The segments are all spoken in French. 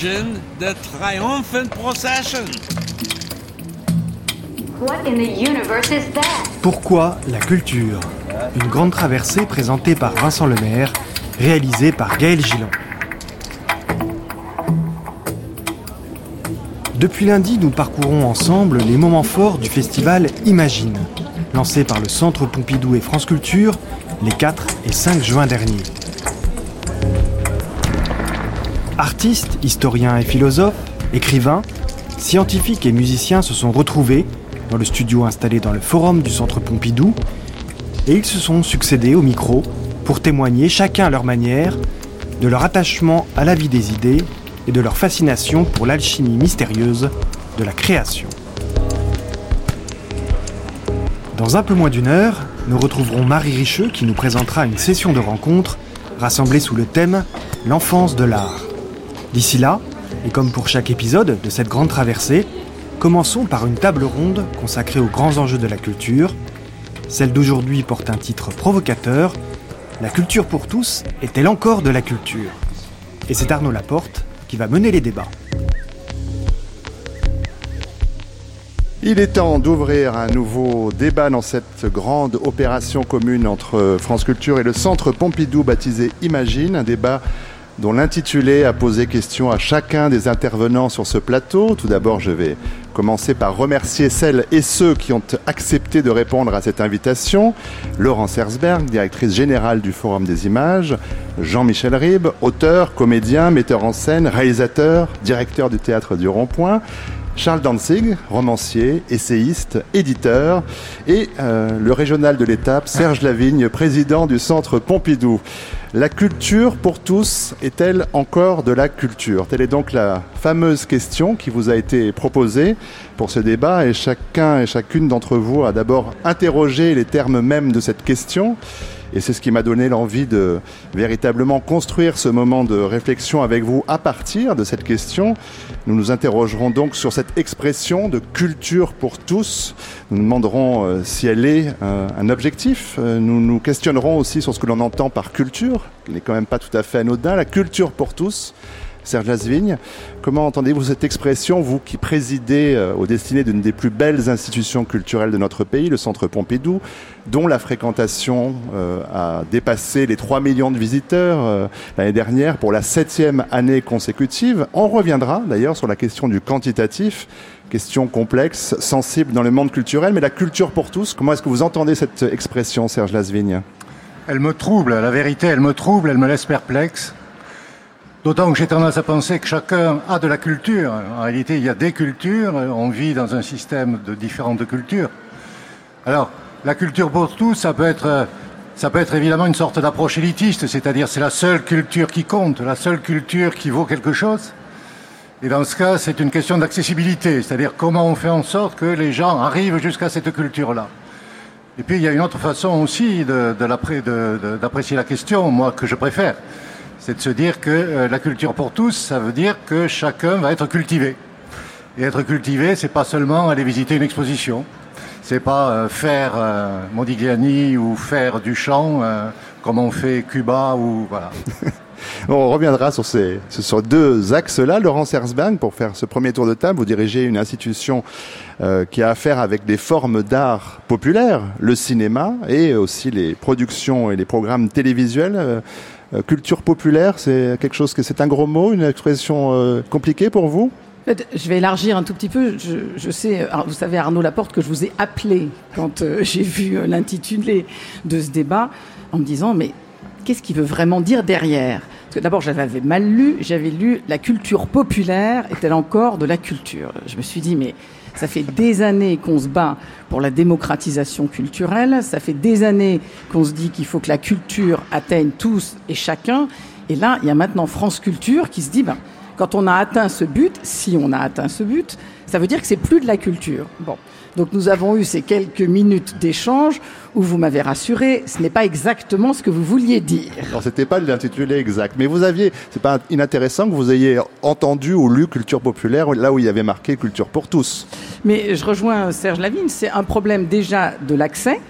imagine the triumphant procession. What in the universe is that? Pourquoi la culture? Une grande traversée présentée par Vincent Lemaire, réalisée par Gaël Gillon. Depuis lundi, nous parcourons ensemble les moments forts du festival Imagine, lancé par le Centre Pompidou et France Culture les 4 et 5 juin dernier. Artistes, historiens et philosophes, écrivains, scientifiques et musiciens se sont retrouvés dans le studio installé dans le forum du Centre Pompidou et ils se sont succédés au micro pour témoigner chacun à leur manière de leur attachement à la vie des idées et de leur fascination pour l'alchimie mystérieuse de la création. Dans un peu moins d'une heure, nous retrouverons Marie Richeux qui nous présentera une session de rencontres rassemblée sous le thème L'enfance de l'art. D'ici là, et comme pour chaque épisode de cette grande traversée, commençons par une table ronde consacrée aux grands enjeux de la culture. Celle d'aujourd'hui porte un titre provocateur La culture pour tous est-elle encore de la culture? Et c'est Arnaud Laporte qui va mener les débats. Il est temps d'ouvrir un nouveau débat dans cette grande opération commune entre France Culture et le Centre Pompidou baptisé Imagine, un débat dont l'intitulé a posé question à chacun des intervenants sur ce plateau. Tout d'abord, je vais commencer par remercier celles et ceux qui ont accepté de répondre à cette invitation. Laurence Herzberg, directrice générale du Forum des images, Jean-Michel Ribes, auteur, comédien, metteur en scène, réalisateur, directeur du théâtre du Rond-Point, Charles Danzig, romancier, essayiste, éditeur, et euh, le régional de l'étape, Serge Lavigne, président du Centre Pompidou. La culture pour tous est-elle encore de la culture? Telle est donc la fameuse question qui vous a été proposée pour ce débat et chacun et chacune d'entre vous a d'abord interrogé les termes mêmes de cette question. Et c'est ce qui m'a donné l'envie de véritablement construire ce moment de réflexion avec vous à partir de cette question. Nous nous interrogerons donc sur cette expression de culture pour tous. Nous demanderons euh, si elle est euh, un objectif. Euh, nous nous questionnerons aussi sur ce que l'on entend par culture, qui n'est quand même pas tout à fait anodin. La culture pour tous. Serge Lasvigne. Comment entendez-vous cette expression, vous qui présidez euh, aux destinées d'une des plus belles institutions culturelles de notre pays, le Centre Pompidou, dont la fréquentation euh, a dépassé les 3 millions de visiteurs euh, l'année dernière pour la septième année consécutive? On reviendra d'ailleurs sur la question du quantitatif question complexe, sensible dans le monde culturel, mais la culture pour tous, comment est-ce que vous entendez cette expression, Serge Lasvigne Elle me trouble, la vérité, elle me trouble, elle me laisse perplexe. D'autant que j'ai tendance à penser que chacun a de la culture. En réalité, il y a des cultures. On vit dans un système de différentes cultures. Alors, la culture pour tous, ça peut être, ça peut être évidemment une sorte d'approche élitiste, c'est-à-dire c'est la seule culture qui compte, la seule culture qui vaut quelque chose. Et dans ce cas, c'est une question d'accessibilité, c'est-à-dire comment on fait en sorte que les gens arrivent jusqu'à cette culture-là. Et puis, il y a une autre façon aussi d'apprécier la question, moi, que je préfère c'est de se dire que euh, la culture pour tous, ça veut dire que chacun va être cultivé. Et être cultivé, c'est pas seulement aller visiter une exposition, c'est pas euh, faire euh, Modigliani ou faire du chant comme on fait Cuba ou voilà. On reviendra sur ces sur deux axes-là. Laurence Herzberg, pour faire ce premier tour de table, vous dirigez une institution qui a affaire avec des formes d'art populaires, le cinéma et aussi les productions et les programmes télévisuels. Euh, culture populaire, c'est quelque chose que c'est un gros mot, une expression euh, compliquée pour vous? Je vais élargir un tout petit peu. Je, sais, vous savez, Arnaud Laporte, que je vous ai appelé quand euh, j'ai vu l'intitulé de ce débat en me disant, mais qu'est-ce qu'il veut vraiment dire derrière? Parce que d'abord, j'avais mal lu, j'avais lu La culture populaire est-elle encore de la culture? Je me suis dit, mais ça fait des années qu'on se bat pour la démocratisation culturelle. Ça fait des années qu'on se dit qu'il faut que la culture atteigne tous et chacun. Et là, il y a maintenant France Culture qui se dit, ben, quand on a atteint ce but, si on a atteint ce but, ça veut dire que c'est plus de la culture. Bon. Donc nous avons eu ces quelques minutes d'échange où vous m'avez rassuré, ce n'est pas exactement ce que vous vouliez dire. Non, c'était pas l'intitulé exact, mais vous aviez, c'est pas inintéressant que vous ayez entendu ou lu culture populaire là où il y avait marqué culture pour tous. Mais je rejoins Serge Lavigne, c'est un problème déjà de l'accès.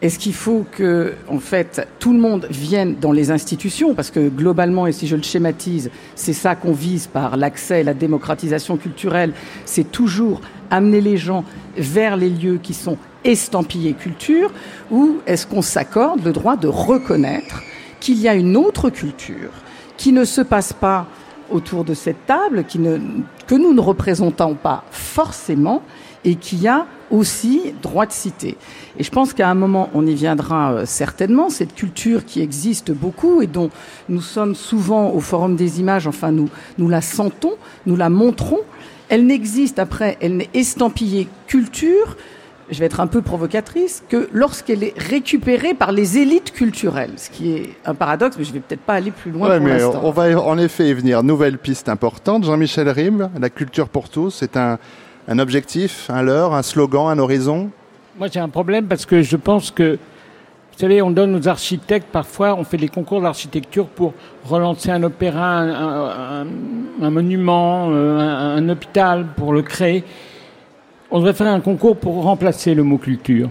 Est-ce qu'il faut que, en fait, tout le monde vienne dans les institutions? Parce que globalement, et si je le schématise, c'est ça qu'on vise par l'accès, la démocratisation culturelle, c'est toujours amener les gens vers les lieux qui sont estampillés culture, ou est-ce qu'on s'accorde le droit de reconnaître qu'il y a une autre culture qui ne se passe pas autour de cette table, qui ne, que nous ne représentons pas forcément, et qui a aussi droit de citer. Et je pense qu'à un moment, on y viendra euh, certainement, cette culture qui existe beaucoup et dont nous sommes souvent au Forum des images, enfin nous, nous la sentons, nous la montrons, elle n'existe après, elle n'est estampillée culture, je vais être un peu provocatrice, que lorsqu'elle est récupérée par les élites culturelles, ce qui est un paradoxe, mais je vais peut-être pas aller plus loin Ouais, pour mais l'instant. on va en effet y venir. Nouvelle piste importante. Jean-Michel Rime, la culture pour tous, c'est un, un objectif, un leurre, un slogan, un horizon? Moi, j'ai un problème parce que je pense que, vous savez, on donne aux architectes, parfois, on fait des concours d'architecture pour relancer un opéra, un, monument, euh, un, hôpital, pour le créer. On devrait faire un concours pour remplacer le mot culture.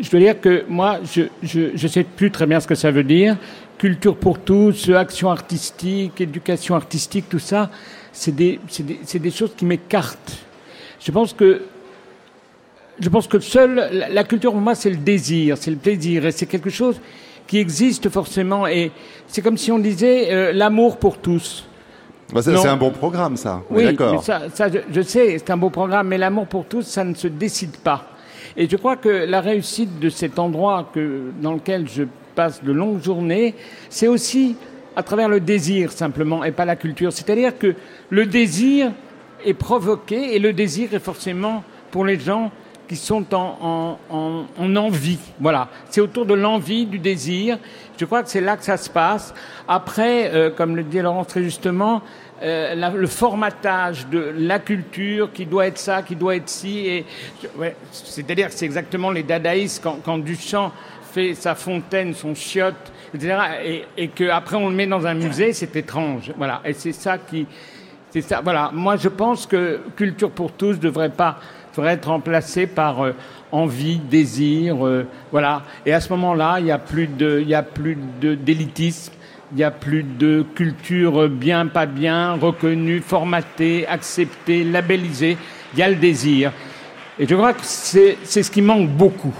Je dois dire que moi, je je sais plus très bien ce que ça veut dire. Culture pour tous, action artistique, éducation artistique, tout ça, c'est des, des choses qui m'écartent. Je pense que je pense que seule la, culture pour moi c'est le désir, c'est le plaisir et c'est quelque chose qui existe forcément et c'est comme si on disait euh, l'amour pour tous. Bah. C'est un bon programme, ça. On Oui, d'accord. ça, ça, je, je sais, c'est un beau programme, mais l'amour pour tous, ça ne se décide pas. Et je crois que la réussite de cet endroit que, dans lequel je passe de longues journées, c'est aussi à travers le désir simplement et pas la culture. C'est-à-dire que le désir est provoqué et le désir est forcément pour les gens qui sont en, en, en, en envie. Voilà, c'est autour de l'envie, du désir. Je crois que c'est là que ça se passe. Après, euh, comme le dit Laurence très justement, euh, le formatage de la culture qui doit être ça, qui doit être ci. Et, ouais, c'est-à-dire que c'est exactement les dadaïstes quand, quand Duchamp fait sa fontaine, son chiotte, etc. Et, et qu'après on le met dans un musée, c'est étrange. Voilà, et c'est ça qui, c'est ça. Voilà, moi je pense que culture pour tous devrait pas devrait être remplacée par euh, envie, désir, euh, voilà. Et à ce moment-là, il y a plus de, il y a plus de d'élitisme, il y a plus de culture bien, pas bien, reconnue, formatée, acceptée, labellisée. Il y a le désir. Et je crois que c'est c'est ce qui manque beaucoup.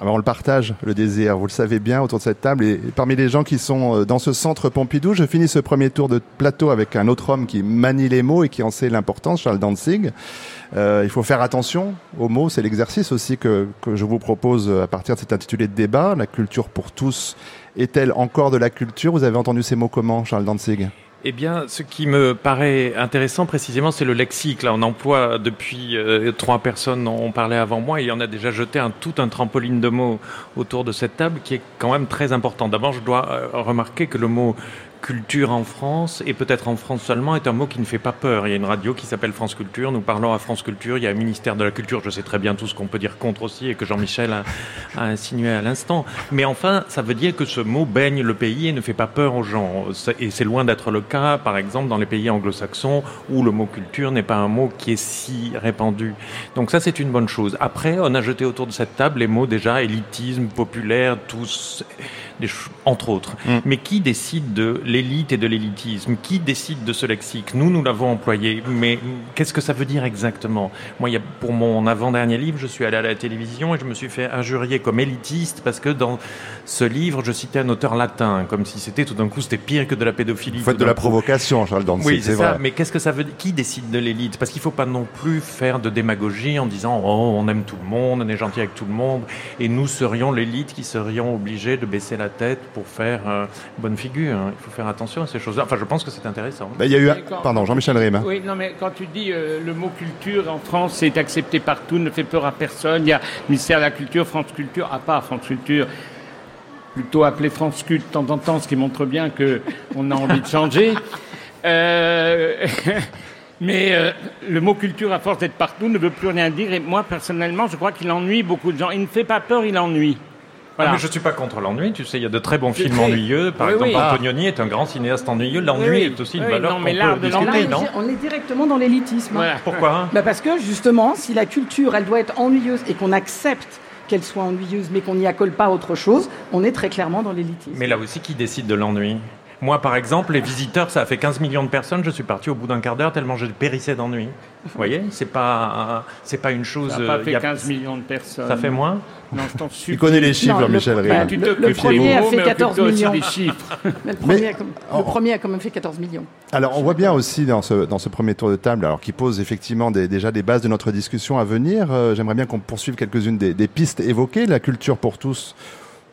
Alors on le partage, le désir, vous le savez bien, autour de cette table. Et parmi les gens qui sont euh, dans ce centre Pompidou, je finis ce premier tour de plateau avec un autre homme qui manie les mots et qui en sait l'importance, Charles Danzig. Euh, il faut faire attention aux mots, c'est l'exercice aussi que, que je vous propose à partir de cet intitulé de débat. La culture pour tous est-elle encore de la culture? Vous avez entendu ces mots comment, Charles Danzig Eh bien, ce qui me paraît intéressant précisément, c'est le lexique. Là, on emploie depuis euh, trois personnes ont parlé avant moi, et il y en a déjà jeté un, tout un trampoline de mots autour de cette table qui est quand même très important. D'abord, je dois euh, remarquer que le mot culture en France, et peut-être en France seulement, est un mot qui ne fait pas peur. Il y a une radio qui s'appelle France Culture, nous parlons à France Culture, il y a un ministère de la Culture, je sais très bien tout ce qu'on peut dire contre aussi, et que Jean-Michel a, a insinué à l'instant. Mais enfin, ça veut dire que ce mot baigne le pays et ne fait pas peur aux gens. Et c'est loin d'être le cas, par exemple, dans les pays anglo-saxons, où le mot culture n'est pas un mot qui est si répandu. Donc ça, c'est une bonne chose. Après, on a jeté autour de cette table les mots déjà élitisme, populaire, tous, des entre autres. Mais qui décide de l'élite et de l'élitisme Qui décide de ce lexique? Nous, nous l'avons employé, mais qu'est-ce que ça veut dire exactement? Moi, il y a, pour mon avant-dernier livre, je suis allé à la télévision et je me suis fait injurier comme élitiste parce que dans ce livre, je citais un auteur latin, comme si c'était tout d'un coup, c'était pire que de la pédophilie. Vous faites de la coup. provocation, Charles Danzig, Oui, c'est vrai. Mais qu'est-ce que ça veut dire? Qui décide de l'élite? Parce qu'il ne faut pas non plus faire de démagogie en disant oh, on aime tout le monde, on est gentil avec tout le monde, et nous serions l'élite qui serions obligés de baisser la tête pour faire euh, bonne figure. Il faut faire attention à ces choses-là. Enfin, je pense que c'est intéressant. Bah, il y a eu quand- Pardon, Jean-Michel Rime. Oui, non, mais quand tu dis euh, le mot culture en France, c'est accepté partout, ne fait peur à personne. Il y a le ministère de la Culture, France Culture, à part France Culture, plutôt appelé France Cult de temps en temps, ce qui montre bien que on a envie de changer. Euh, mais euh, le mot culture, à force d'être partout, ne veut plus rien dire. Et moi, personnellement, je crois qu'il ennuie beaucoup de gens. Il ne fait pas peur, il ennuie. Voilà. Ah, mais je ne suis pas contre l'ennui, tu sais, il y a de très bons films ennuyeux. Par Oui, exemple, oui. Antonioni est un grand cinéaste ennuyeux. L'ennui Oui, est aussi une valeur qu'on peut de discuter, on, non est- on est directement dans l'élitisme. Voilà. Pourquoi? Bah parce que justement, si la culture, elle doit être ennuyeuse et qu'on accepte qu'elle soit ennuyeuse, mais qu'on n'y accole pas autre chose, on est très clairement dans l'élitisme. Mais là aussi, qui décide de l'ennui? Moi, par exemple, les visiteurs, ça a fait 15 millions de personnes. Je suis parti au bout d'un quart d'heure tellement je périssais d'ennui. Vous voyez, c'est pas, c'est pas une chose. Ça n'a pas euh, fait y a- 15 millions de personnes. Ça fait moins. Non, je t'en supplie. Il connaît les chiffres, Non, le- Michel bah. Tu Le- le premier a fait mais 14 occupe-toi aussi millions. des chiffres. Mais le, premier Mais- a, comme- le premier a quand même fait 14 millions. Alors, on voit bien aussi dans ce, dans ce premier tour de table, alors qui pose effectivement des- déjà des bases de notre discussion à venir. euh, J'aimerais bien qu'on poursuive quelques-unes des, des pistes évoquées. La culture pour tous,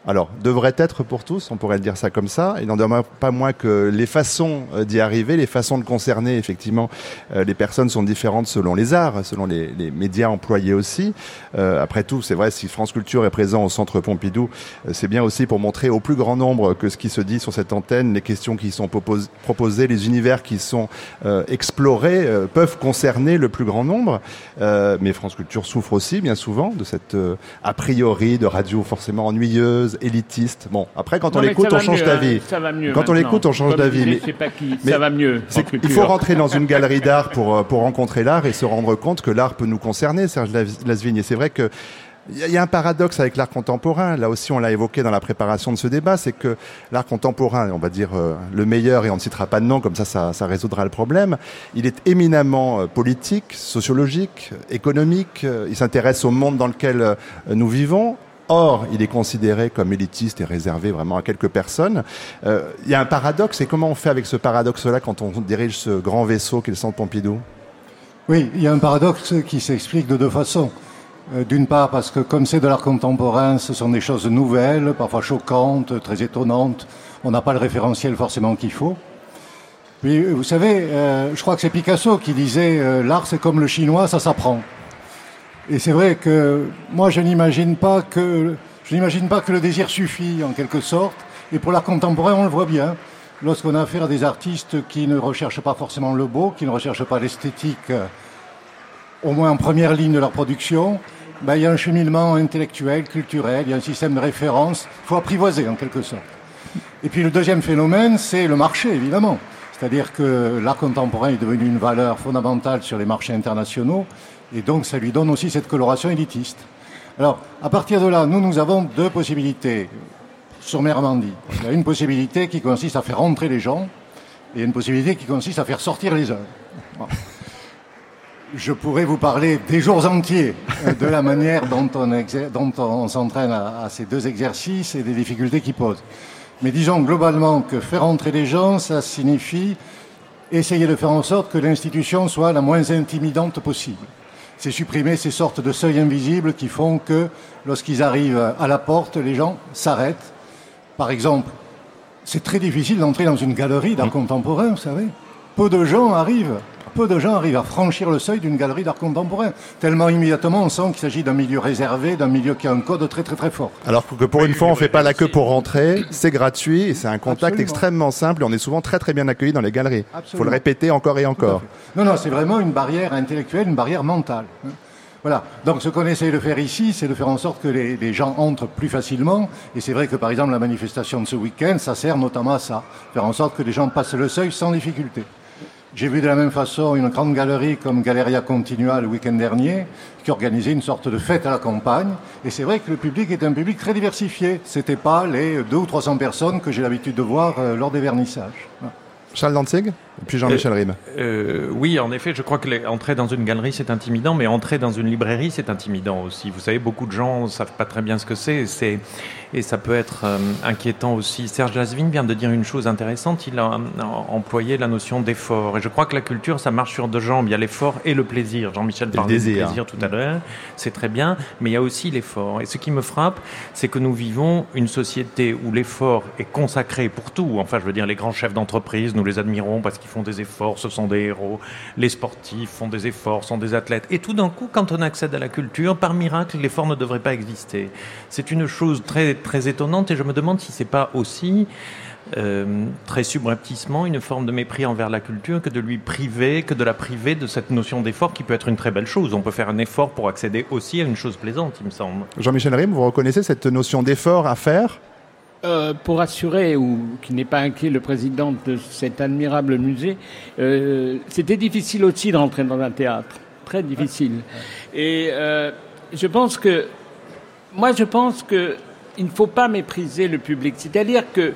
alors, devrait être pour tous, on pourrait le dire ça comme ça. Il n'en demeure pas moins que les façons euh, d'y arriver, les façons de concerner, effectivement, euh, les personnes sont différentes selon les arts, selon les, médias employés aussi. Euh, après tout, c'est vrai, si France Culture est présent au Centre Pompidou, c'est bien aussi pour montrer au plus grand nombre que ce qui se dit sur cette antenne, les questions qui sont propos- proposées, les univers qui sont explorés peuvent concerner le plus grand nombre. Mais France Culture souffre aussi bien souvent de cette a priori de radio forcément ennuyeuse, élitiste. Bon, après quand on Non, mais l'écoute, on change d'avis. hein. Quand on l'écoute, on change d'avis, mais- je sais pas qui. mais Ça va mieux. Culture. faut rentrer dans une galerie d'art pour, euh, pour rencontrer l'art et se rendre compte que l'art peut nous concerner, Serge Las- Lasvigne. Et c'est vrai que il y a- il un paradoxe avec l'art contemporain. Là aussi, on l'a évoqué dans la préparation de ce débat, c'est que l'art contemporain, on va dire euh, le meilleur, et on ne citera pas de nom, comme ça, ça, ça résoudra le problème. Il est éminemment euh, politique, sociologique, économique. euh, Il s'intéresse au monde dans lequel nous vivons. Or, il est considéré comme élitiste et réservé vraiment à quelques personnes. Euh, il y a un paradoxe, et comment on fait avec ce paradoxe-là quand on dirige ce grand vaisseau qu'est le Centre Pompidou? Oui, il y a un paradoxe qui s'explique de deux façons. Euh, D'une part, parce que comme c'est de l'art contemporain, ce sont des choses nouvelles, parfois choquantes, très étonnantes. On n'a pas le référentiel forcément qu'il faut. Puis, euh, vous savez, je crois que c'est Picasso qui disait l'art c'est comme le chinois, ça s'apprend. Et c'est vrai que moi je n'imagine pas que je n'imagine pas que le désir suffit en quelque sorte. Et pour l'art contemporain, on le voit bien. Lorsqu'on a affaire à des artistes qui ne recherchent pas forcément le beau, qui ne recherchent pas l'esthétique, euh, au moins en première ligne de leur production, ben, il y a un cheminement intellectuel, culturel, il y a un système de référence. Il faut apprivoiser en quelque sorte. Et puis le deuxième phénomène, c'est le marché, évidemment. C'est-à-dire que l'art contemporain est devenu une valeur fondamentale sur les marchés internationaux, et donc ça lui donne aussi cette coloration élitiste. Alors, à partir de là, nous, nous avons deux possibilités, sommairement dit. Il y a une possibilité qui consiste à faire rentrer les gens, et une possibilité qui consiste à faire sortir les. Bon. Je pourrais vous parler des jours entiers euh, de la manière dont on, exer- dont on s'entraîne à, à ces deux exercices et des difficultés qu'ils posent. Mais disons globalement que faire entrer les gens, ça signifie essayer de faire en sorte que l'institution soit la moins intimidante possible. C'est supprimer ces sortes de seuils invisibles qui font que lorsqu'ils arrivent à la porte, les gens s'arrêtent. Par exemple, c'est très difficile d'entrer dans une galerie d'art contemporain, vous savez. Peu de gens arrivent, peu de gens arrivent à franchir le seuil d'une galerie d'art contemporain. Tellement immédiatement on sent qu'il s'agit d'un milieu réservé, d'un milieu qui a un code très très très fort. Alors que pour une fois, on fait pas la queue pour rentrer, c'est gratuit et c'est un contact Absolument. extrêmement simple et on est souvent très très bien accueillis dans les galeries. Il faut le répéter encore et encore. Non, non, c'est vraiment une barrière intellectuelle, une barrière mentale. hein. Voilà. Donc, ce qu'on essaye de faire ici, c'est de faire en sorte que les, les gens entrent plus facilement. Et c'est vrai que, par exemple, la manifestation de ce week-end, ça sert notamment à ça. Faire en sorte que les gens passent le seuil sans difficulté. J'ai vu de la même façon une grande galerie comme Galeria Continua le week-end dernier, qui organisait une sorte de fête à la campagne. Et c'est vrai que le public est un public très diversifié. C'était pas les deux ou 300 personnes que j'ai l'habitude de voir euh, lors des vernissages. Charles Dantzig? Puis Jean-Michel Rime. Euh, oui, en effet, je crois que les- entrer dans une galerie, c'est intimidant, mais entrer dans une librairie, c'est intimidant aussi. Vous savez, beaucoup de gens ne savent pas très bien ce que c'est, et, c'est- et ça peut être euh, inquiétant aussi. Serge Lasvigne vient de dire une chose intéressante, il a euh, employé la notion d'effort. Et je crois que la culture, ça marche sur deux jambes. Il y a l'effort et le plaisir. Jean-Michel parlait du plaisir tout à l'heure, c'est très bien, mais il y a aussi l'effort. Et ce qui me frappe, c'est que nous vivons une société où l'effort est consacré pour tout. Enfin, je veux dire, les grands chefs d'entreprise, nous les admirons parce qu'ils font des efforts, ce sont des héros. Les sportifs font des efforts, sont des athlètes. Et tout d'un coup, quand on accède à la culture, par miracle, l'effort ne devrait pas exister. C'est une chose très, très étonnante et je me demande si c'est pas aussi euh, très subrepticement une forme de mépris envers la culture que de lui priver, que de la priver de cette notion d'effort qui peut être une très belle chose. On peut faire un effort pour accéder aussi à une chose plaisante, il me semble. Jean-Michel Rime, vous reconnaissez cette notion d'effort à faire Euh, pour assurer, ou qui n'est pas inquiet, le président de cet admirable musée, euh, c'était difficile aussi de rentrer dans un théâtre. Très difficile. Et euh, je pense que moi, je pense que il ne faut pas mépriser le public. C'est-à-dire que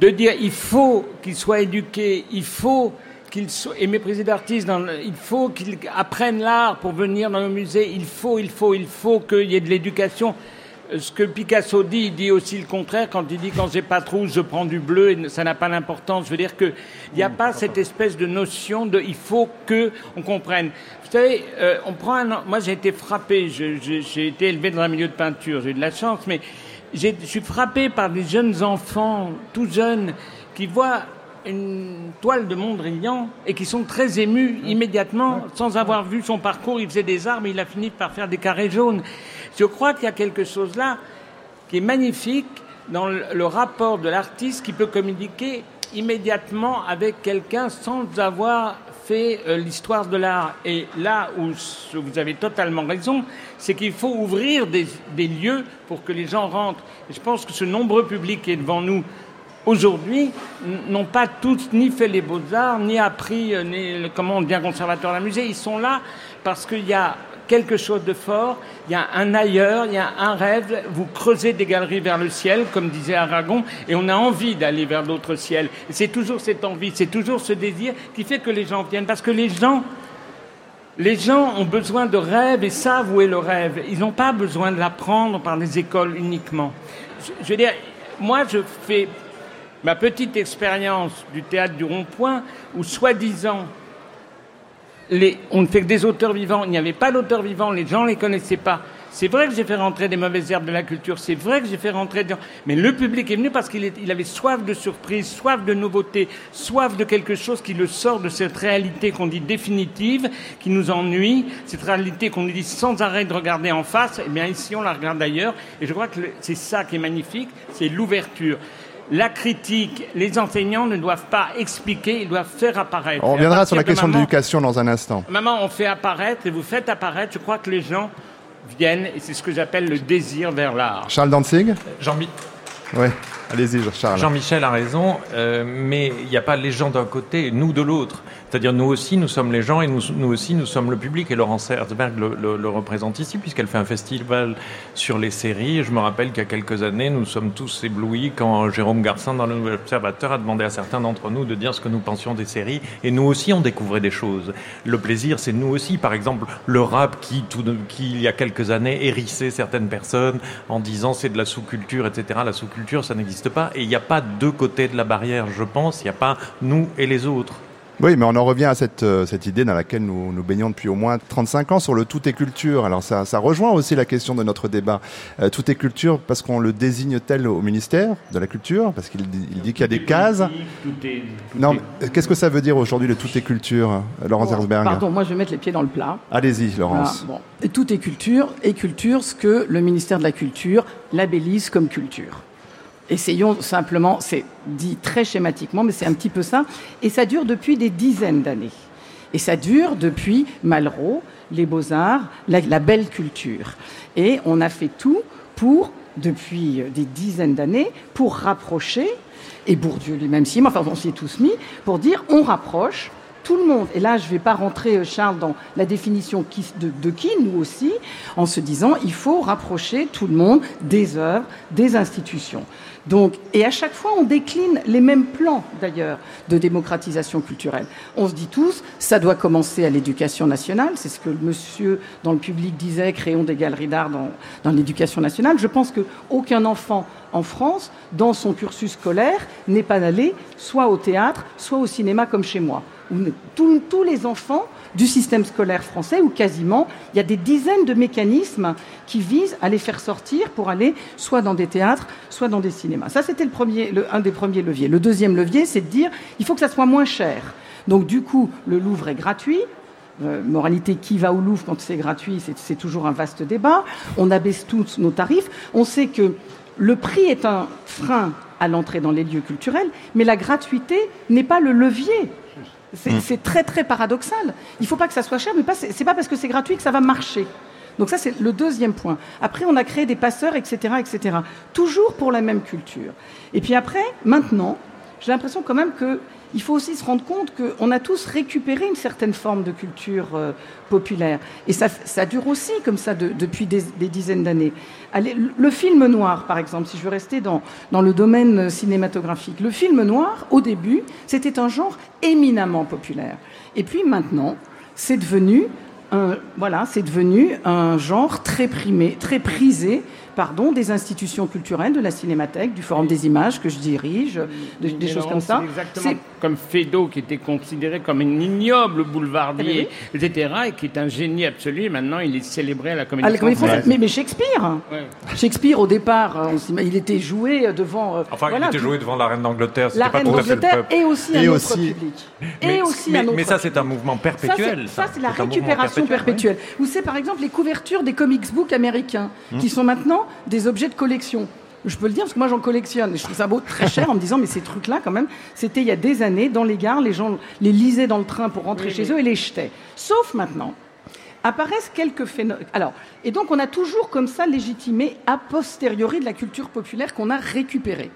de dire il faut qu'il soit éduqué, il faut qu'il soit et mépriser d'artistes, il faut qu'il apprenne l'art pour venir dans le musée, il faut, il faut, il faut qu'il y ait de l'éducation. Ce que Picasso dit, il dit aussi le contraire quand il dit quand j'ai pas de rouge, je prends du bleu et ça n'a pas d'importance. Je veux dire qu'il n'y a pas cette espèce de notion de il faut que on comprenne. Vous savez, euh, on prend un, moi j'ai été frappé, j'ai été élevé dans un milieu de peinture, j'ai eu de la chance, mais je suis frappé par des jeunes enfants, tout jeunes, qui voient une toile de Mondrian et qui sont très émus immédiatement, sans avoir vu son parcours. Il faisait des arbres, il a fini par faire des carrés jaunes. Je crois qu'il y a quelque chose là qui est magnifique dans le rapport de l'artiste qui peut communiquer immédiatement avec quelqu'un sans avoir fait euh, l'histoire de l'art. Et là où vous avez totalement raison, c'est qu'il faut ouvrir des, lieux pour que les gens rentrent. Et je pense que ce nombreux public qui est devant nous aujourd'hui n'ont pas tous ni fait les beaux-arts, ni appris euh, ni, comment on devient conservateur d'un musée. Ils sont là parce qu'il y a quelque chose de fort, il y a un ailleurs, il y a un rêve, vous creusez des galeries vers le ciel, comme disait Aragon, et on a envie d'aller vers d'autres ciels. C'est toujours cette envie, c'est toujours ce désir qui fait que les gens viennent, parce que les gens, les gens ont besoin de rêve et savent où est le rêve? Ils n'ont pas besoin de l'apprendre par les écoles uniquement. Je, veux dire, moi je fais ma petite expérience du théâtre du rond-point, où soi-disant on ne fait que des auteurs vivants. Il n'y avait pas d'auteurs vivants, les gens ne les connaissaient pas. C'est vrai que j'ai fait rentrer des mauvaises herbes de la culture, c'est vrai que j'ai fait rentrer des... Mais le public est venu parce qu'il avait soif de surprise, soif de nouveauté, soif de quelque chose qui le sort de cette réalité qu'on dit définitive, qui nous ennuie, cette réalité qu'on nous dit sans arrêt de regarder en face. Eh bien ici, on la regarde ailleurs. Et je crois que c'est ça qui est magnifique, c'est l'ouverture la critique, les enseignants ne doivent pas expliquer, ils doivent faire apparaître. On reviendra sur la question de l'éducation dans un instant. Maman, on fait apparaître et vous faites apparaître. Je crois que les gens viennent et c'est ce que j'appelle le désir vers l'art. Charles Danzig Jean Oui, allez-y, Charles. Jean-Michel a raison, euh, mais il n'y a pas les gens d'un côté et nous de l'autre. C'est-à-dire nous aussi, nous sommes les gens et nous, aussi, nous sommes le public. Et Laurence Herzberg le, représente ici puisqu'elle fait un festival sur les séries. Je me rappelle qu'il y a quelques années, nous sommes tous éblouis quand Jérôme Garcin, dans le Nouvel Observateur, a demandé à certains d'entre nous de dire ce que nous pensions des séries. Et nous aussi, on découvrait des choses. Le plaisir, c'est nous aussi. Par exemple, le rap qui, qui, il y a quelques années, hérissait certaines personnes en disant c'est de la sous-culture, etc. La sous-culture, ça n'existe pas. Et il n'y a pas deux côtés de la barrière, je pense. Il n'y a pas nous et les autres. Oui, mais on en revient à cette, euh, cette idée dans laquelle nous, nous baignons depuis au moins 35 ans sur le tout est culture. Alors ça, ça rejoint aussi la question de notre débat. Euh, tout est culture parce qu'on le désigne tel au ministère de la Culture, parce qu'il il dit qu'il y a des cases. non, qu'est-ce que ça veut dire aujourd'hui le tout est culture, Laurence Herzberg Pardon, moi je vais mettre les pieds dans le plat. Allez-y, Laurence. Voilà, bon. Tout est culture, et culture ce que le ministère de la Culture labellise comme culture. Essayons simplement, c'est dit très schématiquement, mais c'est un petit peu ça. Et ça dure depuis des dizaines d'années. Et ça dure depuis Malraux, les beaux-arts, la, belle culture. Et on a fait tout pour, depuis des dizaines d'années, pour rapprocher, et Bourdieu lui-même si, mais enfin on s'y est tous mis, pour dire on rapproche tout le monde. Et là, je ne vais pas rentrer, Charles, dans la définition de, de, qui, nous aussi, en se disant il faut rapprocher tout le monde des œuvres, des institutions. Donc, et à chaque fois, on décline les mêmes plans, d'ailleurs, de démocratisation culturelle. On se dit tous, ça doit commencer à l'éducation nationale. C'est ce que le monsieur dans le public disait, créons des galeries d'art dans, dans l'éducation nationale. Je pense qu'aucun enfant en France, dans son cursus scolaire, n'est pas allé soit au théâtre, soit au cinéma comme chez moi. Tous les enfants du système scolaire français, ou quasiment, il y a des dizaines de mécanismes qui visent à les faire sortir pour aller soit dans des théâtres, soit dans des cinémas. Ça, c'était le premier, un des premiers leviers. Le deuxième levier, c'est de dire il faut que ça soit moins cher. Donc, du coup, le Louvre est gratuit. Euh, moralité, qui va au Louvre quand c'est gratuit, c'est toujours un vaste débat. On abaisse tous nos tarifs. On sait que le prix est un frein à l'entrée dans les lieux culturels, mais la gratuité n'est pas le levier. C'est mmh. très très paradoxal. Il ne faut pas que ça soit cher, mais ce n'est pas parce que c'est gratuit que ça va marcher. Donc ça, c'est le deuxième point. Après, on a créé des passeurs, etc., etc. Toujours pour la même culture. Et puis après, maintenant, j'ai l'impression quand même qu'il il faut aussi se rendre compte qu'on a tous récupéré une certaine forme de culture euh, populaire. Et ça, dure aussi comme ça de, depuis des, des dizaines d'années. Le film noir, par exemple, si je veux rester dans, dans le domaine cinématographique, le film noir, au début, c'était un genre éminemment populaire. Et puis maintenant, c'est devenu un, voilà, c'est devenu un genre très primé, très prisé pardon, des institutions culturelles, de la Cinémathèque, du Forum des images que je dirige, des choses comme ça. Exactement comme Feydeau, qui était considéré comme un ignoble boulevardier, eh etc., et qui est un génie absolu. Et maintenant, il est célébré à la Comédie, française. Mais, Shakespeare, Shakespeare au départ, euh, il était joué devant. Euh, enfin, il était joué devant la reine d'Angleterre. La reine d'Angleterre et aussi un autre public. Mais, et aussi un autre mais ça, c'est un mouvement perpétuel. Ça, c'est la récupération perpétuelle. Vous savez, par exemple, les couvertures des comics books américains, qui hmm. sont maintenant des objets de collection. Je peux le dire parce que moi j'en collectionne. Et je trouve ça beau très cher en me disant mais ces trucs-là quand même, c'était il y a des années dans les gares, les gens les lisaient dans le train pour rentrer chez eux et les jetaient. Sauf maintenant, apparaissent quelques phénomènes. Alors, et donc on a toujours comme ça légitimé a posteriori de la culture populaire qu'on a récupérée.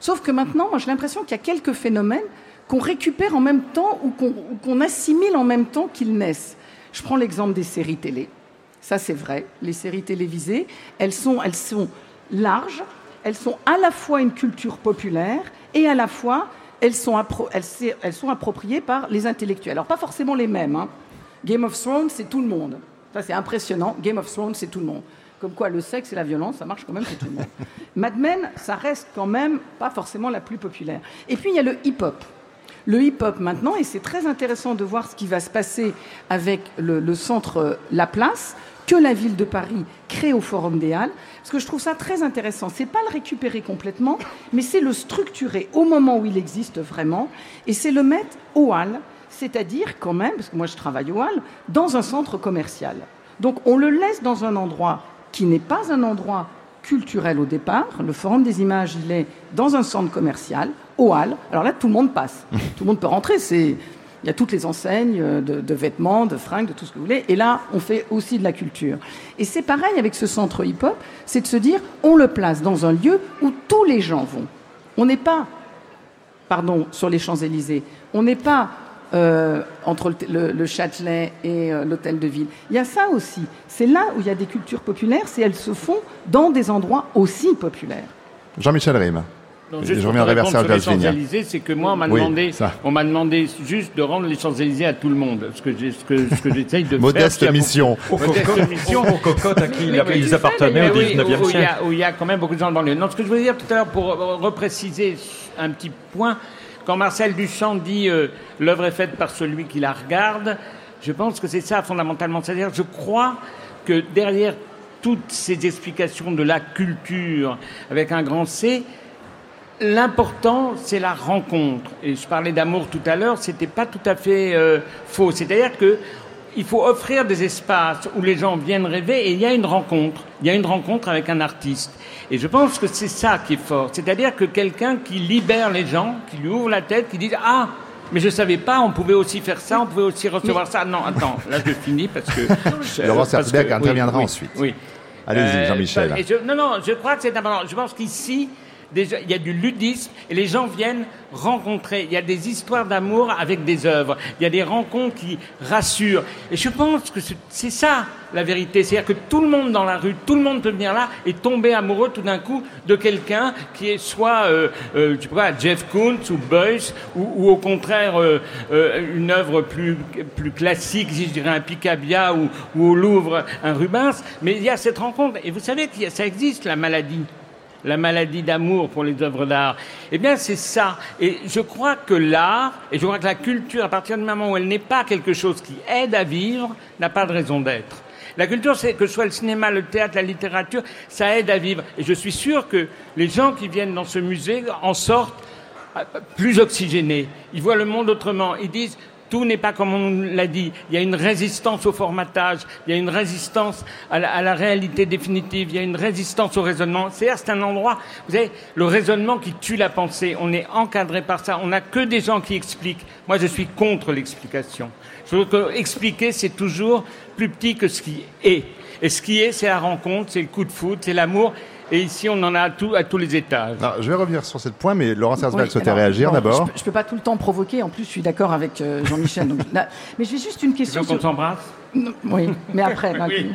Sauf que maintenant, moi j'ai l'impression qu'il y a quelques phénomènes qu'on récupère en même temps ou qu'on assimile en même temps qu'ils naissent. Je prends l'exemple des séries télé. Ça, c'est vrai. Les séries télévisées, elles sont, elles sont larges, elles sont à la fois une culture populaire et à la fois elles sont, elles, sont appropriées par les intellectuels. Alors pas forcément les mêmes. Hein. Game of Thrones, c'est tout le monde. Ça c'est impressionnant. Game of Thrones, c'est tout le monde. Comme quoi le sexe et la violence, ça marche quand même c'est tout le monde. Mad Men, ça reste quand même pas forcément la plus populaire. Et puis il y a le hip-hop. Le hip-hop maintenant, et c'est très intéressant de voir ce qui va se passer avec le, le centre La Place, que la ville de Paris crée au Forum des Halles, parce que je trouve ça très intéressant. C'est pas le récupérer complètement, mais c'est le structurer au moment où il existe vraiment, et c'est le mettre au Halles, c'est-à-dire quand même, parce que moi je travaille au Halles, dans un centre commercial. Donc on le laisse dans un endroit qui n'est pas un endroit culturel au départ. Le Forum des images, il est dans un centre commercial, au Halles. Alors là, tout le monde passe. Tout le monde peut rentrer. C'est il y a toutes les enseignes euh, de, vêtements, de fringues, de tout ce que vous voulez. Et là, on fait aussi de la culture. Et c'est pareil avec ce centre hip-hop, c'est de se dire, on le place dans un lieu où tous les gens vont. On n'est pas, pardon, sur les Champs-Élysées. On n'est pas euh, entre le, Châtelet et euh, l'hôtel de ville. Il y a ça aussi. C'est là où il y a des cultures populaires, c'est elles se font dans des endroits aussi populaires. Jean-Michel Rime je reviendrai vers Serge c'est que moi, on m'a demandé, on m'a demandé juste de rendre les Champs-Élysées à tout le monde. Ce que, ce que, ce que j'essaye de Modeste faire. mission. Modeste mission. Aux cocottes à qui ils appartenaient au 19e siècle. Où il y a quand même beaucoup de gens dans le Non, ce que je voulais dire tout à l'heure, pour repréciser un petit point, quand Marcel Duchamp dit euh, l'œuvre est faite par celui qui la regarde, je pense que c'est ça fondamentalement. C'est-à-dire, je crois que derrière toutes ces explications de la culture avec un grand C, L'important, c'est la rencontre. Et je parlais d'amour tout à l'heure, c'était pas tout à fait euh, faux. C'est-à-dire que il faut offrir des espaces où les gens viennent rêver et il y a une rencontre. Il y a une rencontre avec un artiste. Et je pense que c'est ça qui est fort. C'est-à-dire que quelqu'un qui libère les gens, qui lui ouvre la tête, qui dit Ah, mais je savais pas, on pouvait aussi faire ça, on pouvait aussi recevoir ça. Non, attends, là je finis parce que. Laurent Sertberg interviendra ensuite. Oui. Allez-y, euh, Jean-Michel. non, non, je crois que c'est important. Je pense qu'ici, il y a du ludisme et les gens viennent rencontrer. Il y a des histoires d'amour avec des œuvres. Il y a des rencontres qui rassurent. Et je pense que c'est ça la vérité. C'est-à-dire que tout le monde dans la rue, tout le monde peut venir là et tomber amoureux tout d'un coup de quelqu'un qui est soit, euh, euh, pas, Jeff Koons ou Beuys ou, au contraire euh, euh, une œuvre plus, plus classique, je dirais un Picabia ou, ou au Louvre un Rubens. Mais il y a cette rencontre. Et vous savez que ça existe, la maladie la maladie d'amour pour les œuvres d'art. Eh bien, c'est ça. Et je crois que l'art, et je crois que la culture, à partir du moment où elle n'est pas quelque chose qui aide à vivre, n'a pas de raison d'être. La culture, c'est que ce soit le cinéma, le théâtre, la littérature, ça aide à vivre. Et je suis sûr que les gens qui viennent dans ce musée en sortent euh, plus oxygénés. Ils voient le monde autrement. Ils disent, tout n'est pas comme on l'a dit. Il y a une résistance au formatage, il y a une résistance à la, réalité définitive, il y a une résistance au raisonnement. C'est-à-dire, c'est un endroit, vous savez, le raisonnement qui tue la pensée. On est encadré par ça. On n'a que des gens qui expliquent. Moi, je suis contre l'explication. Je trouve que expliquer, c'est toujours plus petit que ce qui est. Et ce qui est, c'est la rencontre, c'est le coup de foot, c'est l'amour. Et ici, on en a à, tout, à tous les étages. Je vais revenir sur ce point, mais Laurent Sarsberg Oui, souhaitait réagir d'abord. Je ne peux pas tout le temps provoquer. En plus, je suis d'accord avec euh, Jean-Michel. mais j'ai juste une Tu question. veux qu'on s'embrasse Oui, mais après. bah, Oui.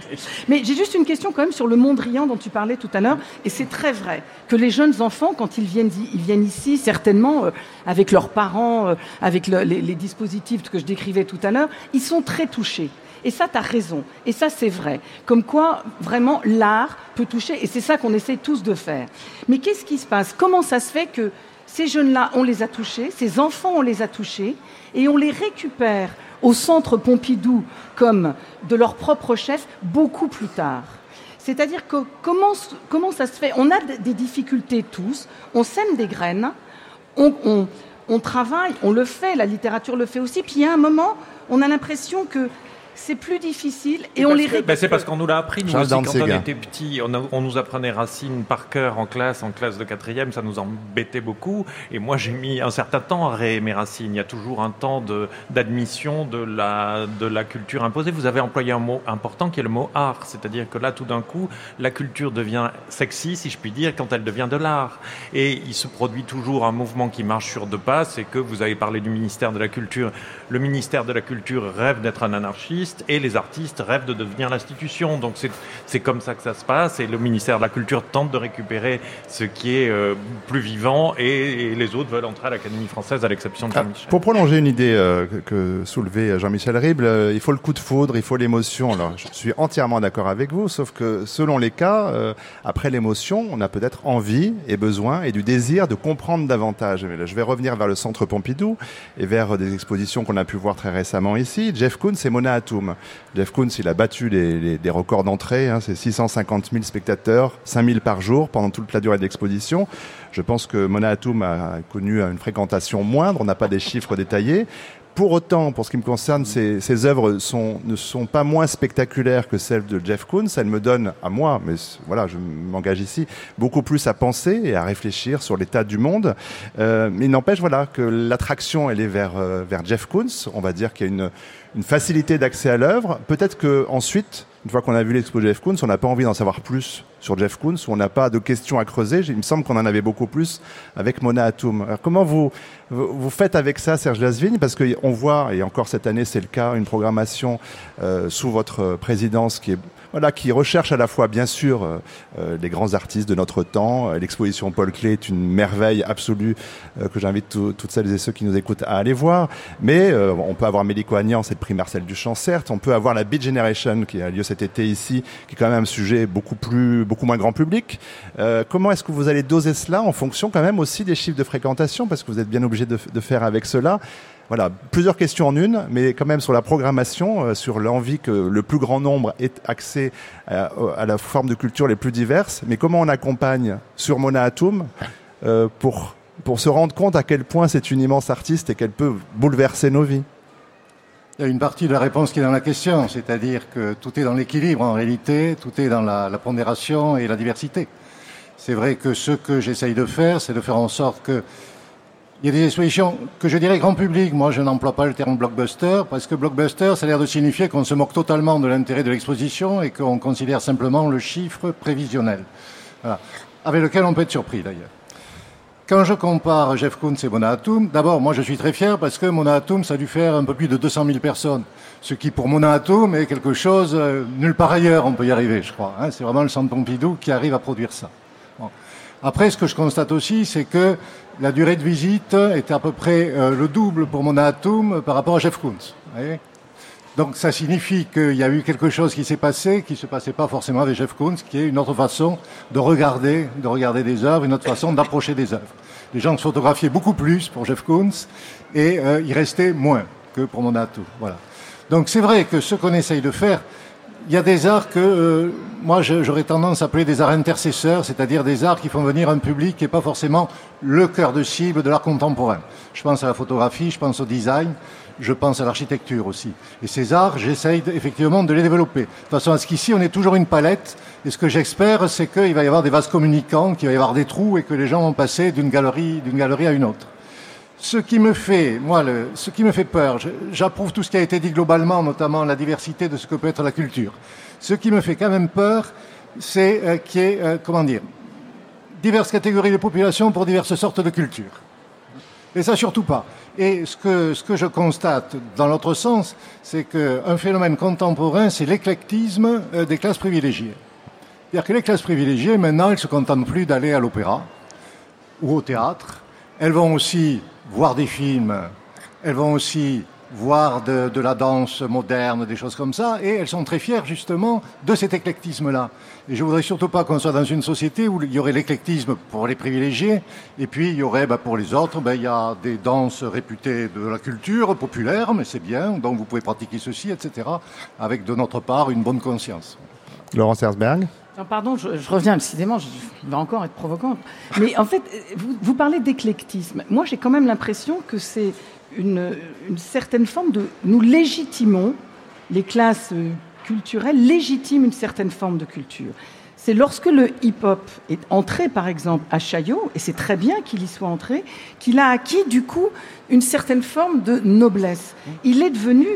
Mais j'ai juste une question quand même sur le Mondrian dont tu parlais tout à l'heure. Et c'est très vrai que les jeunes enfants, quand ils viennent, i- ils viennent ici, certainement euh, avec leurs parents, euh, avec le- les, les dispositifs que je décrivais tout à l'heure, ils sont très touchés. Et ça, tu as raison. Et ça, c'est vrai. Comme quoi, vraiment, l'art peut toucher. Et c'est ça qu'on essaie tous de faire. Mais qu'est-ce qui se passe? Comment ça se fait que ces jeunes-là, on les a touchés, ces enfants, on les a touchés, et on les récupère au centre Pompidou comme de leur propre chef beaucoup plus tard? C'est-à-dire que comment, ça se fait? On a des difficultés tous, on sème des graines, on, on- on travaille, on le fait, la littérature le fait aussi, puis il y a un moment, on a l'impression que c'est plus difficile et on les Ben, récupère. c'est parce qu'on nous l'a appris, nous Charles aussi, quand on était petit. On, a- on nous apprenait Racine par cœur en classe, en classe de quatrième, ça nous embêtait beaucoup. Et moi, j'ai mis un certain temps à réaimer Racine. Il y a toujours un temps de- d'admission de, la, de la culture imposée. Vous avez employé un mot important qui est le mot art. C'est-à-dire que là, tout d'un coup, la culture devient sexy, si je puis dire, quand elle devient de l'art. Et il se produit toujours un mouvement qui marche sur deux pas, c'est que vous avez parlé du ministère de la Culture. Le ministère de la Culture rêve d'être un anarchiste et les artistes rêvent de devenir l'institution. Donc c'est- comme ça que ça se passe et le ministère de la Culture tente de récupérer ce qui est euh, plus vivant et, et les autres veulent entrer à l'Académie française à l'exception de Ah, Jean-Michel. pour prolonger une idée euh, que, que soulevait Jean-Michel Ribble, euh, il faut le coup de foudre, il faut l'émotion. Alors, je suis entièrement d'accord avec vous, sauf que selon les cas, euh, après l'émotion, on a peut-être envie et besoin et du désir de comprendre davantage. Mais là, Je vais revenir vers le Centre Pompidou et vers des expositions qu'on a pu voir très récemment ici. Jeff Koons et Mona Jeff Koons, il a battu des records d'entrée, hein, c'est 650 000 spectateurs, 5 000 par jour pendant toute la durée de l'exposition. Je pense que Mona Hatoum a connu une fréquentation moindre, on n'a pas des chiffres détaillés. Pour autant, pour ce qui me concerne, ces, ces œuvres sont, ne sont pas moins spectaculaires que celles de Jeff Koons. Elles me donnent, à moi, mais voilà, je m'engage ici, beaucoup plus à penser et à réfléchir sur l'état du monde. Euh, mais il n'empêche, voilà, que l'attraction, elle est vers, euh, vers Jeff Koons. On va dire qu'il y a une, une facilité d'accès à l'œuvre. Peut-être que ensuite, une fois qu'on a vu l'expo de Jeff Koons, on n'a pas envie d'en savoir plus sur Jeff Koons, ou on n'a pas de questions à creuser. Il me semble qu'on en avait beaucoup plus avec Mona Hatoum. Alors comment vous faites avec ça, Serge Lasvigne? Parce qu'on voit, et encore cette année c'est le cas, une programmation euh, sous votre présidence qui est voilà, qui recherche à la fois, bien sûr, euh, euh, les grands artistes de notre temps. Euh, L'exposition Paul Klee est une merveille absolue euh, que j'invite tout- toutes celles et ceux qui nous écoutent à aller voir. Mais euh, on peut avoir Mélico Agnan, c'est prix Marcel Duchamp, certes. On peut avoir la Beat Generation qui a lieu cet été ici, qui est quand même un sujet beaucoup plus, beaucoup moins grand public. Euh, comment est-ce que vous allez doser cela en fonction quand même aussi des chiffres de fréquentation, parce que vous êtes bien obligé de, de faire avec cela. Voilà, plusieurs questions en une, mais quand même sur la programmation, euh, sur l'envie que le plus grand nombre ait accès à, à la forme de culture les plus diverses, mais comment on accompagne sur Mona Hatoum euh, pour, pour se rendre compte à quel point c'est une immense artiste et qu'elle peut bouleverser nos vies? Il y a une partie de la réponse qui est dans la question, c'est-à-dire que tout est dans l'équilibre en réalité, tout est dans la pondération et la diversité. C'est vrai que ce que j'essaye de faire, c'est de faire en sorte que il y a des expositions que je dirais grand public. Moi, je n'emploie pas le terme blockbuster parce que blockbuster, ça a l'air de signifier qu'on se moque totalement de l'intérêt de l'exposition et qu'on considère simplement le chiffre prévisionnel, voilà. avec lequel on peut être surpris d'ailleurs. Quand je compare Jeff Koons et Mona Hatoum, d'abord, moi je suis très fier parce que Mona Hatoum, ça a dû faire un peu plus de 200 000 personnes. Ce qui, pour Mona Hatoum, est quelque chose, euh, nulle part ailleurs, on peut y arriver, je crois. hein. C'est vraiment le Centre Pompidou qui arrive à produire ça. Après, ce que je constate aussi, c'est que la durée de visite était à peu près euh, le double pour Mona Hatoum par rapport à Jeff Koons. donc ça signifie qu'il y a eu quelque chose qui s'est passé, qui ne se passait pas forcément avec Jeff Koons, qui est une autre façon de regarder, de regarder des œuvres, une autre façon d'approcher des œuvres. Les gens se photographiaient beaucoup plus pour Jeff Koons et euh, il restait moins que pour Mona Hatoum. Voilà. Donc c'est vrai que ce qu'on essaye de faire, il y a des arts que euh, moi j'aurais tendance à appeler des arts intercesseurs, c'est-à-dire des arts qui font venir un public qui n'est pas forcément le cœur de cible de l'art contemporain. Je pense à la photographie, je pense au design, je pense à l'architecture aussi. Et ces arts, j'essaye effectivement de les développer. De façon à ce qu'ici, on ait toujours une palette. Et ce que j'espère, c'est qu'il va y avoir des vases communicants, qu'il va y avoir des trous et que les gens vont passer d'une galerie à une autre. Ce qui me fait, moi, ce qui me fait peur, j'approuve tout ce qui a été dit globalement, notamment la diversité de ce que peut être la culture. Ce qui me fait quand même peur, c'est euh, qu'il y ait, euh, diverses catégories de population pour diverses sortes de cultures. Et ça, surtout pas. Et ce que, ce que je constate dans l'autre sens, c'est qu'un phénomène contemporain, c'est l'éclectisme euh, des classes privilégiées. C'est-à-dire que les classes privilégiées, maintenant, elles ne se contentent plus d'aller à l'opéra ou au théâtre. Elles vont aussi voir des films, elles vont aussi voir de, la danse moderne, des choses comme ça, et elles sont très fières justement de cet éclectisme-là. Et je voudrais surtout pas qu'on soit dans une société où il y aurait l'éclectisme pour les privilégiés, et puis il y aurait bah, pour les autres, bah, il y a des danses réputées de la culture populaire, mais c'est bien, donc vous pouvez pratiquer ceci, etc., avec de notre part une bonne conscience. Laurence Herzberg pardon, je, je, reviens, décidément, je vais encore être provocante. Mais en fait, vous, parlez d'éclectisme. Moi, j'ai quand même l'impression que c'est une, certaine forme de... Nous légitimons, les classes culturelles légitiment une certaine forme de culture. C'est lorsque le hip-hop est entré, par exemple, à Chaillot, et c'est très bien qu'il y soit entré, qu'il a acquis, du coup, une certaine forme de noblesse. Il est devenu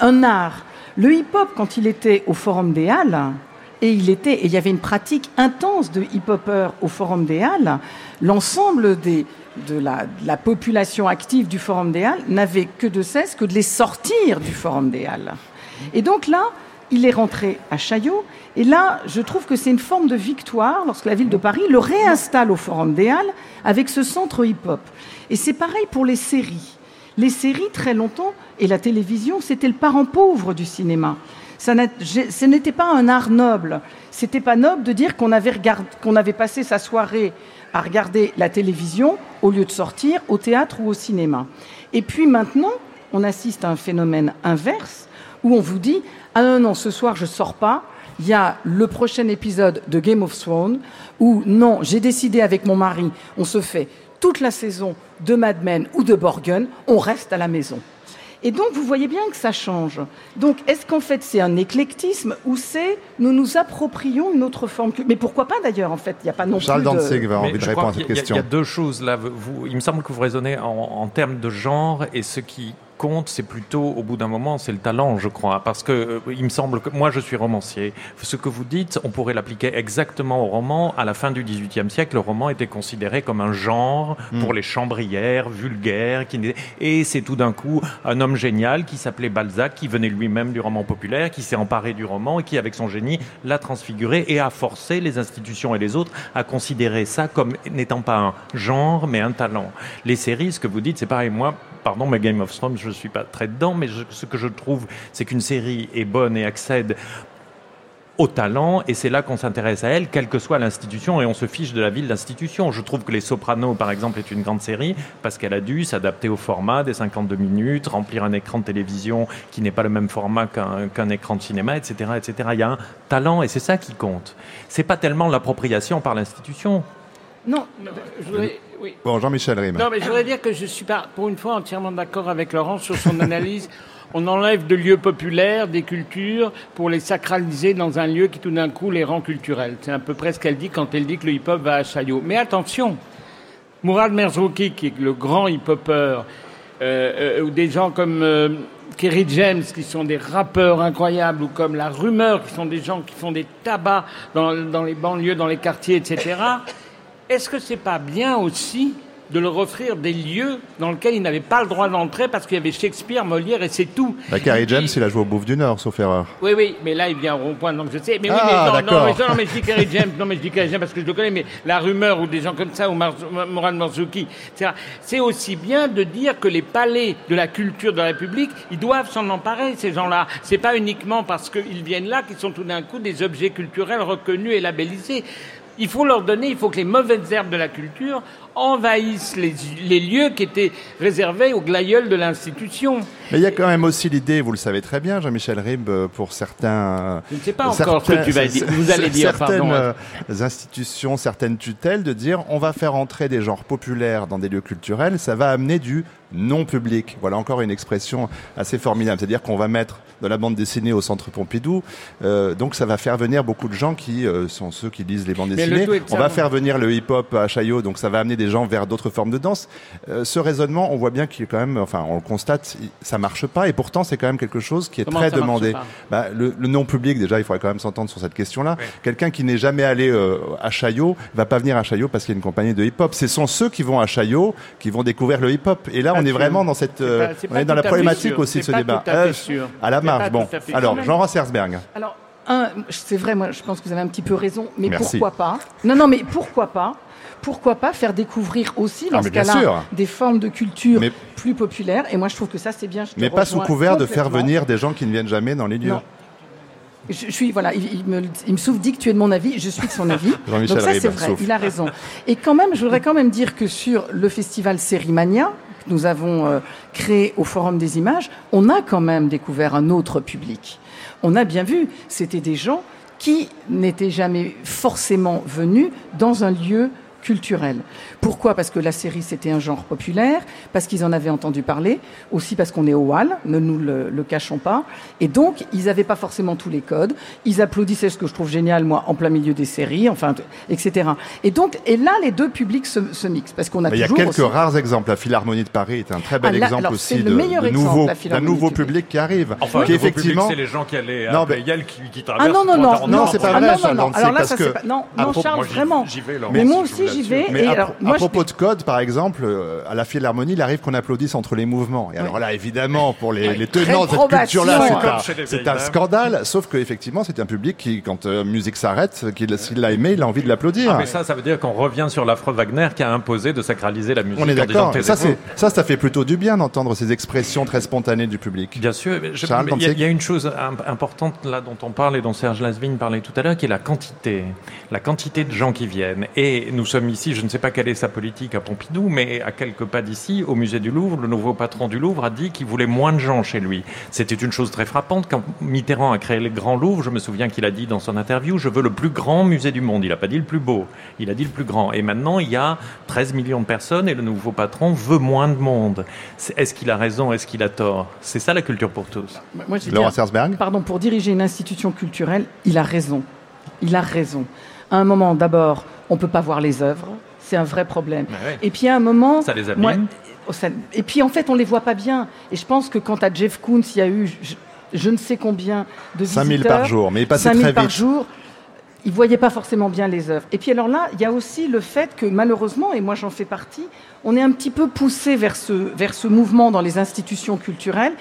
un art. Le hip-hop, quand il était au Forum des Halles, et il était, et il y avait une pratique intense de hip-hopers au Forum des Halles, l'ensemble de la, de la, population active du Forum des Halles n'avait que de cesse que de les sortir du Forum des Halles. Et donc là, il est rentré à Chaillot, et là, je trouve que c'est une forme de victoire lorsque la ville de Paris le réinstalle au Forum des Halles avec ce centre hip-hop. Et c'est pareil pour les séries. Les séries, très longtemps, et la télévision, c'était le parent pauvre du cinéma. Ce n'était pas un art noble. C'était pas noble de dire qu'on avait, regard, qu'on avait passé sa soirée à regarder la télévision au lieu de sortir au théâtre ou au cinéma. Et puis maintenant, on assiste à un phénomène inverse où on vous dit ah non non ce soir je sors pas. Il y a le prochain épisode de Game of Thrones où non j'ai décidé avec mon mari on se fait toute la saison de Mad Men ou de Borgen, on reste à la maison. Et donc, vous voyez bien que ça change. Donc, est-ce qu'en fait, c'est un éclectisme ou c'est nous nous approprions une autre forme que... Mais pourquoi pas d'ailleurs, en fait Il n'y a pas non Charles plus. Danzig va envie de répondre à cette question. Il y, a deux choses là. Vous, il me semble que vous raisonnez en, en termes de genre et ce qui compte, c'est plutôt, au bout d'un moment, c'est le talent, je crois. Parce que euh, il me semble que moi, je suis romancier. Ce que vous dites, on pourrait l'appliquer exactement au roman. À la fin du XVIIIe siècle, le roman était considéré comme un genre mm. pour les chambrières, vulgaires. Qui... Et c'est tout d'un coup un homme génial qui s'appelait Balzac, qui venait lui-même du roman populaire, qui s'est emparé du roman et qui, avec son génie, l'a transfiguré et a forcé les institutions et les autres à considérer ça comme n'étant pas un genre, mais un talent. Les séries, ce que vous dites, c'est pareil. Moi, pardon, mais Game of Thrones, je ne suis pas très dedans, mais je, ce que je trouve, c'est qu'une série est bonne et accède au talent, et c'est là qu'on s'intéresse à elle, quelle que soit l'institution, et on se fiche de la vie de l'institution. Je trouve que Les Sopranos, par exemple, est une grande série, parce qu'elle a dû s'adapter au format des 52 minutes, remplir un écran de télévision qui n'est pas le même format qu'un qu écran de cinéma, etc., etc. Il y a un talent, et c'est ça qui compte. C'est pas tellement l'appropriation par l'institution. Non, je voudrais... Oui. Bon, Jean-Michel Rime. Non, mais je voudrais dire que je suis pas, pour une fois, entièrement d'accord avec Laurent sur son analyse. On enlève de lieux populaires, des cultures, pour les sacraliser dans un lieu qui tout d'un coup les rend culturels. C'est à peu près ce qu'elle dit quand elle dit que le hip-hop va à Chaillot. Mais attention, Mourad Merzouki, qui est le grand hip-hopper, euh, euh, ou des gens comme euh, Kerry James, qui sont des rappeurs incroyables, ou comme La Rumeur, qui sont des gens qui font des tabacs dans, dans les banlieues, dans les quartiers, etc. Est-ce que c'est pas bien aussi de leur offrir des lieux dans lesquels ils n'avaient pas le droit d'entrer parce qu'il y avait Shakespeare, Molière et c'est tout. Bah, Carrie James, il a joué au Bouffe du Nord, sauf erreur. Oui, oui, mais là, il vient au rond-point, donc je sais. Mais oui, ah, mais non, non, mais, non, mais je dis Carrie James, non, mais je dis Carrie James parce que je le connais, mais la rumeur ou des gens comme ça, ou Mar Moran c'est aussi bien de dire que les palais de la culture de la République, ils doivent s'en emparer, ces gens-là. C'est pas uniquement parce qu'ils viennent là qu'ils sont tout d'un coup des objets culturels reconnus et labellisés il faut leur donner, il faut que les mauvaises herbes de la culture envahissent les, les lieux qui étaient réservés aux glaïeuls de l'institution. Mais il y a quand même aussi l'idée, vous le savez très bien, Jean-Michel Rib, pour certains. Je ne sais pas encore ce que tu vas dire. Vous allez dire, certaines pardon. euh, institutions, certaines tutelles, de dire on va faire entrer des genres populaires dans des lieux culturels, ça va amener du non public. Voilà encore une expression assez formidable. C'est-à-dire qu'on va mettre de la bande dessinée au centre Pompidou, euh, donc ça va faire venir beaucoup de gens qui euh, sont ceux qui lisent les bandes Mais dessinées. On va faire venir le hip-hop à Chaillot, donc ça va amener des gens vers d'autres formes de danse. Euh, ce raisonnement, on voit bien qu'il est quand même, enfin, on le constate, ça marche pas. Et pourtant, c'est quand même quelque chose qui est Comment très demandé. Bah, le, le non public, déjà, il faudrait quand même s'entendre sur cette question-là. Quelqu'un qui n'est jamais allé euh, à Chaillot va pas venir à Chaillot parce qu'il y a une compagnie de hip-hop. Ce sont ceux qui vont à Chaillot qui vont découvrir le hip-hop. Et là, on est vraiment dans cette, euh, pas- on est dans la problématique sûr. aussi de ce débat. tout à fait Euh, sûr. à la marge, bon. tout à fait Alors. Jean Rassersberg. Alors, c'est vrai, moi, je pense que vous avez un petit peu raison, mais Merci. pourquoi pas? Non, non, mais pourquoi pas? Pourquoi pas faire découvrir aussi, dans Ah, ce mais bien cas-là, des formes de culture Mais- plus populaires Et moi, je trouve que ça, c'est bien. je Mais pas sous couvert de faire venir des gens qui ne viennent jamais dans les lieux. Non. Je, je suis voilà, il, il me, il me souffle dit que tu es de mon avis, je suis de son avis. Donc ça c'est vrai, souffle. il a raison. Et quand même, je voudrais quand même dire que sur le festival Sérimania que nous avons euh, créé au Forum des Images, on a quand même découvert un autre public. On a bien vu, c'était des gens qui n'étaient jamais forcément venus dans un lieu culturel. Pourquoi? Parce que la série, c'était un genre populaire, parce qu'ils en avaient entendu parler, aussi parce qu'on est au Hall, ne nous le, le cachons pas. Et donc, ils n'avaient pas forcément tous les codes. Ils applaudissaient ce que je trouve génial, moi, en plein milieu des séries, enfin, etc. Et donc, et là, les deux publics se, se mixent, parce qu'on a Mais il y a quelques aussi- rares exemples. La Philharmonie de Paris est un très bel Ah, là, exemple alors, aussi c'est le de, meilleur de exemple, nouveau, la d'un nouveau public. public qui arrive. Enfin, qui effectivement. public, c'est les gens qui allaient Non, mais- Yale qui, qui Ah traversent non, non, non, Pointe-à-Pitre. non, c'est pas ah, vrai, non, non, non. Alors là, ça, c'est pas... Non, non, Charles, vraiment. j'y vais, Laurence, Mais moi aussi, j'y l'assure. vais. Mais et à, alors, pro- moi, à je- propos de code, par exemple, euh, à la Philharmonie, il arrive qu'on applaudisse entre les mouvements. Et alors là, évidemment, pour les, les tenants de cette culture-là, c'est un- scandale. Sauf que effectivement, c'est un public qui, quand euh, musique s'arrête, qu'il- s'il l'a aimé, il a envie de l'applaudir. Ah, mais ça, ça veut dire qu'on revient sur l'affreux Wagner qui a imposé de sacraliser la musique. On est d'accord. Ça, c'est ça, ça fait plutôt du bien d'entendre ces expressions très spontanées du public. Bien sûr, il y, a- y une chose im- importante là dont on parle et dont Serge Lasvigne parlait tout à l'heure, qui est la quantité, la quantité de gens qui viennent. Et nous sommes ici, je ne sais pas quelle est sa politique à Pompidou, mais à quelques pas d'ici, au musée du Louvre, le nouveau patron du Louvre a dit qu'il voulait moins de gens chez lui. C'était une chose très frappante quand Mitterrand a créé le Grand Louvre. Je me souviens qu'il a dit dans son interview, je veux le plus grand musée du monde. Il n'a pas dit le plus beau, il a dit le plus grand. Et maintenant, il y a 13 millions de personnes et le nouveau patron veut moins de monde. Est-ce qu'il a raison Est-ce qu'il a tort? C'est ça la culture pour tous. Moi, je dis Laurent Sersberg. Pardon, pour diriger une institution culturelle, il a raison. Il a raison. À un moment, d'abord, on peut pas voir les œuvres. C'est un vrai problème. Ouais. Et puis à un moment, Ça les abîme. moi- ça- et puis en fait, on les voit pas bien. Et je pense que quand à Jeff Koons, il y a eu je, je ne sais combien de 5000 visiteurs, par jour, mais il passait 5000 très par vite. jour. Ils voyaient pas forcément bien les œuvres. Et puis alors là, il y a aussi le fait que malheureusement, et moi j'en fais partie, on est un petit peu poussé vers ce, vers ce mouvement dans les institutions culturelles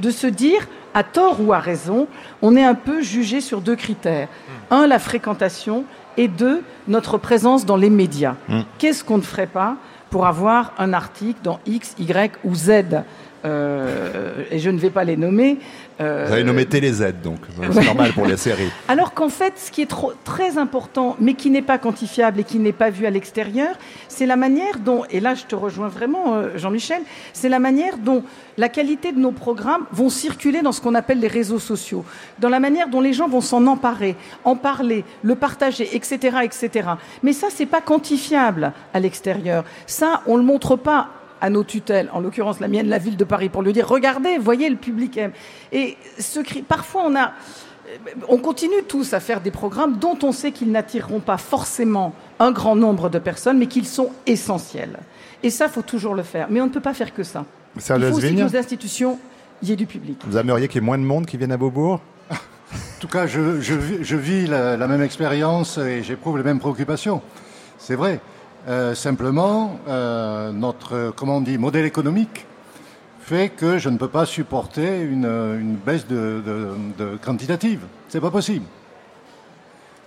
de se dire, à tort ou à raison, on est un peu jugé sur deux critères. Un, la fréquentation, et deux, notre présence dans les médias. Mm. Qu'est-ce qu'on ne ferait pas pour avoir un article dans X, Y ou Z? Et je ne vais pas les nommer. euh, Vous avez nommé TéléZ, donc c'est normal pour les séries. alors qu'en fait, ce qui est trop, très important, mais qui n'est pas quantifiable et qui n'est pas vu à l'extérieur, c'est la manière dont, et là je te rejoins vraiment euh, Jean-Michel, c'est la manière dont la qualité de nos programmes vont circuler dans ce qu'on appelle les réseaux sociaux, dans la manière dont les gens vont s'en emparer, en parler, le partager, etc., etc. Mais ça, c'est pas quantifiable à l'extérieur. Ça, on le montre pas à nos tutelles, en l'occurrence la mienne, la ville de Paris, pour lui dire regardez, voyez, le public aime. Et ce cri, parfois on a, on continue tous à faire des programmes dont on sait qu'ils n'attireront pas forcément un grand nombre de personnes, mais qu'ils sont essentiels. Et ça, faut toujours le faire. Mais on ne peut pas faire que ça. Serge Il faut aussi que nos institutions y aient du public. vous aimeriez qu'il y ait moins de monde qui vienne à Beaubourg? En tout cas, je, je vis- je vis la, la même expérience et j'éprouve les mêmes préoccupations. C'est vrai. Euh, simplement, euh, notre, comment on dit, modèle économique fait que je ne peux pas supporter une, une baisse de, de, de quantitative. C'est pas possible.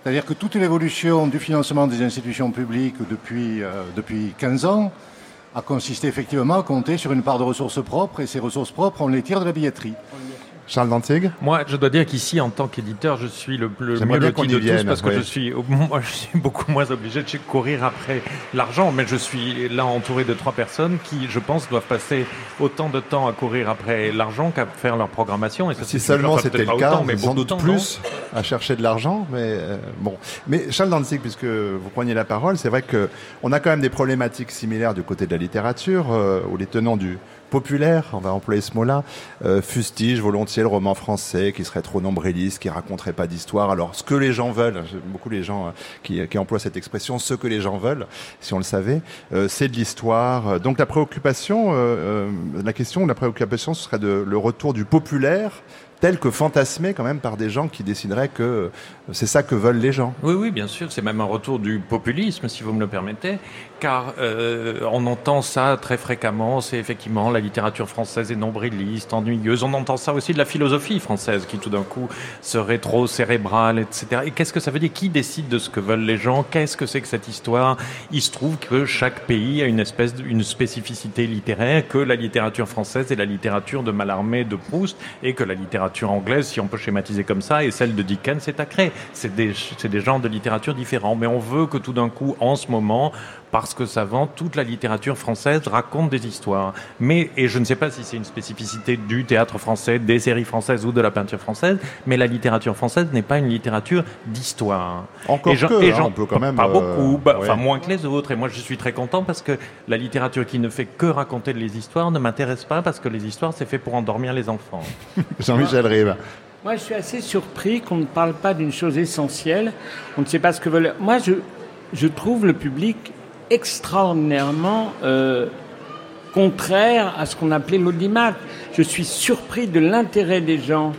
C'est-à-dire que toute l'évolution du financement des institutions publiques depuis, euh, depuis 15 ans a consisté effectivement à compter sur une part de ressources propres et ces ressources propres, on les tire de la billetterie. Charles Dantig Moi, je dois dire qu'ici, en tant qu'éditeur, je suis le, le mieux loti qu'on de tous parce que je suis, moi, je suis beaucoup moins obligé de courir après l'argent, mais je suis là entouré de trois personnes qui, je pense, doivent passer autant de temps à courir après l'argent qu'à faire leur programmation. Et ça, Si seulement c'était le cas, autant, mais sans beaucoup doute de temps, plus à chercher de l'argent, mais euh, bon. Mais Charles Danzig, puisque vous preniez la parole, c'est vrai que on a quand même des problématiques similaires du côté de la littérature, euh, où les tenants du, populaire, on va employer ce mot-là, euh, fustige volontiers le roman français qui serait trop nombriliste, qui raconterait pas d'histoire. Alors, ce que les gens veulent, beaucoup les gens euh, qui, qui emploient cette expression, ce que les gens veulent, si on le savait, euh, c'est de l'histoire. Donc la préoccupation, euh, euh, la question, la préoccupation, ce serait de, le retour du populaire tel que fantasmé quand même par des gens qui décideraient que euh, c'est ça que veulent les gens. Oui, oui, bien sûr, c'est même un retour du populisme, si vous me le permettez, car euh, on entend ça très fréquemment, c'est effectivement la littérature française est nombriliste, ennuyeuse, on entend ça aussi de la philosophie française, qui tout d'un coup serait trop cérébrale, etc. Et qu'est-ce que ça veut dire? Qui décide de ce que veulent les gens? Qu'est-ce que c'est que cette histoire? Il se trouve que chaque pays a une espèce une spécificité littéraire, que la littérature française est la littérature de Mallarmé, de Proust, et que la littérature anglaise, si on peut schématiser comme ça, et celle de Dickens, c'est Thackeray. C'est des, c'est des genres de littérature différents. Mais on veut que tout d'un coup, en ce moment, parce que ça vend, toute la littérature française raconte des histoires. Mais, et je ne sais pas si c'est une spécificité du théâtre français, des séries françaises ou de la peinture française, mais la littérature française n'est pas une littérature d'histoire. Encore Et j'en- que, et hein, on peut quand même, Pas euh, beaucoup, bah, ouais. enfin moins que les autres. Et moi, je suis très content parce que la littérature qui ne fait que raconter les histoires ne m'intéresse pas parce que les histoires, c'est fait pour endormir les enfants. Jean-Michel Rive. Moi, je suis assez surpris qu'on ne parle pas d'une chose essentielle. On ne sait pas ce que veulent. Moi, je, je trouve le public extraordinairement euh, contraire à ce qu'on appelait l'audimat. Je suis surpris de l'intérêt des gens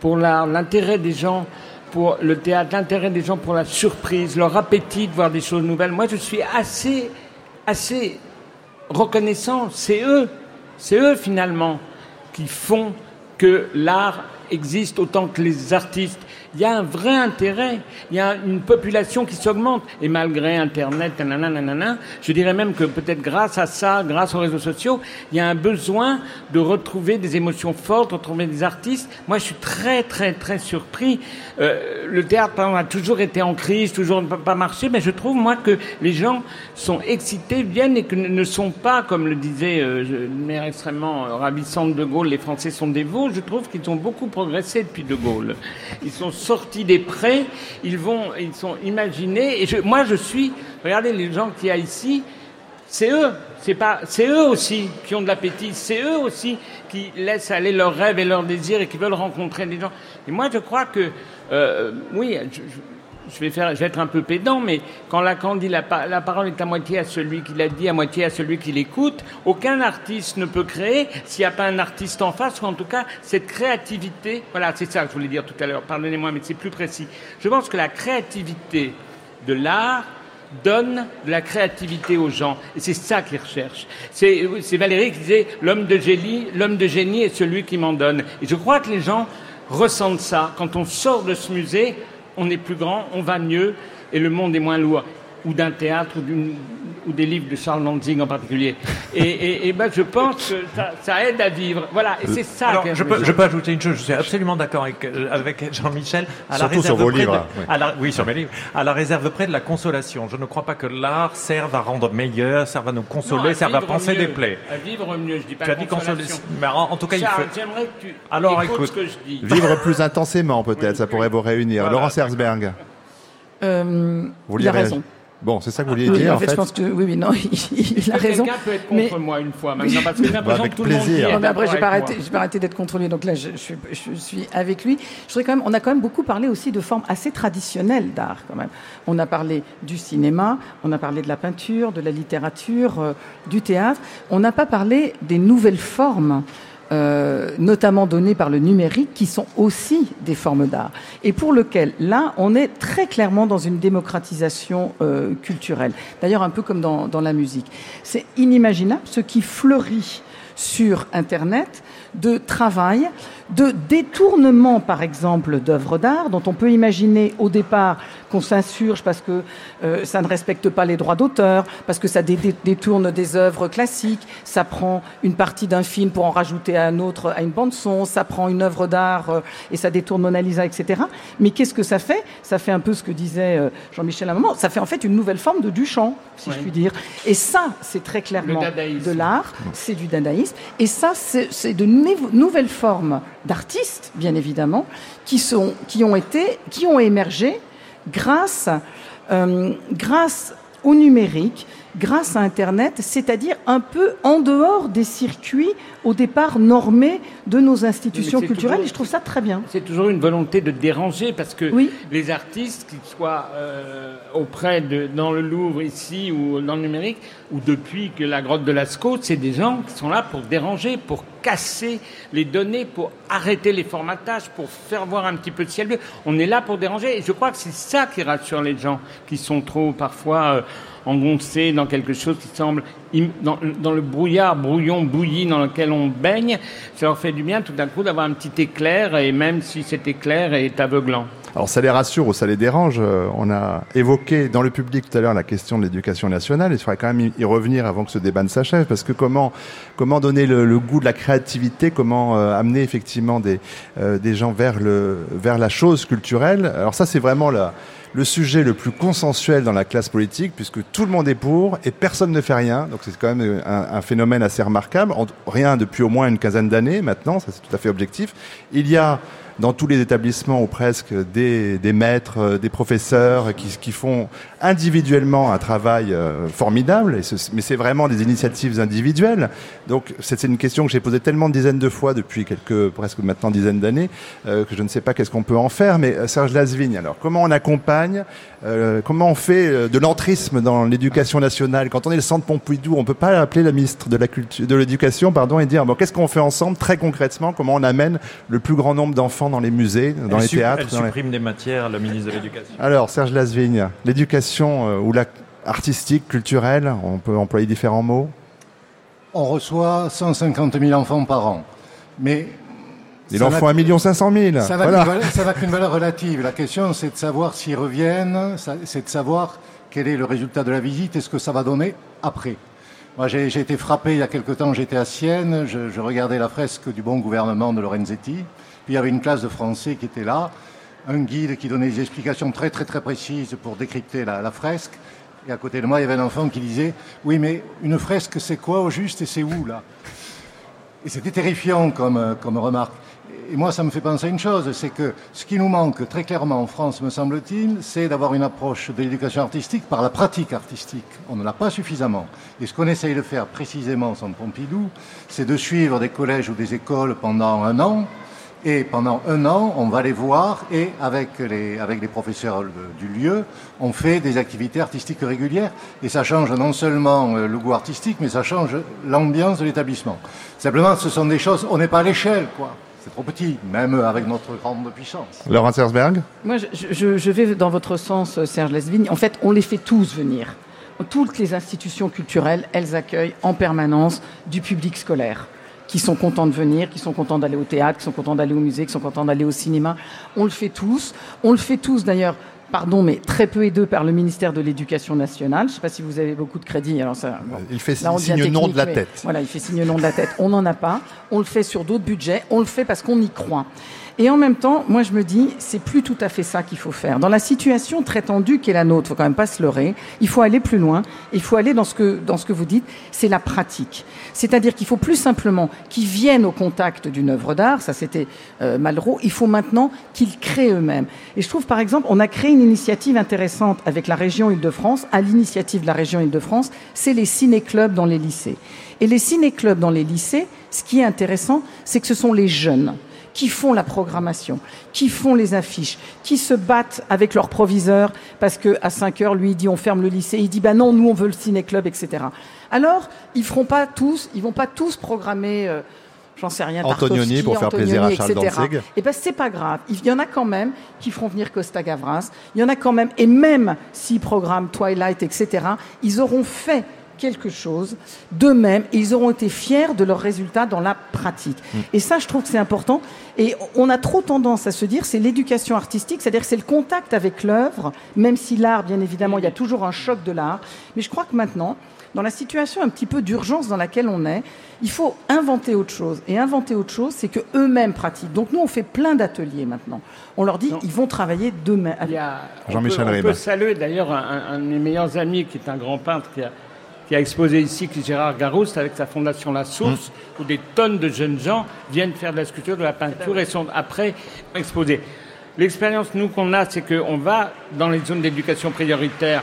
pour l'art, l'intérêt des gens pour le théâtre, l'intérêt des gens pour la surprise, leur appétit de voir des choses nouvelles. Moi, je suis assez, assez reconnaissant. C'est eux, c'est eux finalement qui font que l'art existe autant que les artistes. Il y a un vrai intérêt, il y a une population qui s'augmente. Et malgré Internet, nanana, nanana, je dirais même que peut-être grâce à ça, grâce aux réseaux sociaux, il y a un besoin de retrouver des émotions fortes, de retrouver des artistes. Moi, je suis très, très, très surpris. Euh, le théâtre, par exemple, a toujours été en crise, toujours ne pas marcher, mais je trouve, moi, que les gens sont excités, viennent et que ne sont pas, comme le disait euh, une mère extrêmement euh, ravissante de Gaulle, les Français sont veaux. Je trouve qu'ils ont beaucoup progressé depuis de Gaulle. Ils sont sortis des prés, ils vont, ils sont imaginés. Et moi, je suis, regardez les gens qu'il y a ici, c'est eux, c'est pas, c'est eux aussi qui ont de l'appétit, c'est eux aussi qui laissent aller leurs rêves et leurs désirs et qui veulent rencontrer des gens. Et moi, je crois que, euh, oui, je- je vais faire, être un peu pédant, mais quand Lacan dit la, la parole est à moitié à celui qui l'a dit, à moitié à celui qui l'écoute, aucun artiste ne peut créer s'il n'y a pas un artiste en face, ou en tout cas cette créativité. Voilà, c'est ça que je voulais dire tout à l'heure. Pardonnez-moi, mais c'est plus précis. Je pense que la créativité de l'art donne de la créativité aux gens. Et c'est ça qu'ils recherchent. C'est c'est Valérie qui disait l'homme de génie, l'homme de génie est celui qui m'en donne. Et je crois que les gens ressentent ça. Quand on sort de ce musée, on est plus grand, on va mieux et le monde est moins lourd. Ou d'un théâtre ou, des livres de Charles Lanzing en particulier. Et, et, et ben, je pense que ça, ça aide à vivre. Voilà, et c'est ça. Alors, je peux, je peux ajouter une chose. Je suis absolument d'accord avec, euh, avec Jean-Michel. à Surtout sur vos livres, de- oui. à la- oui, sur mes livres. À la réserve près de la consolation. Je ne crois pas que l'art serve à rendre meilleur, serve à nous Non, consoler, serve à penser mieux. des plaies. À vivre mieux, je dis pas Tu as dit consoler. consolation. Mais en, en tout cas, il faut. j'aimerais que tu Alors, écoute. ce que je dis. Vivre plus intensément, peut-être, ça pourrait vous réunir. Voilà. Laurence Herzberg, Euh, vous il a raison. Bon, c'est ça que vous vouliez Oui, dire, en fait, je pense que oui, oui, non, il, il a raison. Quelqu'un peut être Mais- contre moi une fois maintenant parce que j'ai l'impression avec que tout le monde plaisir. Non, mais après, j'ai pas arrêté, j'ai pas arrêté d'être contrôlé. Donc là, je, je suis, je suis avec lui. Je voudrais quand même, on a quand même beaucoup parlé aussi de formes assez traditionnelles d'art, quand même. On a parlé du cinéma, on a parlé de la peinture, de la littérature, euh, du théâtre. On n'a pas parlé des nouvelles formes. Euh, notamment données par le numérique, qui sont aussi des formes d'art, et pour lequel, là, on est très clairement dans une démocratisation euh, culturelle. D'ailleurs, un peu comme dans, dans la musique. C'est inimaginable ce qui fleurit sur Internet de travail, de détournement, par exemple, d'œuvres d'art, dont on peut imaginer au départ qu'on s'insurge parce que euh, ça ne respecte pas les droits d'auteur, parce que ça dé- dé- détourne des œuvres classiques, ça prend une partie d'un film pour en rajouter à un autre, à une bande-son, ça prend une œuvre d'art euh, et ça détourne Mona Lisa, etc. Mais qu'est-ce que ça fait? Ça fait un peu ce que disait euh, Jean-Michel à un moment, ça fait en fait une nouvelle forme de Duchamp, si je puis dire. Et ça, c'est très clairement de l'art, c'est du dadaïsme. Et ça, c'est de nou- nouvelles formes d'artistes, bien évidemment, qui, sont, qui, ont été, qui ont émergé grâce, euh, grâce au numérique grâce à Internet, c'est-à-dire un peu en dehors des circuits au départ normés de nos institutions culturelles. toujours- Et je trouve ça très bien. C'est toujours une volonté de déranger parce que Oui. les artistes, qu'ils soient euh, auprès de dans le Louvre ici ou dans le numérique ou depuis que la grotte de Lascaux, c'est des gens qui sont là pour déranger, pour casser les données, pour arrêter les formatages, pour faire voir un petit peu de ciel bleu. On est là pour déranger et je crois que c'est ça qui rassure les gens qui sont trop parfois euh, engoncés dans quelque chose qui semble dans le brouillard, brouillon, bouilli dans lequel on baigne. Ça leur fait du bien tout d'un coup d'avoir un petit éclair et même si cet éclair est aveuglant. Alors ça les rassure ou ça les dérange. Euh, On a évoqué dans le public tout à l'heure la question de l'éducation nationale. Il faudrait quand même y- revenir avant que ce débat ne s'achève, parce que comment comment donner le, le goût de la créativité, comment euh, amener effectivement des euh, des gens vers le vers la chose culturelle. Alors ça c'est vraiment la le sujet le plus consensuel dans la classe politique, puisque tout le monde est pour et personne ne fait rien. Donc c'est quand même un, un phénomène assez remarquable. En- rien depuis au moins une quinzaine d'années maintenant, ça c'est tout à fait objectif. Il y a dans tous les établissements ou presque des, maîtres, euh, des professeurs qui, font individuellement un travail euh, formidable, mais c'est vraiment des initiatives individuelles. Donc c'est une question que j'ai posée tellement de dizaines de fois depuis quelques presque maintenant dizaines d'années euh, que je ne sais pas qu'est-ce qu'on peut en faire. Mais Serge Lasvigne, alors comment on accompagne, comment on fait de l'entrisme dans l'éducation nationale? Quand on est le centre Pompidou, on peut pas appeler la ministre de de l'éducation, pardon, et dire bon qu'est-ce qu'on fait ensemble très concrètement Comment on amène le plus grand nombre d'enfants dans les musées, dans elle les théâtres Elle dans les- supprime des matières, la ministre de l'Éducation. Alors Serge Lasvigne, l'éducation euh, ou la artistique, culturelle, on peut employer différents mots? On reçoit 150 000 enfants par an. Mais Il en faut un million cinq cent mille. Ça n'a Voilà. qu'une valeur- relative. La question, c'est de savoir s'ils reviennent, c'est de savoir quel est le résultat de la visite et ce que ça va donner après. Moi, j'ai j'ai été frappé il y a quelque temps, j'étais à Sienne, je, je regardais la fresque du bon gouvernement de Lorenzetti, puis il y avait une classe de français qui était là, un guide qui donnait des explications très très très précises pour décrypter la, fresque, et à côté de moi, il y avait un enfant qui disait « Oui, mais une fresque, c'est quoi au juste et c'est où, là ?» Et c'était terrifiant comme, euh, comme remarque. Et moi, ça me fait penser à une chose, c'est que ce qui nous manque très clairement en France, me semble-t-il, c'est d'avoir une approche de l'éducation artistique par la pratique artistique. On ne l'a pas suffisamment. Et ce qu'on essaye de faire précisément Centre Pompidou, c'est de suivre des collèges ou des écoles pendant un an. Et pendant un an, on va les voir et avec les, avec les professeurs du lieu, on fait des activités artistiques régulières. Et ça change non seulement euh, le goût artistique, mais ça change l'ambiance de l'établissement. Simplement, ce sont des choses, on n'est pas à l'échelle, quoi. C'est trop petit, même avec notre grande puissance. Laurent Sersberg Moi, je, je- je vais dans votre sens, euh, Serge Lesvigne. En fait, on les fait tous venir. Toutes les institutions culturelles, elles accueillent en permanence du public scolaire qui sont contents de venir, qui sont contents d'aller au théâtre, qui sont contents d'aller au musée, qui sont contents d'aller au cinéma. On le fait tous. On le fait tous d'ailleurs, pardon, mais très peu aideux par le ministère de l'Éducation nationale. Je ne sais pas si vous avez beaucoup de crédit. Alors ça, bon. Il fait Là, signe non de la tête. Voilà, il fait signe non de la tête. On n'en a pas. On le fait sur d'autres budgets. On le fait parce qu'on y croit. Et en même temps, moi, je me dis, c'est plus tout à fait ça qu'il faut faire. Dans la situation très tendue qu'est la nôtre, faut quand même pas se leurrer. Il faut aller plus loin. Il faut aller dans ce que, dans ce que vous dites, c'est la pratique. C'est-à-dire qu'il faut plus simplement qu'ils viennent au contact d'une œuvre d'art. Ça, c'était euh, Malraux. Il faut maintenant qu'ils créent eux-mêmes. Et je trouve, par exemple, on a créé une initiative intéressante avec la région Île-de-France, à l'initiative de la région Île-de-France, c'est les ciné-clubs dans les lycées. Et les ciné-clubs dans les lycées, ce qui est intéressant, c'est que ce sont les jeunes qui font la programmation, qui font les affiches, qui se battent avec leur proviseur parce que à 5 heures, lui, il dit on ferme le lycée, il dit bah non, nous on veut le ciné-club, etc. Alors, ils feront pas tous, ils vont pas tous programmer. euh, J'en sais rien. Antonioni pour faire plaisir à Charles etc. Et ben c'est pas grave. Il y en a quand même qui feront venir Costa Gavras. Il y en a quand même, et même s'ils programment Twilight, etc. Ils auront fait quelque chose d'eux-mêmes et ils auront été fiers de leurs résultats dans la pratique. Et ça, je trouve que c'est important. Et on a trop tendance à se dire c'est l'éducation artistique, c'est-à-dire que c'est le contact avec l'œuvre, même si l'art, bien évidemment, il y a toujours un choc de l'art. Mais je crois que maintenant, dans la situation un petit peu d'urgence dans laquelle on est, il faut inventer autre chose. Et inventer autre chose, c'est que eux-mêmes pratiquent. Donc nous, on fait plein d'ateliers maintenant. On leur dit, Non. ils vont travailler demain. Il y a- on Jean-Michel peut- On peut saluer d'ailleurs un, un de mes meilleurs amis qui est un grand peintre qui a, qui a exposé ici, qui est Gérard Garouste, avec sa fondation La Source, où des tonnes de jeunes gens viennent faire de la sculpture, de la peinture et sont après exposés. L'expérience, nous, qu'on a, c'est qu'on va dans les zones d'éducation prioritaire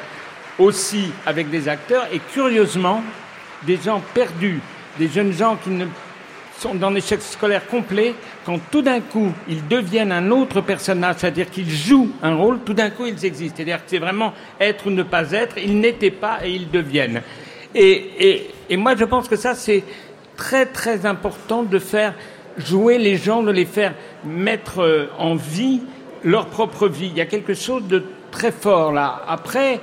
aussi avec des acteurs et curieusement, des gens perdus, des jeunes gens qui ne sont dans l'échec scolaire complet, quand tout d'un coup ils deviennent un autre personnage, c'est-à-dire qu'ils jouent un rôle, tout d'un coup ils existent. C'est-à-dire que c'est vraiment être ou ne pas être, ils n'étaient pas et ils deviennent. Et, et, et moi je pense que ça c'est très très important de faire jouer les gens, de les faire mettre euh, en vie leur propre vie. Il y a quelque chose de très fort là. Après,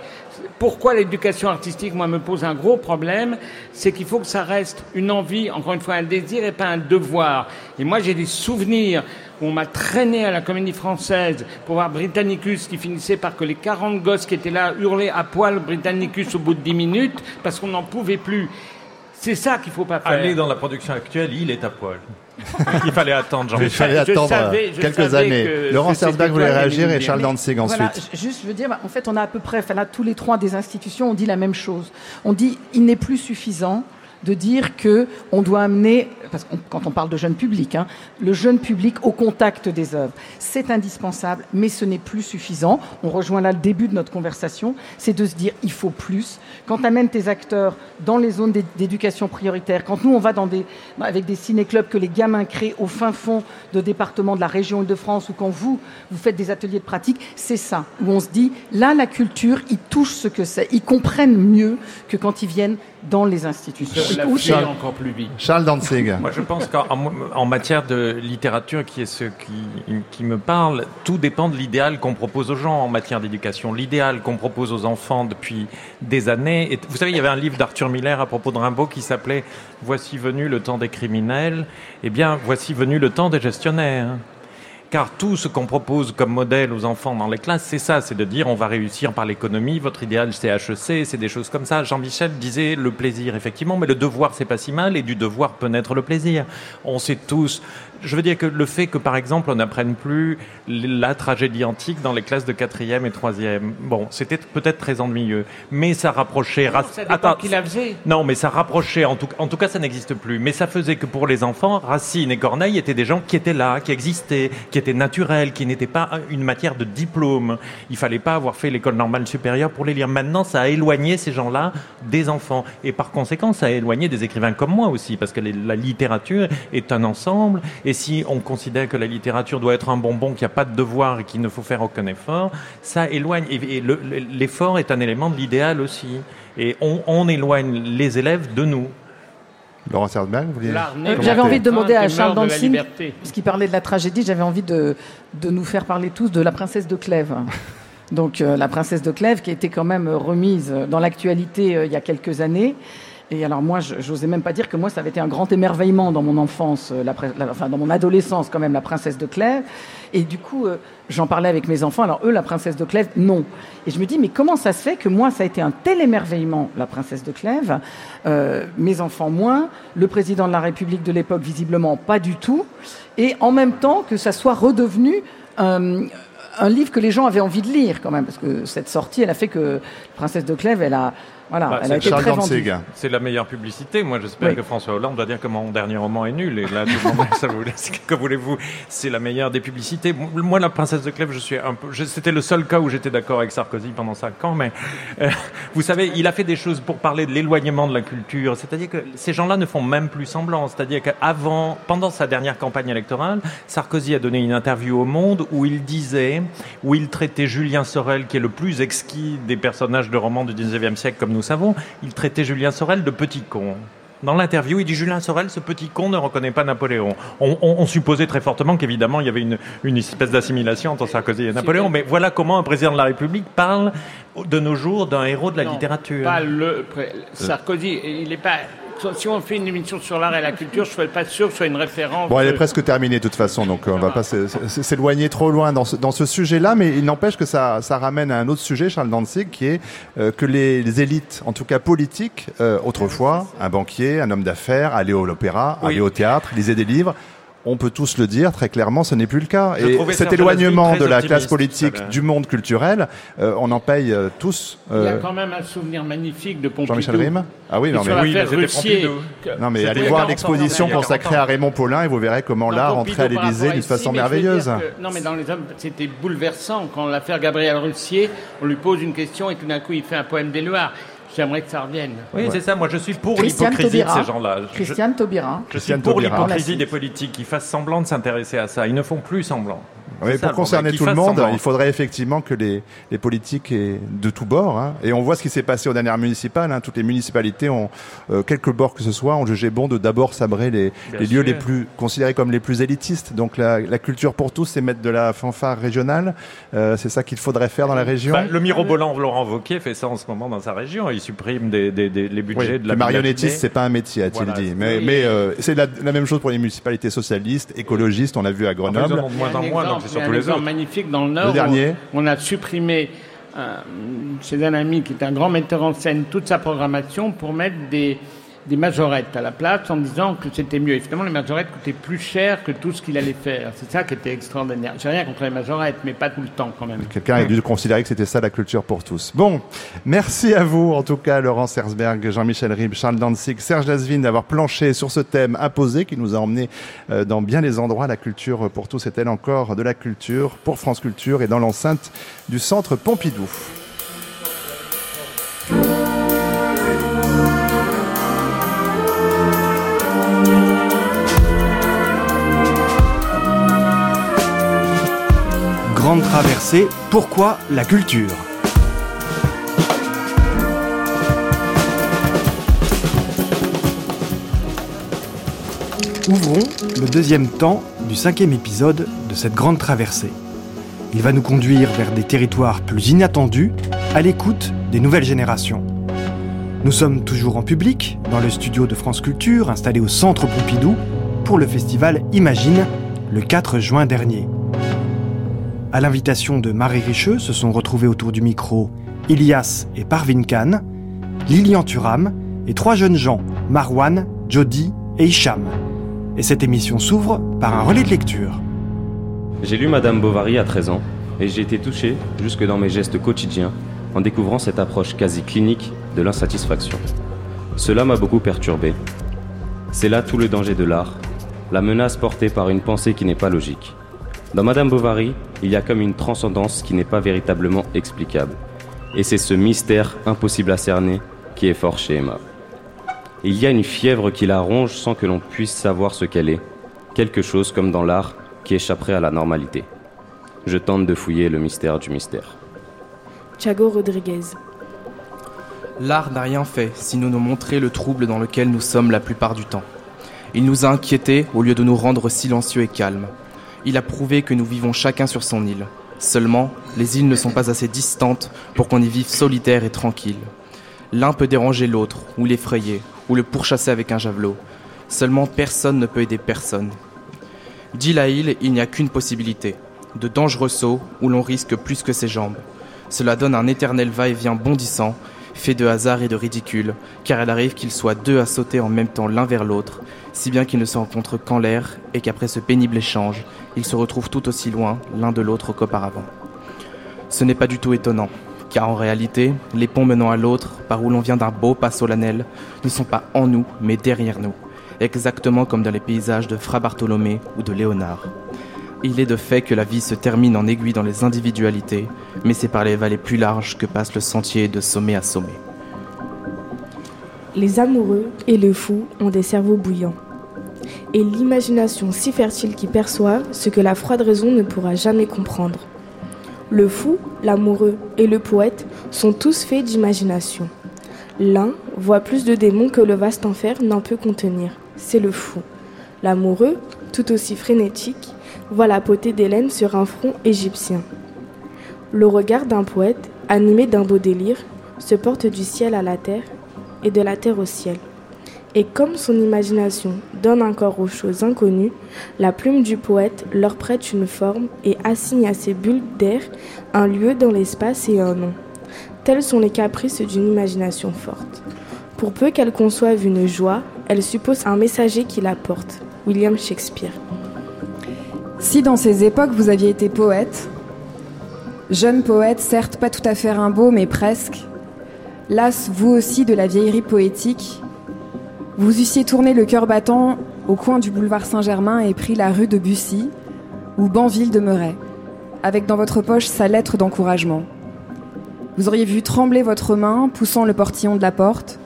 pourquoi l'éducation artistique, moi, me pose un gros problème, c'est qu'il faut que ça reste une envie, encore une fois, un désir et pas un devoir. Et moi, j'ai des souvenirs où on m'a traîné à la comédie française pour voir Britannicus qui finissait par que les 40 gosses qui étaient là hurlaient à poil Britannicus au bout de 10 minutes parce qu'on n'en pouvait plus. C'est ça qu'il faut pas faire. Aller dans la production actuelle, il est à poil. il fallait attendre, Il Jean-Michel. fallait je attendre savais- je quelques années. que- Laurent Sersberg voulait réagir et Charles dire. Danzig ensuite. Voilà, juste, je veux dire, en fait, on a à peu près, enfin là, tous les trois des institutions, on dit la même chose. On dit, il n'est plus suffisant de dire que on doit amener, parce quand on parle de jeune public, hein, le jeune public au contact des œuvres. C'est indispensable, mais ce n'est plus suffisant. On rejoint là le début de notre conversation, c'est de se dire, il faut plus. Quand tu amènes tes acteurs dans les zones d'é- d'éducation prioritaire, quand nous on va avec des ciné-clubs que les gamins créent au fin fond de départements de la région Île-de-France, ou quand vous, vous faites des ateliers de pratique, c'est ça, où on se dit, là, la culture, ils touchent ce que c'est, ils comprennent mieux que quand ils viennent dans les institutions. Fais encore plus vite. Charles Danzig. Moi, je pense qu'en en- en matière de littérature, qui est ce qui, qui me parle, tout dépend de l'idéal qu'on propose aux gens en matière d'éducation. L'idéal qu'on propose aux enfants depuis des années. Et vous savez, il y avait un livre d'Arthur Miller à propos de Rimbaud qui s'appelait Voici venu le temps des criminels. Eh bien, voici venu le temps des gestionnaires. Car tout ce qu'on propose comme modèle aux enfants dans les classes, c'est ça, c'est de dire on va réussir par l'économie, votre idéal c'est HEC, c'est des choses comme ça. Jean-Michel disait le plaisir, effectivement, mais le devoir c'est pas si mal et du devoir peut naître le plaisir. On sait tous, je veux dire que le fait que par exemple on n'apprenne plus la tragédie antique dans les classes de quatrième et troisième, bon, c'était peut-être très ennuyeux, mais ça rapprochait... ra- Ça Attends, qui la faisait. non, mais ça rapprochait, en tout, en tout cas ça n'existe plus, mais ça faisait que pour les enfants, Racine et Corneille étaient des gens qui étaient là, qui existaient, qui étaient naturels, qui n'étaient pas une matière de diplôme. Il fallait pas avoir fait l'école normale supérieure pour les lire. Maintenant, ça a éloigné ces gens-là des enfants. Et par conséquent, ça a éloigné des écrivains comme moi aussi, parce que les- la littérature est un ensemble, et si on considère que la littérature doit être un bonbon, qu'il n'y a pas de devoir et qu'il ne faut faire aucun effort, ça éloigne. Et, et le- le- l'effort est un élément de l'idéal aussi. Et on, on éloigne les élèves de nous. Laurent Sersberg, vous J'avais envie de demander à Charles Dancing, parce qu'il parlait de la tragédie, j'avais envie de, de nous faire parler tous de la princesse de Clèves. Donc euh, la princesse de Clèves qui a été quand même remise dans l'actualité euh, il y a quelques années. Et alors moi, je n'osais même pas dire que moi, ça avait été un grand émerveillement dans mon enfance, euh, la, la- enfin dans mon adolescence quand même, la princesse de Clèves. Et du coup, euh, j'en parlais avec mes enfants. Alors eux, la princesse de Clèves, non. Et je me dis, mais comment ça se fait que moi, ça a été un tel émerveillement, la princesse de Clèves, euh, mes enfants moins, le président de la République de l'époque visiblement pas du tout, et en même temps que ça soit redevenu un, un livre que les gens avaient envie de lire quand même, parce que cette sortie, elle a fait que Princesse de Clèves, elle a, voilà, Bah, elle a c'est été Charles très vendue. C'est la meilleure publicité. Moi, j'espère Oui. que François Hollande va dire que mon dernier roman est nul. Et là, tout le monde, ça vous laisse- que voulez-vous C'est la meilleure des publicités. Moi, la princesse de Clèves, je suis un peu. C'était le seul cas où j'étais d'accord avec Sarkozy pendant cinq ans. Mais euh, vous savez, il a fait des choses pour parler de l'éloignement de la culture. C'est-à-dire que ces gens-là ne font même plus semblant. C'est-à-dire qu'avant, pendant sa dernière campagne électorale, Sarkozy a donné une interview au Monde où il disait, où il traitait Julien Sorel, qui est le plus exquis des personnages de romans du 19e siècle, comme nous savons, il traitait Julien Sorel de petit con. Dans l'interview, il dit Julien Sorel, ce petit con ne reconnaît pas Napoléon. On, on- on supposait très fortement qu'évidemment, il y avait une, une espèce d'assimilation entre Sarkozy et Napoléon, mais voilà comment un président de la République parle de nos jours d'un héros de la Non, littérature. Pas le Sarkozy, il est pas. Si on fait une émission sur l'art et la culture, je ne suis pas sûr que ce soit une référence. Bon, elle est de- presque terminée de toute façon, donc euh, on va pas s'é- s'é- s'éloigner trop loin dans ce, dans ce sujet-là, mais il n'empêche que ça, ça ramène à un autre sujet, Charles Danzig, qui est euh, que les, les élites, en tout cas politiques, euh, autrefois, un banquier, un homme d'affaires, aller à l'opéra, Oui. aller au théâtre, lisaient des livres, on peut tous le dire très clairement, ce n'est plus le cas. Je Et cet éloignement de la classe politique à l'heure. du monde culturel, euh, on en paye euh, tous. Il y a euh, quand même un souvenir magnifique de Pompidou. Jean-Michel Rime Ah oui, non mais, oui, mais non mais allez voir 40 ans, l'exposition il y a 40 consacrée à Raymond Paulin et vous verrez comment l'art entrait à l'Élysée d'une façon merveilleuse. que- non, mais dans les hommes, c'était bouleversant. Quand l'affaire Gabriel Russier, on lui pose une question et tout d'un coup, il fait un poème des Loirs. J'aimerais que ça revienne. Oui, c'est ça. Moi, je suis pour Christiane l'hypocrisie de ces gens-là. Je- Christiane Taubira. Je suis Christiane pour l'hypocrisie des politiques qui fassent semblant de s'intéresser à ça. Ils ne font plus semblant. Oui, ça, pour concerner tout le monde, il faudrait effectivement que les, les politiques aient de tous bords. hein. Et on voit ce qui s'est passé aux dernières municipales. hein. Toutes les municipalités ont, euh, quelque bord que ce soit, ont jugé bon de d'abord sabrer les, les lieux les plus considérés comme les plus élitistes. Donc la, la culture pour tous, c'est mettre de la fanfare régionale. Euh, c'est ça qu'il faudrait faire dans la région. Bah, le mirobolant Laurent Wauquiez fait ça en ce moment dans sa région. Il supprime des, des- des- les budgets Oui, de la le marionnettiste, c'est pas un métier, a-t-il Voilà. dit. Mais, mais euh, c'est la, la même chose pour les municipalités socialistes, écologistes. On l'a vu à Enfin, ils en Grenoble. ont de moins en Il c'est surtout un les autres. magnifique dans le Nord. Le dernier. où On a supprimé euh, chez un ami qui est un grand metteur en scène toute sa programmation pour mettre des, des majorettes à la place en disant que c'était mieux. Et finalement, les majorettes coûtaient plus cher que tout ce qu'il allait faire. C'est ça qui était extraordinaire. J'ai rien contre les majorettes, mais pas tout le temps quand même. Quelqu'un a dû considérer que c'était ça la culture pour tous. Bon, merci à vous en tout cas, Laurent Sersberg, Jean-Michel Ribes, Charles Danzig, Serge Lasvine d'avoir planché sur ce thème imposé qui nous a emmené euh, dans bien des endroits. La culture pour tous est-elle encore de la culture pour France Culture et dans l'enceinte du centre Pompidou. Grande traversée, pourquoi la culture? Ouvrons le deuxième temps du cinquième épisode de cette grande traversée. Il va nous conduire vers des territoires plus inattendus, à l'écoute des nouvelles générations. Nous sommes toujours en public, dans le studio de France Culture, installé au Centre Pompidou, pour le festival Imagine, le 4 juin dernier. À l'invitation de Marie Richeux se sont retrouvés autour du micro Ilias et Parvin Khan, Lilian Thuram et trois jeunes gens, Marwan, Jody et Hicham. Et cette émission s'ouvre par un relais de lecture. J'ai lu Madame Bovary à 13 ans et j'ai été touché, jusque dans mes gestes quotidiens, en découvrant cette approche quasi clinique de l'insatisfaction. Cela m'a beaucoup perturbé. C'est là tout le danger de l'art, la menace portée par une pensée qui n'est pas logique. Dans Madame Bovary, il y a comme une transcendance qui n'est pas véritablement explicable. Et c'est ce mystère impossible à cerner qui est fort chez Emma. Il y a une fièvre qui la ronge sans que l'on puisse savoir ce qu'elle est, quelque chose comme dans l'art qui échapperait à la normalité. Je tente de fouiller le mystère du mystère. Thiago Rodriguez. L'art n'a rien fait, sinon nous montrer le trouble dans lequel nous sommes la plupart du temps. Il nous a inquiétés au lieu de nous rendre silencieux et calmes. Il a prouvé que nous vivons chacun sur son île. Seulement, les îles ne sont pas assez distantes pour qu'on y vive solitaire et tranquille. L'un peut déranger l'autre, ou l'effrayer, ou le pourchasser avec un javelot. Seulement personne ne peut aider personne. Dit la île, il n'y a qu'une possibilité. De dangereux sauts où l'on risque plus que ses jambes. Cela donne un éternel va-et-vient bondissant, fait de hasard et de ridicule, car il arrive qu'ils soient deux à sauter en même temps l'un vers l'autre, si bien qu'ils ne se rencontrent qu'en l'air et qu'après ce pénible échange, ils se retrouvent tout aussi loin l'un de l'autre qu'auparavant. Ce n'est pas du tout étonnant, car en réalité, les ponts menant à l'autre, par où l'on vient d'un beau pas solennel, ne sont pas en nous, mais derrière nous, exactement comme dans les paysages de Fra Bartholomé ou de Léonard. Il est de fait que la vie se termine en aiguille dans les individualités, mais c'est par les vallées plus larges que passe le sentier de sommet à sommet. Les amoureux et le fou ont des cerveaux bouillants. Et l'imagination si fertile qui perçoit ce que la froide raison ne pourra jamais comprendre. Le fou, l'amoureux et le poète sont tous faits d'imagination. L'un voit plus de démons que le vaste enfer n'en peut contenir. C'est le fou. L'amoureux, tout aussi frénétique, voit la potée d'Hélène sur un front égyptien. Le regard d'un poète, animé d'un beau délire, se porte du ciel à la terre et de la terre au ciel. Et comme son imagination donne un corps aux choses inconnues, la plume du poète leur prête une forme et assigne à ces bulles d'air un lieu dans l'espace et un nom. Tels sont les caprices d'une imagination forte. Pour peu qu'elle conçoive une joie, elle suppose un messager qui la porte. William Shakespeare. Si dans ces époques vous aviez été poète, jeune poète, certes pas tout à fait Rimbaud, mais presque, las vous aussi de la vieillerie poétique, vous eussiez tourné le cœur battant au coin du boulevard Saint-Germain et pris la rue de Bussy ou Banville demeurait, avec dans votre poche sa lettre d'encouragement. Vous auriez vu trembler votre main poussant le portillon de la porte,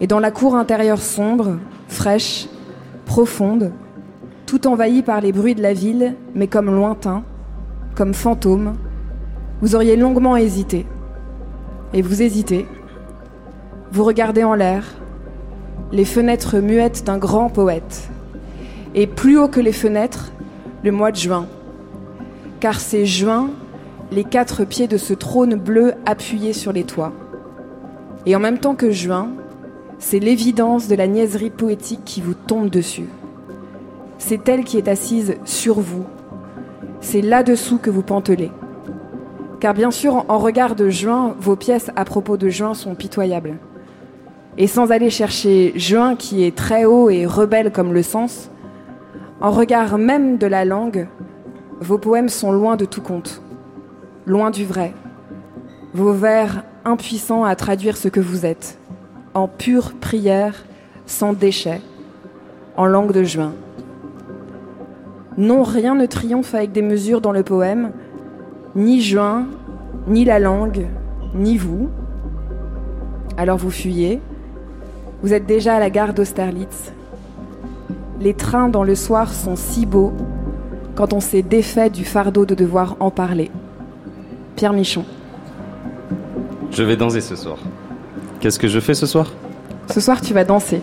et dans la cour intérieure sombre, fraîche, profonde, tout envahie par les bruits de la ville, mais comme lointain, comme fantôme, vous auriez longuement hésité. Et vous hésitez. Vous regardez en l'air, les fenêtres muettes d'un grand poète. Et plus haut que les fenêtres, le mois de juin. Car c'est juin, les quatre pieds de ce trône bleu appuyé sur les toits. Et en même temps que juin, c'est l'évidence de la niaiserie poétique qui vous tombe dessus. C'est elle qui est assise sur vous. C'est là-dessous que vous pantelez. Car bien sûr, en regard de juin, vos pièces à propos de juin sont pitoyables. Et sans aller chercher juin qui est très haut et rebelle comme le sens, en regard même de la langue, vos poèmes sont loin de tout compte, loin du vrai. Vos vers impuissants à traduire ce que vous êtes en pure prière, sans déchets, en langue de juin. Non, rien ne triomphe avec des mesures dans le poème, ni juin, ni la langue, ni vous. Alors vous fuyez, vous êtes déjà à la gare d'Austerlitz. Les trains dans le soir sont si beaux quand on s'est défait du fardeau de devoir en parler. Pierre Michon. Je vais danser ce soir. Qu'est-ce que je fais ce soir? Ce soir, tu vas danser.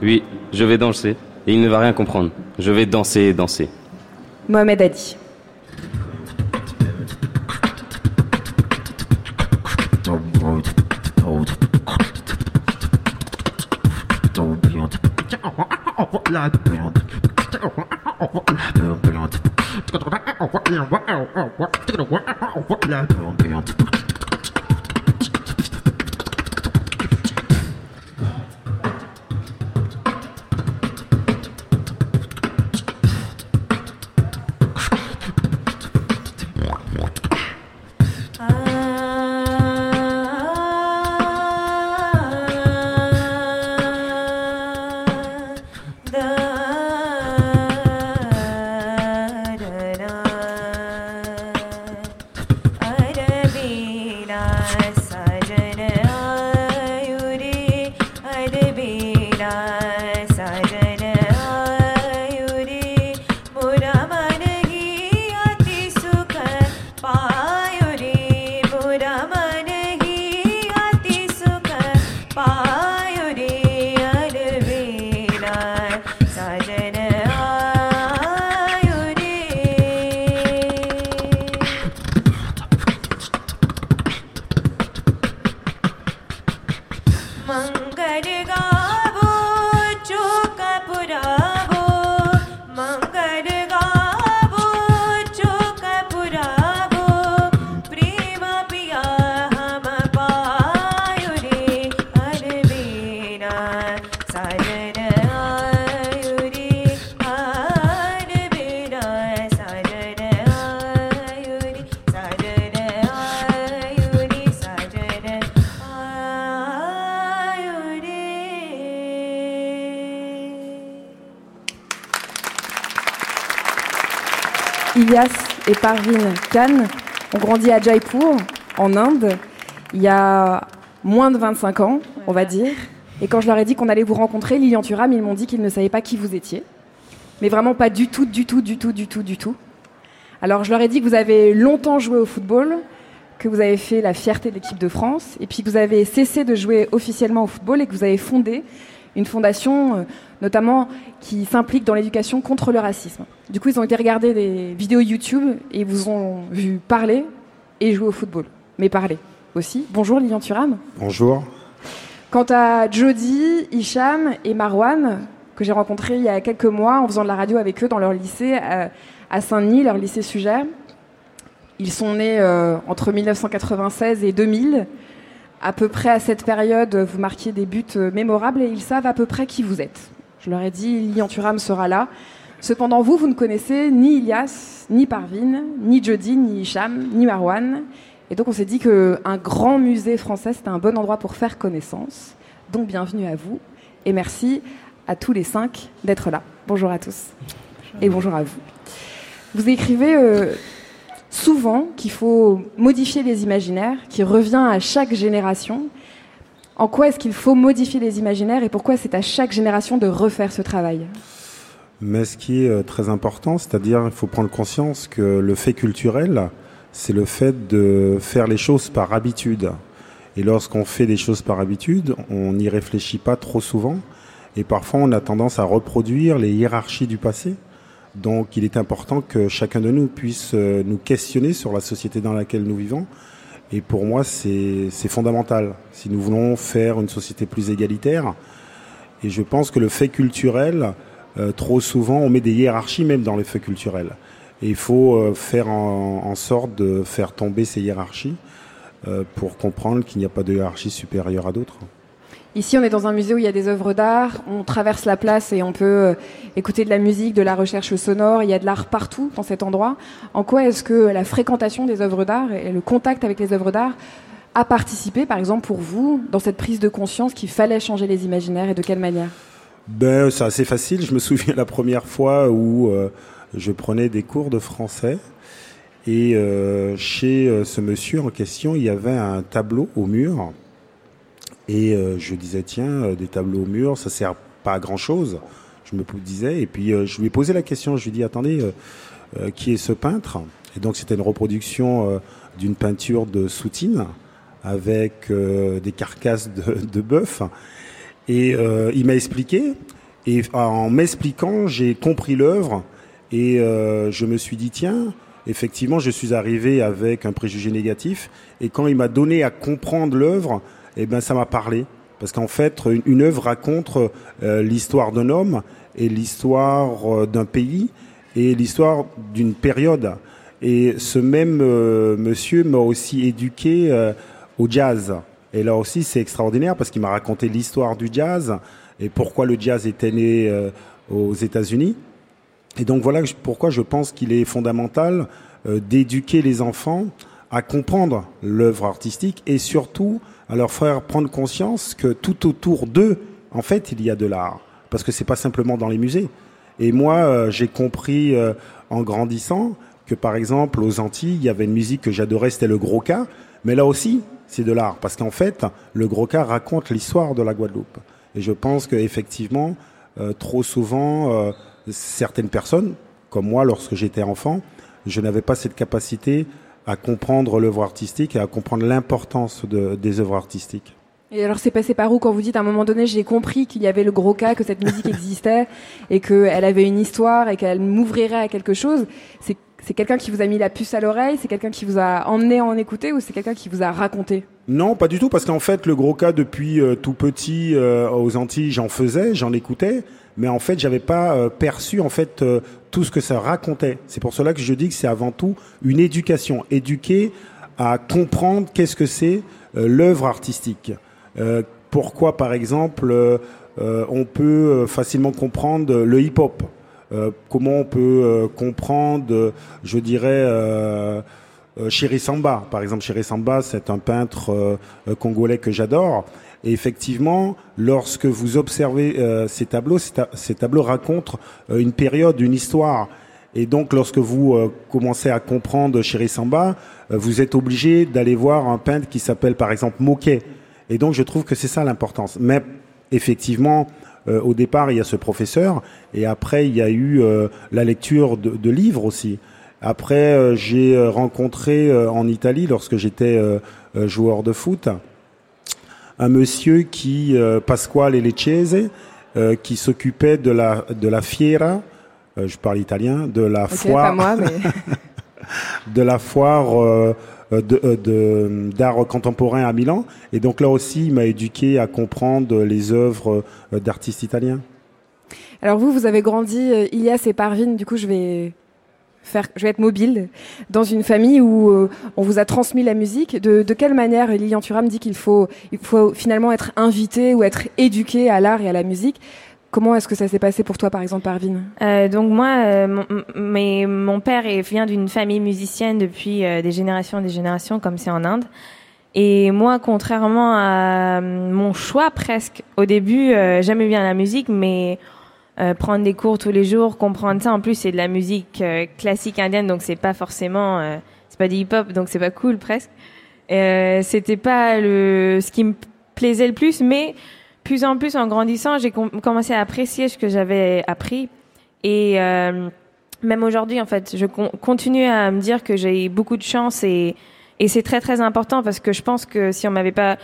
Oui, je vais danser. Et il ne va rien comprendre. Je vais danser et danser. Mohamed. Ilyas Parvin Khan ont grandi à Jaipur, en Inde, il y a moins de 25 ans, on va dire. Et quand je leur ai dit qu'on allait vous rencontrer, Lilian Thuram, ils m'ont dit qu'ils ne savaient pas qui vous étiez. Mais vraiment pas du tout, du tout, du tout, du tout, du tout. Alors je leur ai dit que vous avez longtemps joué au football, que vous avez fait la fierté de l'équipe de France, et puis que vous avez cessé de jouer officiellement au football et que vous avez fondé une fondation, euh, notamment qui s'implique dans l'éducation contre le racisme. Du coup, ils ont été regarder des vidéos YouTube et ils vous ont vu parler et jouer au football. Mais parler aussi. Bonjour Lilian Thuram. Bonjour. Quant à Jody, Hicham et Marwan, que j'ai rencontrés il y a quelques mois en faisant de la radio avec eux dans leur lycée à, à Saint-Denis, leur lycée sujet, ils sont nés euh, entre 1996 et 2000 à peu près à cette période, vous marquiez des buts euh, mémorables et ils savent à peu près qui vous êtes. Je leur ai dit, Lilian Thuram sera là, Cependant, vous, vous ne connaissez ni Ilias, ni Parvin, ni Jody, ni Hicham, ni Marwan. Et donc on s'est dit qu'un grand musée français, c'était un bon endroit pour faire connaissance. Donc bienvenue à vous et merci à tous les cinq d'être là. Bonjour à tous et bonjour à vous. Vous écrivez euh, souvent qu'il faut modifier les imaginaires, qui revient à chaque génération. En quoi est-ce qu'il faut modifier les imaginaires et pourquoi c'est à chaque génération de refaire ce travail? Mais ce qui est euh, très important, c'est-à-dire il faut prendre conscience que le fait culturel, c'est le fait de faire les choses par habitude. Et lorsqu'on fait des choses par habitude, on n'y réfléchit pas trop souvent. Et parfois, on a tendance à reproduire les hiérarchies du passé. Donc, il est important que chacun de nous puisse euh, nous questionner sur la société dans laquelle nous vivons. Et pour moi, c'est fondamental. Si nous voulons faire une société plus égalitaire, et je pense que le fait culturel, euh, trop souvent, on met des hiérarchies même dans le fait culturel. Et il faut euh, faire en, sorte de faire tomber ces hiérarchies pour comprendre qu'il n'y a pas de hiérarchie supérieure à d'autres. Ici, on est dans un musée où il y a des œuvres d'art. On traverse la place et on peut euh, écouter de la musique, de la recherche sonore. Il y a de l'art partout dans cet endroit. En quoi est-ce que la fréquentation des œuvres d'art et le contact avec les œuvres d'art a participé, par exemple, pour vous, dans cette prise de conscience qu'il fallait changer les imaginaires et de quelle manière? Ben, c'est assez facile. Je me souviens la première fois où euh, je prenais des cours de français et euh, chez euh, ce monsieur en question, il y avait un tableau au mur. Et euh, je disais, tiens, euh, des tableaux au mur, ça sert pas à grand chose. Je me disais. Et puis euh, je lui ai posé la question. Je lui ai dit, attendez, euh, qui est ce peintre? Et donc c'était une reproduction d'une peinture de Soutine avec des carcasses de, de bœuf. Et il m'a expliqué. Et en m'expliquant, j'ai compris l'œuvre. Et je me suis dit, tiens, effectivement, je suis arrivé avec un préjugé négatif. Et quand il m'a donné à comprendre l'œuvre, eh ben, ça m'a parlé. Parce qu'en fait, une, œuvre raconte euh, l'histoire d'un homme et l'histoire euh, d'un pays et l'histoire d'une période. Et ce même euh, monsieur m'a aussi éduqué au jazz. Et là aussi, c'est extraordinaire parce qu'il m'a raconté l'histoire du jazz et pourquoi le jazz était né aux États-Unis. Et donc voilà pourquoi je pense qu'il est fondamental d'éduquer les enfants à comprendre l'œuvre artistique et surtout à leur faire prendre conscience que tout autour d'eux, en fait, il y a de l'art. Parce que c'est pas simplement dans les musées. Et moi, euh, j'ai compris euh, en grandissant que par exemple aux Antilles, il y avait une musique que j'adorais, c'était le gros cas. Mais là aussi, c'est de l'art. Parce qu'en fait, le gros cas raconte l'histoire de la Guadeloupe. Et je pense qu'effectivement, euh, trop souvent, euh, certaines personnes, comme moi lorsque j'étais enfant, je n'avais pas cette capacité à comprendre l'œuvre artistique et à comprendre l'importance de, des œuvres artistiques. Et alors c'est passé par où quand vous dites à un moment donné j'ai compris qu'il y avait le gros cas, que cette musique existait et qu'elle avait une histoire et qu'elle m'ouvrirait à quelque chose? C'est c'est quelqu'un qui vous a mis la puce à l'oreille? C'est quelqu'un qui vous a emmené à en écouter ou c'est quelqu'un qui vous a raconté? Non, pas du tout, parce qu'en fait, le gros cas, depuis euh, tout petit euh, aux Antilles, j'en faisais, j'en écoutais, mais en fait, j'avais pas euh, perçu en fait tout ce que ça racontait. C'est pour cela que je dis que c'est avant tout une éducation, éduquer à comprendre qu'est-ce que c'est euh, l'œuvre artistique. Euh, pourquoi, par exemple, euh, on peut facilement comprendre le hip-hop? Comment on peut comprendre, je dirais, Chéri Samba? Par exemple, Chéri Samba, c'est un peintre congolais que j'adore. Et effectivement, lorsque vous observez euh, ces tableaux, ces, ta ces tableaux racontent euh, une période, une histoire. Et donc, lorsque vous euh, commencez à comprendre Chéri Samba, euh, vous êtes obligé d'aller voir un peintre qui s'appelle, par exemple, Moquet. Et donc, je trouve que c'est ça l'importance. Mais effectivement, euh, au départ, il y a ce professeur, et après, il y a eu euh, la lecture de, de livres aussi. Après, j'ai rencontré en Italie, lorsque j'étais joueur de foot, un monsieur qui, euh, Pasquale Lecchese, euh, qui s'occupait de la, de la fiera, euh, je parle italien, de la foire, pas moi, mais de la foire de, d'art contemporain à Milan. Et donc là aussi, il m'a éduqué à comprendre les œuvres d'artistes italiens. Alors vous, vous avez grandi, Ilias et Parvin, du coup je vais faire, je vais être mobile dans une famille où euh, on vous a transmis la musique. De, de quelle manière Lilian Thuram dit qu'il faut, il faut finalement être invité ou être éduqué à l'art et à la musique? Comment est-ce que ça s'est passé pour toi, par exemple, Parvin Euh, donc moi, euh, mon, mais mon père vient d'une famille musicienne depuis euh, des générations et des générations, comme c'est en Inde. Et moi, contrairement à euh, mon choix presque, au début, euh, j'aimais bien la musique, mais euh, prendre des cours tous les jours, comprendre ça, en plus c'est de la musique euh, classique indienne, donc c'est pas forcément, euh, c'est pas du hip-hop, donc c'est pas cool presque. Euh, C'était pas le ce qui me plaisait le plus, mais plus en plus en grandissant, j'ai com- commencé à apprécier ce que j'avais appris et euh, même aujourd'hui en fait, je con- continue à me dire que j'ai beaucoup de chance et et c'est très très important parce que je pense que si on m'avait pas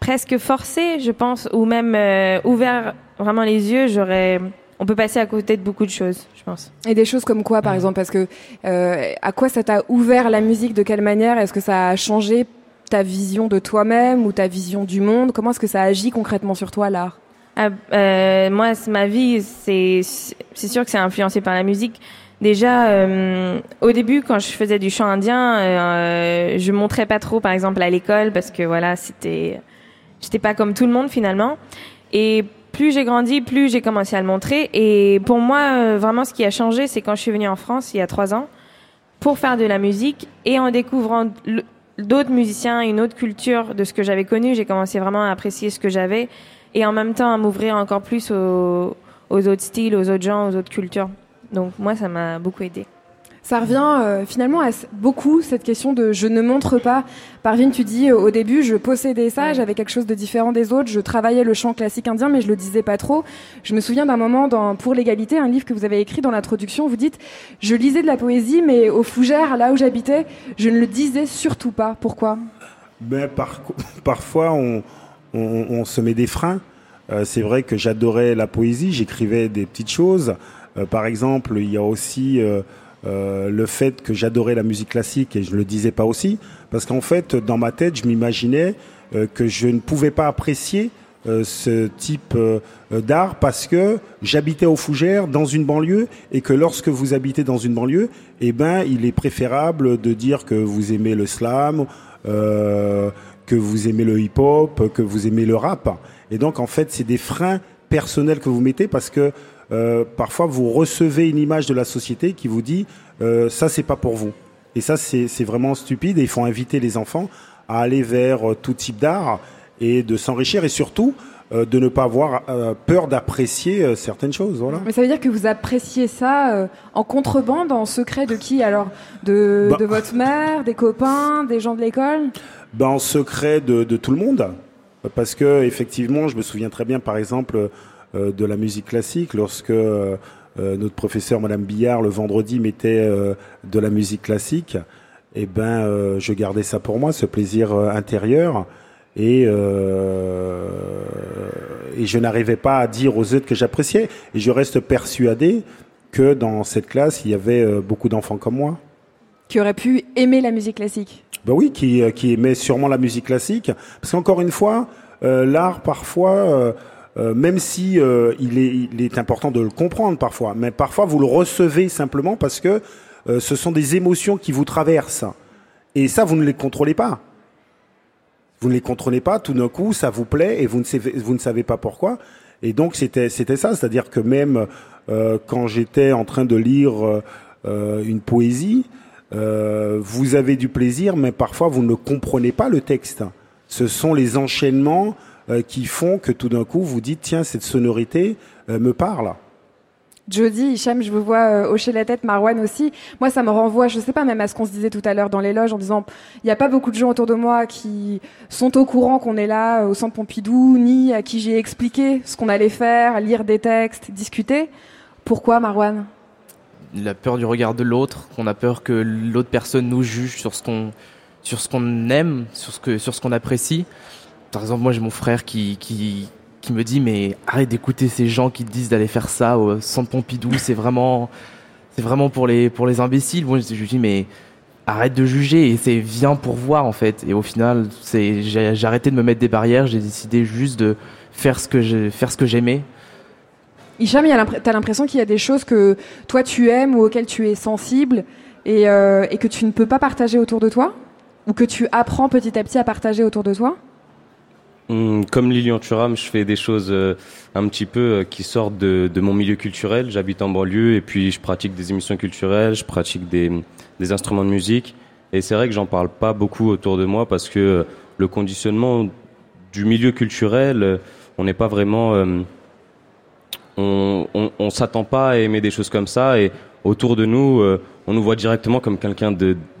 presque forcé, je pense, ou même euh, ouvert vraiment les yeux, j'aurais on peut passer à côté de beaucoup de choses, je pense. Et des choses comme quoi, par exemple Parce que euh, à quoi ça t'a ouvert la musique De quelle manière? Est-ce que ça a changé ta vision de toi-même ou ta vision du monde? Comment est-ce que ça agit concrètement sur toi, l'art? Ah, euh, moi, c'est ma vie, c'est c'est sûr que c'est influencé par la musique. Déjà, euh, au début, quand je faisais du chant indien, euh, je montrais pas trop, par exemple, à l'école, parce que voilà, c'était, j'étais pas comme tout le monde finalement. Et plus j'ai grandi, plus j'ai commencé à le montrer. Et pour moi, euh, vraiment, ce qui a changé, c'est quand je suis venue en France il y a trois ans pour faire de la musique et en découvrant d'autres musiciens, une autre culture de ce que j'avais connu, j'ai commencé vraiment à apprécier ce que j'avais et en même temps à m'ouvrir encore plus aux, aux autres styles, aux autres gens, aux autres cultures. Donc moi, ça m'a beaucoup aidé. Ça revient euh, finalement à beaucoup cette question de je ne montre pas. Parvin, tu dis euh, au début, je possédais ça, j'avais quelque chose de différent des autres, je travaillais le chant classique indien, mais je le disais pas trop. Je me souviens d'un moment dans Pour l'égalité, un livre que vous avez écrit dans l'introduction, vous dites je lisais de la poésie, mais au Fougères, là où j'habitais, je ne le disais surtout pas. Pourquoi? Ben, par- parfois, on, on- on se met des freins. Euh, c'est vrai que j'adorais la poésie, j'écrivais des petites choses. Euh, par exemple, il y a aussi euh, le fait que j'adorais la musique classique et je ne le disais pas aussi, parce qu'en fait, dans ma tête, je m'imaginais euh, que je ne pouvais pas apprécier euh, ce type d'art parce que j'habitais aux Fougères dans une banlieue et que lorsque vous habitez dans une banlieue, eh ben, il est préférable de dire que vous aimez le slam, que vous aimez le hip-hop, que vous aimez le rap. Et donc, en fait, c'est des freins personnels que vous mettez parce que euh, parfois vous recevez une image de la société qui vous dit euh, ça, c'est pas pour vous. Et ça, c'est vraiment stupide. Et il faut inviter les enfants à aller vers euh, tout type d'art et de s'enrichir et surtout euh, de ne pas avoir euh, peur d'apprécier euh, certaines choses. Voilà. Mais ça veut dire que vous appréciez ça en contrebande, en secret de qui? Alors de, Bah. de votre mère, des copains, des gens de l'école? Ben, en secret de, de tout le monde. Parce que effectivement, je me souviens très bien, par exemple, de la musique classique, lorsque euh, euh, notre professeur, Madame Billard, le vendredi mettait euh, de la musique classique. Et ben, euh, je gardais ça pour moi, ce plaisir euh, intérieur. Et, euh, et je n'arrivais pas à dire aux autres que j'appréciais. Et je reste persuadé que dans cette classe, il y avait euh, beaucoup d'enfants comme moi. qui auraient pu aimer la musique classique Ben oui, qui, euh, qui aimait sûrement la musique classique. Parce qu'encore une fois, euh, l'art, parfois, euh, même si euh, il, est, important de le comprendre parfois, mais parfois vous le recevez simplement parce que euh, ce sont des émotions qui vous traversent. Et ça, vous ne les contrôlez pas. Vous ne les contrôlez pas, tout d'un coup, ça vous plaît et vous ne savez, vous ne savez pas pourquoi. Et donc, c'était c'était ça, c'est-à-dire que même quand j'étais en train de lire une poésie, vous avez du plaisir, mais parfois vous ne comprenez pas le texte. Ce sont les enchaînements qui font que tout d'un coup vous dites tiens cette sonorité euh, me parle. Jody, Hicham, je vous vois euh, hocher la tête, Marwan aussi. Moi, ça me renvoie, je sais pas, même à ce qu'on se disait tout à l'heure dans les loges, en disant, il n'y a pas beaucoup de gens autour de moi qui sont au courant qu'on est là euh, au Centre Pompidou, ni à qui j'ai expliqué ce qu'on allait faire, lire des textes, discuter. Pourquoi, Marwan? La peur du regard de l'autre, qu'on a peur que l'autre personne nous juge sur ce qu'on sur ce qu'on aime, sur ce que sur ce qu'on apprécie. Par exemple, moi j'ai mon frère qui qui me dit mais arrête d'écouter ces gens qui te disent d'aller faire ça au centre Pompidou, c'est vraiment c'est vraiment pour les pour les imbéciles. Moi je lui dis mais arrête de juger et c'est viens pour voir en fait. Et au final, c'est j'ai arrêté de me mettre des barrières, j'ai décidé juste de faire ce que j'ai faire ce que j'aimais Hicham, il y l'impression qu'il y a des choses que toi tu aimes ou auxquelles tu es sensible et, euh, et que tu ne peux pas partager autour de toi Ou que tu apprends petit à petit à partager autour de toi? Comme Lilian Thuram, je fais des choses euh, un petit peu euh, qui sortent de, mon milieu culturel. J'habite en banlieue et puis je pratique des émissions culturelles, je pratique des, instruments de musique. Et c'est vrai que j'en parle pas beaucoup autour de moi parce que euh, le conditionnement du milieu culturel, on n'est pas vraiment, on, on, on s'attend pas à aimer des choses comme ça et autour de nous, on nous voit directement comme quelqu'un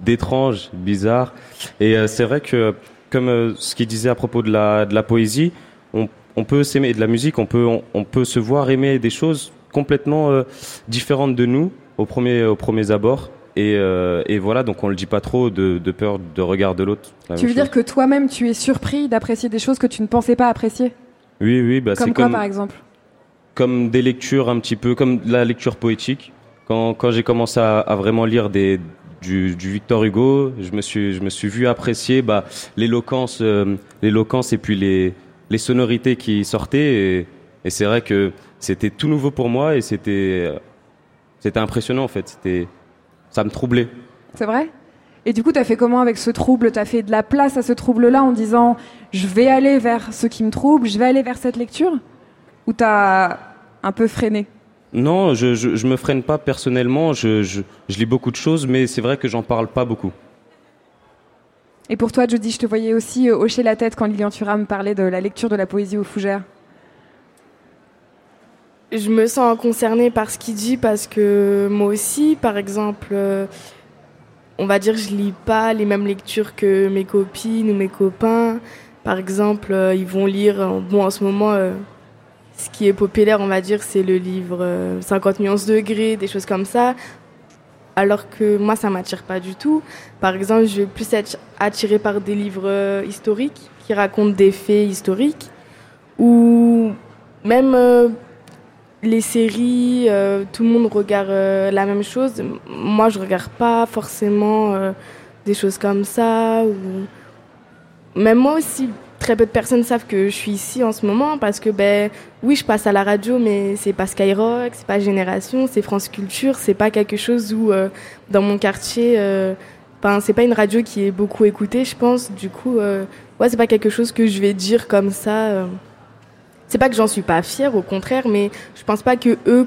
d'étrange, bizarre. Et c'est vrai que comme euh, ce qu'il disait à propos de la de la poésie, on, on peut s'aimer de la musique, on peut on, on peut se voir aimer des choses complètement euh, différentes de nous au premier au premier abord. Et, euh, et voilà, donc on le dit pas trop de, de peur de regard de l'autre. la Tu veux dire que toi-même, tu es surpris d'apprécier des choses que tu ne pensais pas apprécier? Oui, oui, bah, Comme quoi, comme par exemple? comme des lectures un petit peu, comme la lecture poétique. Quand, quand j'ai commencé à, à vraiment lire des, du, Victor Hugo, je me suis, je me suis vu apprécier bah, l'éloquence, euh, l'éloquence et puis les, les sonorités qui sortaient. Et, et c'est vrai que c'était tout nouveau pour moi et c'était, euh, c'était impressionnant en fait. C'était, ça me troublait. C'est vrai? Et du coup, tu as fait comment avec ce trouble? Tu as fait de la place à ce trouble-là en disant je vais aller vers ce qui me trouble, je vais aller vers cette lecture? Ou tu as un peu freiné? Non, je, je, je me freine pas personnellement. Je, je, je lis beaucoup de choses, mais c'est vrai que j'en parle pas beaucoup. Et pour toi, Jody, je te voyais aussi euh, hocher la tête quand Lilian Thuram parlait de la lecture de la poésie aux fougères. Je me sens concernée par ce qu'il dit parce que moi aussi, par exemple, euh, on va dire je lis pas les mêmes lectures que mes copines ou mes copains. Par exemple, euh, ils vont lire, bon en ce moment, ce qui est populaire, on va dire, c'est le livre euh, 50 nuances degrés, des choses comme ça. Alors que moi, ça m'attire pas du tout. Par exemple, je vais plus être attirée par des livres euh, historiques qui racontent des faits historiques ou même euh, les séries, euh, tout le monde regarde euh, la même chose. Moi, je regarde pas forcément euh, des choses comme ça. Ou... Même moi aussi, très peu de personnes savent que je suis ici en ce moment parce que, ben, oui, je passe à la radio, mais c'est pas Skyrock, c'est pas Génération, c'est France Culture, c'est pas quelque chose où, euh, dans mon quartier, euh, ben, c'est pas une radio qui est beaucoup écoutée, je pense. Du coup, euh, ouais, c'est pas quelque chose que je vais dire comme ça. euh. C'est pas que j'en suis pas fière, au contraire, mais je pense pas que eux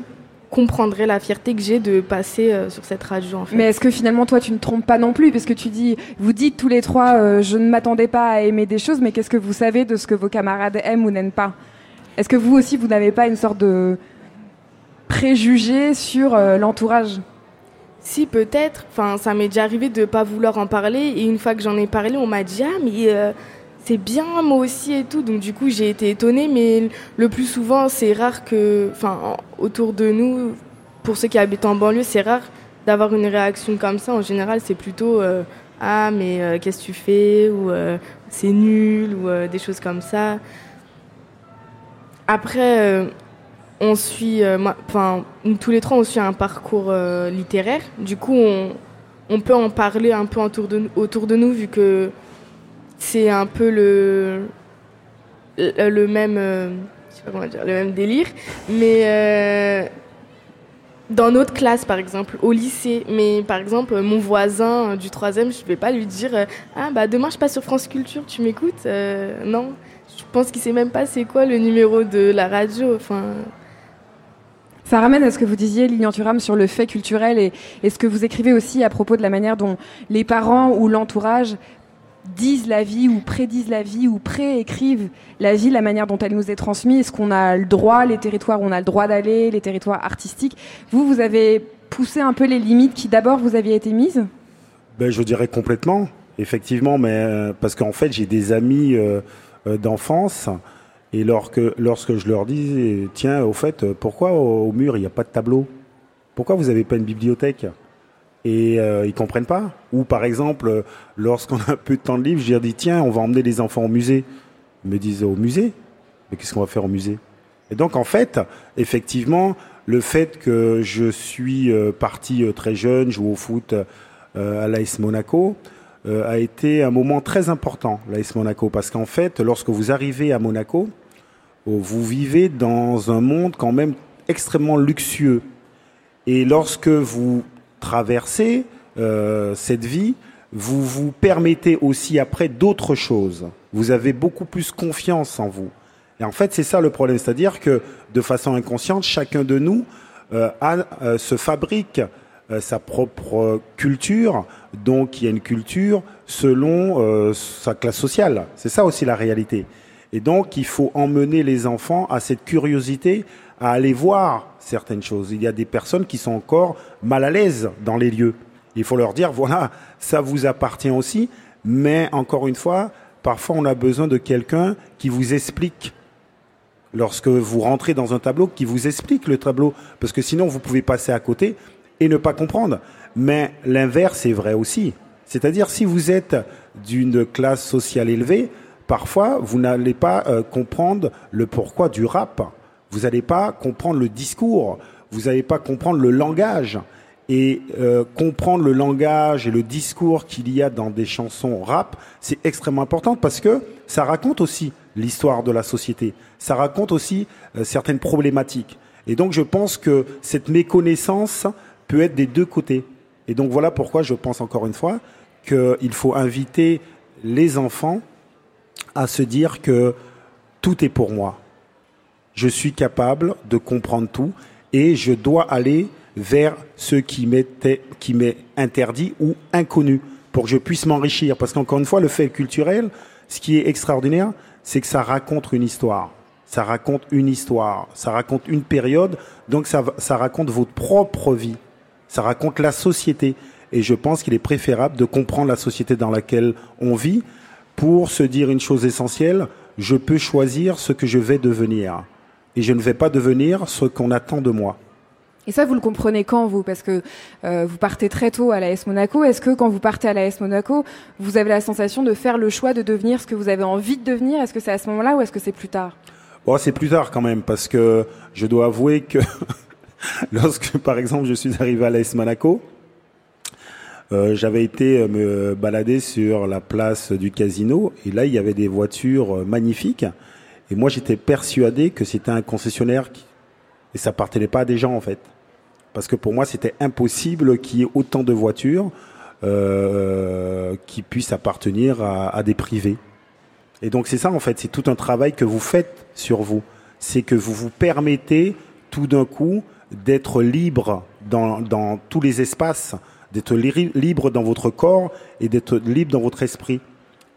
comprendraient la fierté que j'ai de passer euh, sur cette radio. En fait. Mais est-ce que finalement, toi, tu ne trompes pas non plus? Parce que tu dis, vous dites tous les trois, euh, je ne m'attendais pas à aimer des choses, mais qu'est-ce que vous savez de ce que vos camarades aiment ou n'aiment pas? Est-ce que vous aussi, vous n'avez pas une sorte de préjugé sur euh, l'entourage? Si, peut-être. Enfin, ça m'est déjà arrivé de pas vouloir en parler. Et une fois que j'en ai parlé, on m'a dit Ah, mais c'est bien, moi aussi et tout. Donc, du coup, j'ai été étonnée. Mais le plus souvent, c'est rare que. Enfin, en- autour de nous, pour ceux qui habitent en banlieue, c'est rare d'avoir une réaction comme ça. En général, c'est plutôt euh, Ah, mais euh, qu'est-ce que tu fais? Ou euh, c'est nul Ou des choses comme ça. Après. on suit, enfin, tous les trois, on suit un parcours littéraire. Du coup, on, on peut en parler un peu autour de, autour de nous, vu que c'est un peu le, le, même, euh, pas comment dire, le même délire. Mais euh, dans notre classe, par exemple, au lycée, mais par exemple, mon voisin du troisième, je vais pas lui dire euh, Ah, bah demain, je passe sur France Culture, tu m'écoutes Euh, Non. Je pense qu'il sait même pas c'est quoi le numéro de la radio. Enfin, Ça ramène à ce que vous disiez, Lilian Thuram, sur le fait culturel et, et ce que vous écrivez aussi à propos de la manière dont les parents ou l'entourage disent la vie ou prédisent la vie ou préécrivent la vie, la manière dont elle nous est transmise, ce qu'on a le droit, les territoires où on a le droit d'aller, les territoires artistiques. Vous, vous avez poussé un peu les limites qui d'abord vous aviez été mises? Ben, je dirais complètement, effectivement, mais euh, parce qu'en fait, j'ai des amis euh, euh, d'enfance, et lorsque, je leur dis, tiens, au fait, pourquoi au, au mur il n'y a pas de tableau? Pourquoi vous n'avez pas une bibliothèque? Et euh, ils comprennent pas. Ou par exemple, lorsqu'on a peu de temps de libre, leur dis, tiens, on va emmener les enfants au musée. Ils me disent, au musée? Mais qu'est-ce qu'on va faire au musée? Et donc, en fait, effectivement, le fait que je suis euh, parti euh, très jeune, jouer au foot euh, à l'AS Monaco, a été un moment très important, l'AS Monaco, parce qu'en fait, lorsque vous arrivez à Monaco, euh, vous vivez dans un monde quand même extrêmement luxueux. Et lorsque vous traversez euh, cette vie, vous vous permettez aussi après d'autres choses. Vous avez beaucoup plus confiance en vous. Et en fait, c'est ça le problème. C'est-à-dire que de façon inconsciente, chacun de nous euh, euh, se fabrique euh, sa propre culture. Donc, il y a une culture selon sa classe sociale. C'est ça aussi la réalité. Et donc, il faut emmener les enfants à cette curiosité, à aller voir certaines choses. Il y a des personnes qui sont encore mal à l'aise dans les lieux. Il faut leur dire, voilà, ça vous appartient aussi, mais encore une fois, parfois on a besoin de quelqu'un qui vous explique lorsque vous rentrez dans un tableau, qui vous explique le tableau, parce que sinon vous pouvez passer à côté et ne pas comprendre. Mais l'inverse est vrai aussi. C'est-à-dire si vous êtes d'une classe sociale élevée, parfois vous n'allez pas euh, comprendre le pourquoi du rap, vous n'allez pas comprendre le discours, vous n'allez pas comprendre le langage. Et euh, comprendre le langage et le discours qu'il y a dans des chansons rap, c'est extrêmement important parce que ça raconte aussi l'histoire de la société, ça raconte aussi euh, certaines problématiques. Et donc je pense que cette méconnaissance peut être des deux côtés. Et donc voilà pourquoi je pense encore une fois qu'il faut inviter les enfants à se dire que tout est pour moi. Je suis capable de comprendre tout et je dois aller vers ce qui m'était, qui m'est interdit ou inconnu pour que je puisse m'enrichir. Parce qu'encore une fois, le fait culturel, ce qui est extraordinaire, c'est que ça raconte une histoire. Ça raconte une histoire. Ça raconte une période. Donc ça, ça raconte votre propre vie. Ça raconte la société. Et je pense qu'il est préférable de comprendre la société dans laquelle on vit pour se dire une chose essentielle. Je peux choisir ce que je vais devenir. Et je ne vais pas devenir ce qu'on attend de moi. Et ça, vous le comprenez quand, vous? Parce que euh, vous partez très tôt à l'AS Monaco. Est-ce que quand vous partez à l'AS Monaco, vous avez la sensation de faire le choix de devenir ce que vous avez envie de devenir? Est-ce que c'est à ce moment-là ou est-ce que c'est plus tard? Bon, c'est plus tard quand même, parce que je dois avouer que lorsque, par exemple, je suis arrivé à l'AS Monaco, euh, j'avais été me balader sur la place du casino, et là, il y avait des voitures euh, magnifiques. Et moi, j'étais persuadé que c'était un concessionnaire et ça appartenait pas à des gens en fait, parce que pour moi, c'était impossible qu'il y ait autant de voitures euh, qui puissent appartenir à, des privés. Et donc c'est ça en fait, c'est tout un travail que vous faites sur vous. C'est que vous vous permettez tout d'un coup d'être libre dans, dans tous les espaces, d'être li- libre dans votre corps et d'être libre dans votre esprit.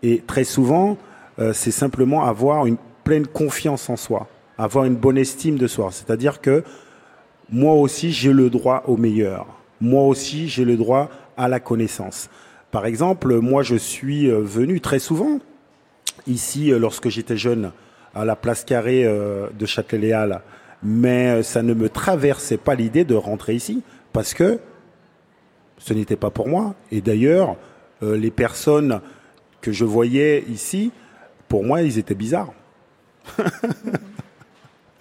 Et très souvent, euh, c'est simplement avoir une pleine confiance en soi, avoir une bonne estime de soi. C'est-à-dire que moi aussi, j'ai le droit au meilleur. Moi aussi, j'ai le droit à la connaissance. Par exemple, moi, je suis euh, venu très souvent ici euh, lorsque j'étais jeune à la place carrée euh, de Châtelet-Léal, mais ça ne me traversait pas l'idée de rentrer ici parce que ce n'était pas pour moi. Et d'ailleurs, les personnes que je voyais ici, pour moi, ils étaient bizarres.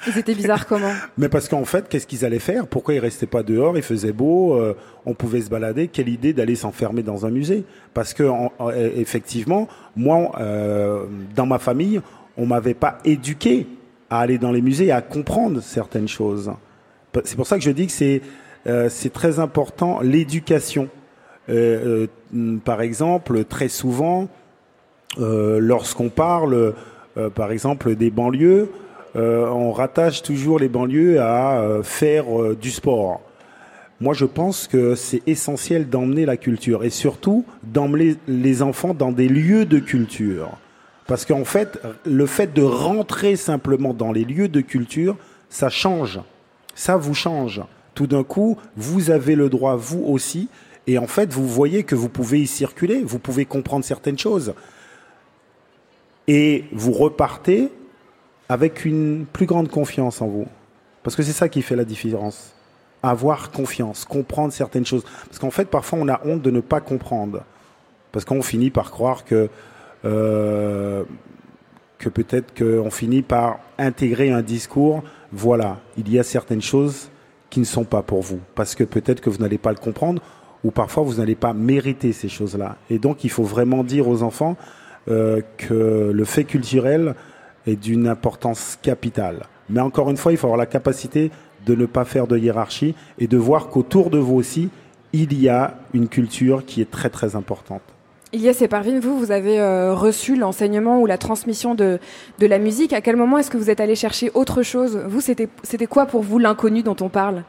Ils étaient bizarres comment Mais parce qu'en fait, qu'est-ce qu'ils allaient faire? Pourquoi ils restaient pas dehors? Il faisait beau, euh, on pouvait se balader. Quelle idée d'aller s'enfermer dans un musée? Parce que en- effectivement, moi, euh, dans ma famille, on m'avait pas éduqué à aller dans les musées, à comprendre certaines choses. C'est pour ça que je dis que c'est euh, très important l'éducation. Euh, euh, par exemple, très souvent, euh, lorsqu'on parle, euh, par exemple, des banlieues, euh, on rattache toujours les banlieues à euh, faire euh, du sport. Moi, je pense que c'est essentiel d'emmener la culture et surtout d'emmener les enfants dans des lieux de culture. Parce qu'en fait, le fait de rentrer simplement dans les lieux de culture, ça change. Ça vous change. Tout d'un coup, vous avez le droit, vous aussi, et en fait, vous voyez que vous pouvez y circuler, vous pouvez comprendre certaines choses. Et vous repartez avec une plus grande confiance en vous. Parce que c'est ça qui fait la différence. Avoir confiance, comprendre certaines choses. Parce qu'en fait, parfois, on a honte de ne pas comprendre. Parce qu'on finit par croire que, euh, que peut-être qu'on finit par intégrer un discours. Voilà, il y a certaines choses qui ne sont pas pour vous. Parce que peut-être que vous n'allez pas le comprendre ou parfois vous n'allez pas mériter ces choses-là. Et donc, il faut vraiment dire aux enfants euh, que le fait culturel est d'une importance capitale. Mais encore une fois, il faut avoir la capacité de ne pas faire de hiérarchie et de voir qu'autour de vous aussi, il y a une culture qui est très très importante. Ilias et Parvin, vous, vous avez euh, reçu l'enseignement ou la transmission de, de la musique. À quel moment est-ce que vous êtes allé chercher autre chose? Vous, c'était c'était quoi pour vous l'inconnu dont on parle?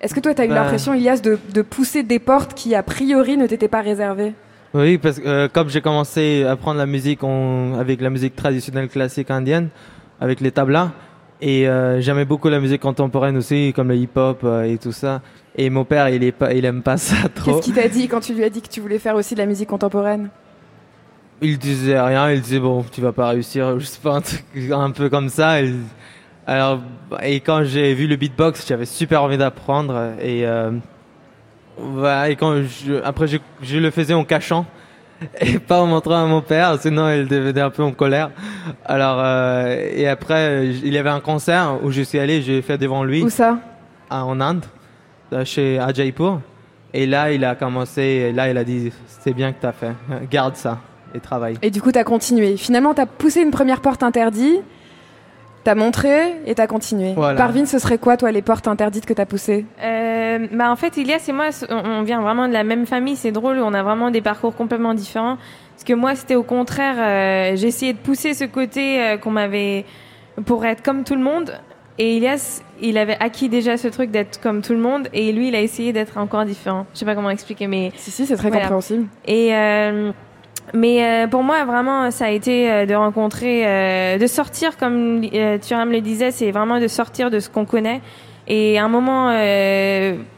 Est-ce que toi, tu as eu Ben- l'impression, Ilias, de, de pousser des portes qui, a priori, ne t'étaient pas réservées? Oui, parce que euh, comme j'ai commencé à apprendre la musique avec la musique traditionnelle classique indienne, avec les tablas, et euh, j'aimais beaucoup la musique contemporaine aussi, comme le hip-hop euh, et tout ça. Et mon père, il est pas, il aime pas ça trop. Qu'est-ce qu'il t'a dit quand tu lui as dit que tu voulais faire aussi de la musique contemporaine? Il disait rien, il disait bon, tu vas pas réussir, je sais pas, un truc un peu comme ça. Il- Alors, et quand j'ai vu le beatbox, j'avais super envie d'apprendre. Et, euh, voilà, et quand je, après, je, je le faisais en cachant et pas en montrant à mon père, sinon il devenait un peu en colère. Alors, euh, et après, il y avait un concert où je suis allé, j'ai fait devant lui. Où ça? En Inde, euh, chez à Jaipur. Et là, il a commencé, et là, il a dit, c'est bien que tu as fait, garde ça et travaille. Et du coup, t'as continué. Finalement, t'as poussé une première porte interdite, t'as montré et t'as continué. Voilà. Parvin, ce serait quoi, toi, les portes interdites que t'as poussées? Euh, bah en fait, Ilias et moi, on on vient vraiment de la même famille. C'est drôle, on a vraiment des parcours complètement différents. Parce que moi, c'était au contraire, euh, j'ai essayé de pousser ce côté euh, qu'on m'avait pour être comme tout le monde. Et Ilias, il avait acquis déjà ce truc d'être comme tout le monde, et lui, il a essayé d'être encore différent. Je sais pas comment expliquer, mais si si, c'est très compréhensible. Et euh, mais euh, pour moi, vraiment, ça a été euh, de rencontrer, euh, de sortir, comme Thuram le disait, c'est vraiment de sortir de ce qu'on connaît. Et à un moment,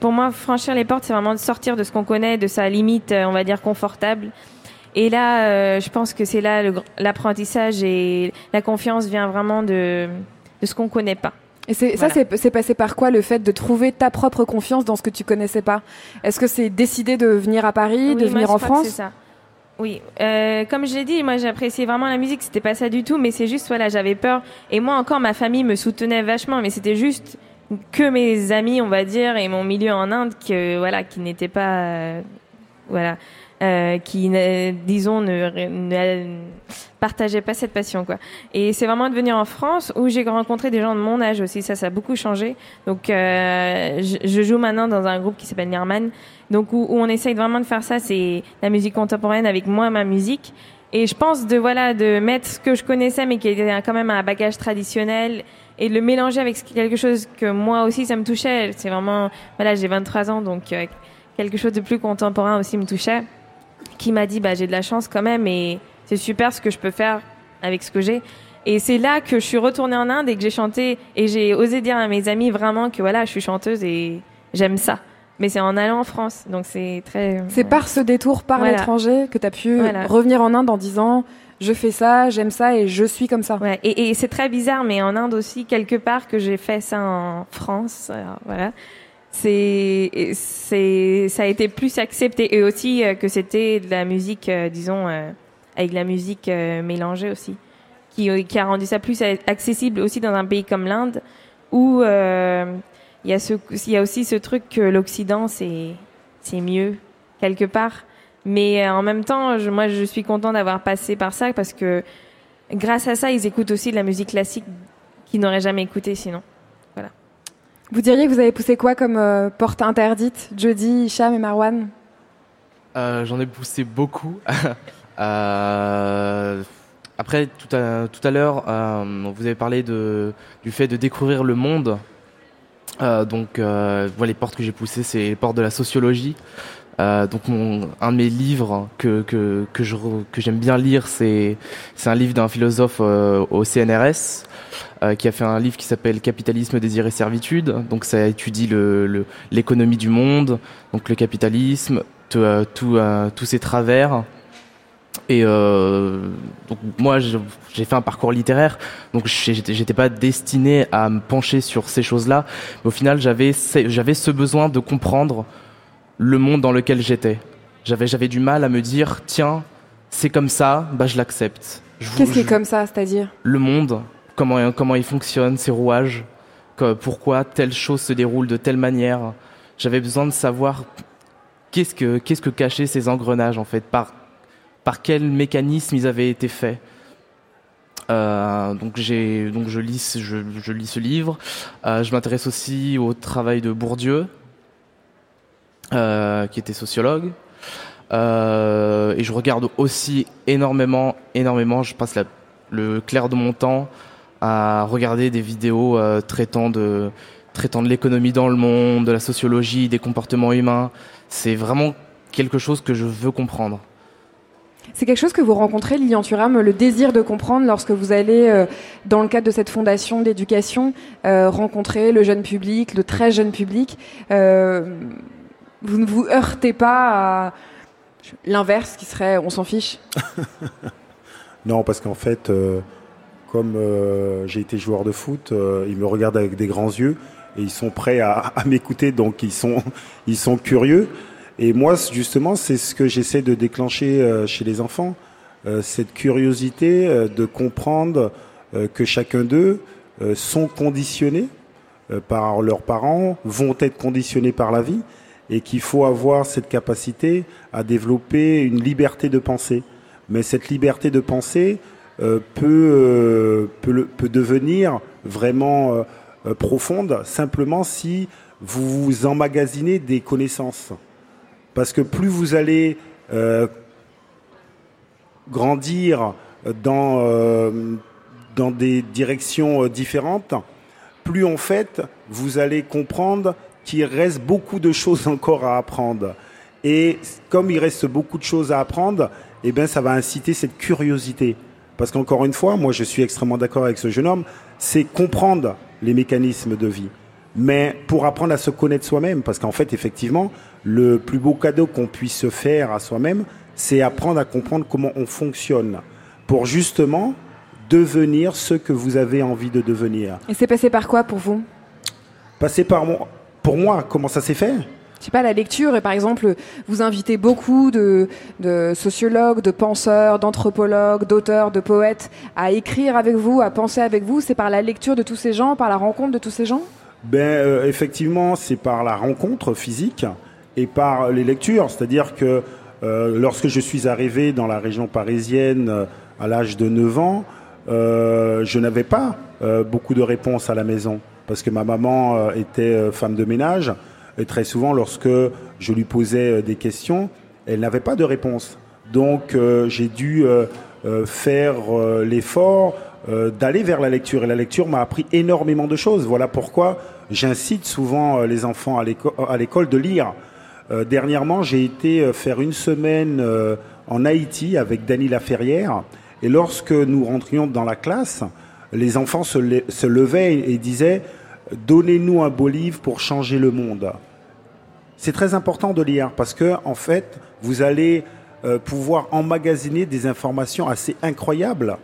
pour moi, franchir les portes, c'est vraiment de sortir de ce qu'on connaît, de sa limite, on va dire, confortable. Et là, je pense que c'est là l'apprentissage et la confiance vient vraiment de, de ce qu'on connaît pas. Et c'est, ça, c'est, passé par quoi le fait de trouver ta propre confiance dans ce que tu connaissais pas? Est-ce que c'est décider de venir à Paris, Oui, de moi, venir je en crois que France? c'est ça. Oui, euh, comme je l'ai dit, moi j'appréciais vraiment la musique, c'était pas ça du tout, mais c'est juste, voilà, j'avais peur. Et moi encore, ma famille me soutenait vachement, mais c'était juste que mes amis, on va dire, et mon milieu en Inde, que, voilà, qui n'étaient pas, euh, voilà, euh, qui, disons, ne, ne partageaient pas cette passion, quoi. Et c'est vraiment de venir en France où j'ai rencontré des gens de mon âge aussi, ça, ça a beaucoup changé. Donc, euh, je, je joue maintenant dans un groupe qui s'appelle Nirman, donc où, où on essaye vraiment de faire ça, c'est la musique contemporaine avec moi, ma musique. Et je pense de voilà de mettre ce que je connaissais mais qui était quand même un bagage traditionnel et de le mélanger avec quelque chose que moi aussi ça me touchait. C'est vraiment voilà j'ai 23 ans donc euh, quelque chose de plus contemporain aussi me touchait. Qui m'a dit bah j'ai de la chance quand même et c'est super ce que je peux faire avec ce que j'ai. Et c'est là que je suis retournée en Inde et que j'ai chanté et j'ai osé dire à mes amis vraiment que voilà je suis chanteuse et j'aime ça. Mais c'est en allant en France donc c'est très. C'est par ce détour par Voilà. l'étranger que tu as pu Voilà. revenir en Inde en disant je fais ça, j'aime ça et je suis comme ça. Ouais, et, et c'est très bizarre, mais en Inde aussi, quelque part, que j'ai fait ça en France, alors, voilà. C'est, c'est, ça a été plus accepté et aussi euh, que c'était de la musique, euh, disons, euh, avec de la musique euh, mélangée aussi, qui, qui a rendu ça plus accessible aussi dans un pays comme l'Inde, où il y a ce, il y a aussi ce truc que l'Occident c'est, c'est mieux quelque part. Mais en même temps, je, moi, je suis content d'avoir passé par ça parce que grâce à ça, ils écoutent aussi de la musique classique qu'ils n'auraient jamais écouté sinon. Vous diriez que vous avez poussé quoi comme euh, porte interdite Jody, Hicham et Marwan? Euh, J'en ai poussé beaucoup. Euh, après, tout à, tout à l'heure, euh, vous avez parlé du fait de découvrir le monde. Donc, voilà, les portes que j'ai poussées, c'est les portes de la sociologie. Euh, donc, un de mes livres que, que, j'aime bien lire, c'est c'est un livre d'un philosophe euh, au CNRS euh, qui a fait un livre qui s'appelle Capitalisme, désir et servitude. Donc, ça étudie l'économie du monde, donc le capitalisme, tout, tous ses travers. Et donc moi, j'ai fait un parcours littéraire, donc j'étais pas destiné à me pencher sur ces choses-là. Mais au final, j'avais j'avais ce besoin de comprendre le monde dans lequel j'étais. J'avais j'avais du mal à me dire tiens, c'est comme ça, bah je l'accepte. Qu'est-ce qui est comme ça, c'est-à-dire? Le monde, comment, comment il fonctionne, ses rouages, que- pourquoi telle chose se déroule de telle manière. J'avais besoin de savoir qu'est-ce que, qu'est-ce que cachaient ces engrenages, en fait, par, par quel mécanisme ils avaient été faits. Euh, donc j'ai donc je lis je lis ce livre. Euh, je m'intéresse aussi au travail de Bourdieu, euh, qui était sociologue. Euh, et je regarde aussi énormément, énormément. Je passe le clair de mon temps à regarder des vidéos euh, traitant de traitant de l'économie dans le monde, de la sociologie, des comportements humains. C'est vraiment quelque chose que je veux comprendre. C'est quelque chose que vous rencontrez, Lilian Thuram, le désir de comprendre lorsque vous allez, dans le cadre de cette fondation d'éducation, rencontrer le jeune public, le très jeune public. Vous ne vous heurtez pas à l'inverse qui serait on s'en fiche Non, parce qu'en fait, euh, comme euh, j'ai été joueur de foot, euh, ils me regardent avec des grands yeux et ils sont prêts à, à m'écouter, donc ils sont, ils sont curieux. Et moi, justement, c'est ce que j'essaie de déclencher chez les enfants, cette curiosité de comprendre que chacun d'eux sont conditionnés par leurs parents, vont être conditionnés par la vie, et qu'il faut avoir cette capacité à développer une liberté de pensée. Mais cette liberté de pensée euh, peut, euh, peut, devenir vraiment euh, profonde simplement si vous vous emmagasinez des connaissances. Parce que plus vous allez grandir dans, des directions différentes, plus en fait vous allez comprendre qu'il reste beaucoup de choses encore à apprendre. Et comme il reste beaucoup de choses à apprendre, eh ben ça va inciter cette curiosité. Parce qu'encore une fois, moi je suis extrêmement d'accord avec ce jeune homme, c'est comprendre les mécanismes de vie. Mais pour apprendre à se connaître soi-même, parce qu'en fait, effectivement, le plus beau cadeau qu'on puisse se faire à soi-même, c'est apprendre à comprendre comment on fonctionne, pour justement devenir ce que vous avez envie de devenir. Et c'est passé par quoi pour vous? Passer par moi, pour moi, comment ça s'est fait Je sais pas, la lecture, et par exemple, vous invitez beaucoup de, de sociologues, de penseurs, d'anthropologues, d'auteurs, de poètes à écrire avec vous, à penser avec vous. C'est par la lecture de tous ces gens, par la rencontre de tous ces gens? Ben, euh, effectivement, c'est par la rencontre physique et par les lectures. C'est-à-dire que euh, lorsque je suis arrivé dans la région parisienne euh, à l'âge de 9 ans, euh, je n'avais pas beaucoup de réponses à la maison parce que ma maman euh, était euh, femme de ménage et très souvent, lorsque je lui posais euh, des questions, elle n'avait pas de réponse. Donc, j'ai dû faire l'effort d'aller vers la lecture. Et la lecture m'a appris énormément de choses. Voilà pourquoi j'incite souvent les enfants à l'éco- à l'école de lire. Dernièrement, j'ai été faire une semaine en Haïti avec Dany Laferrière. Et lorsque nous rentrions dans la classe, les enfants se, le- se levaient et, et disaient Donnez-nous un beau livre pour changer le monde. C'est très important de lire parce que, en fait, vous allez euh, pouvoir emmagasiner des informations assez incroyables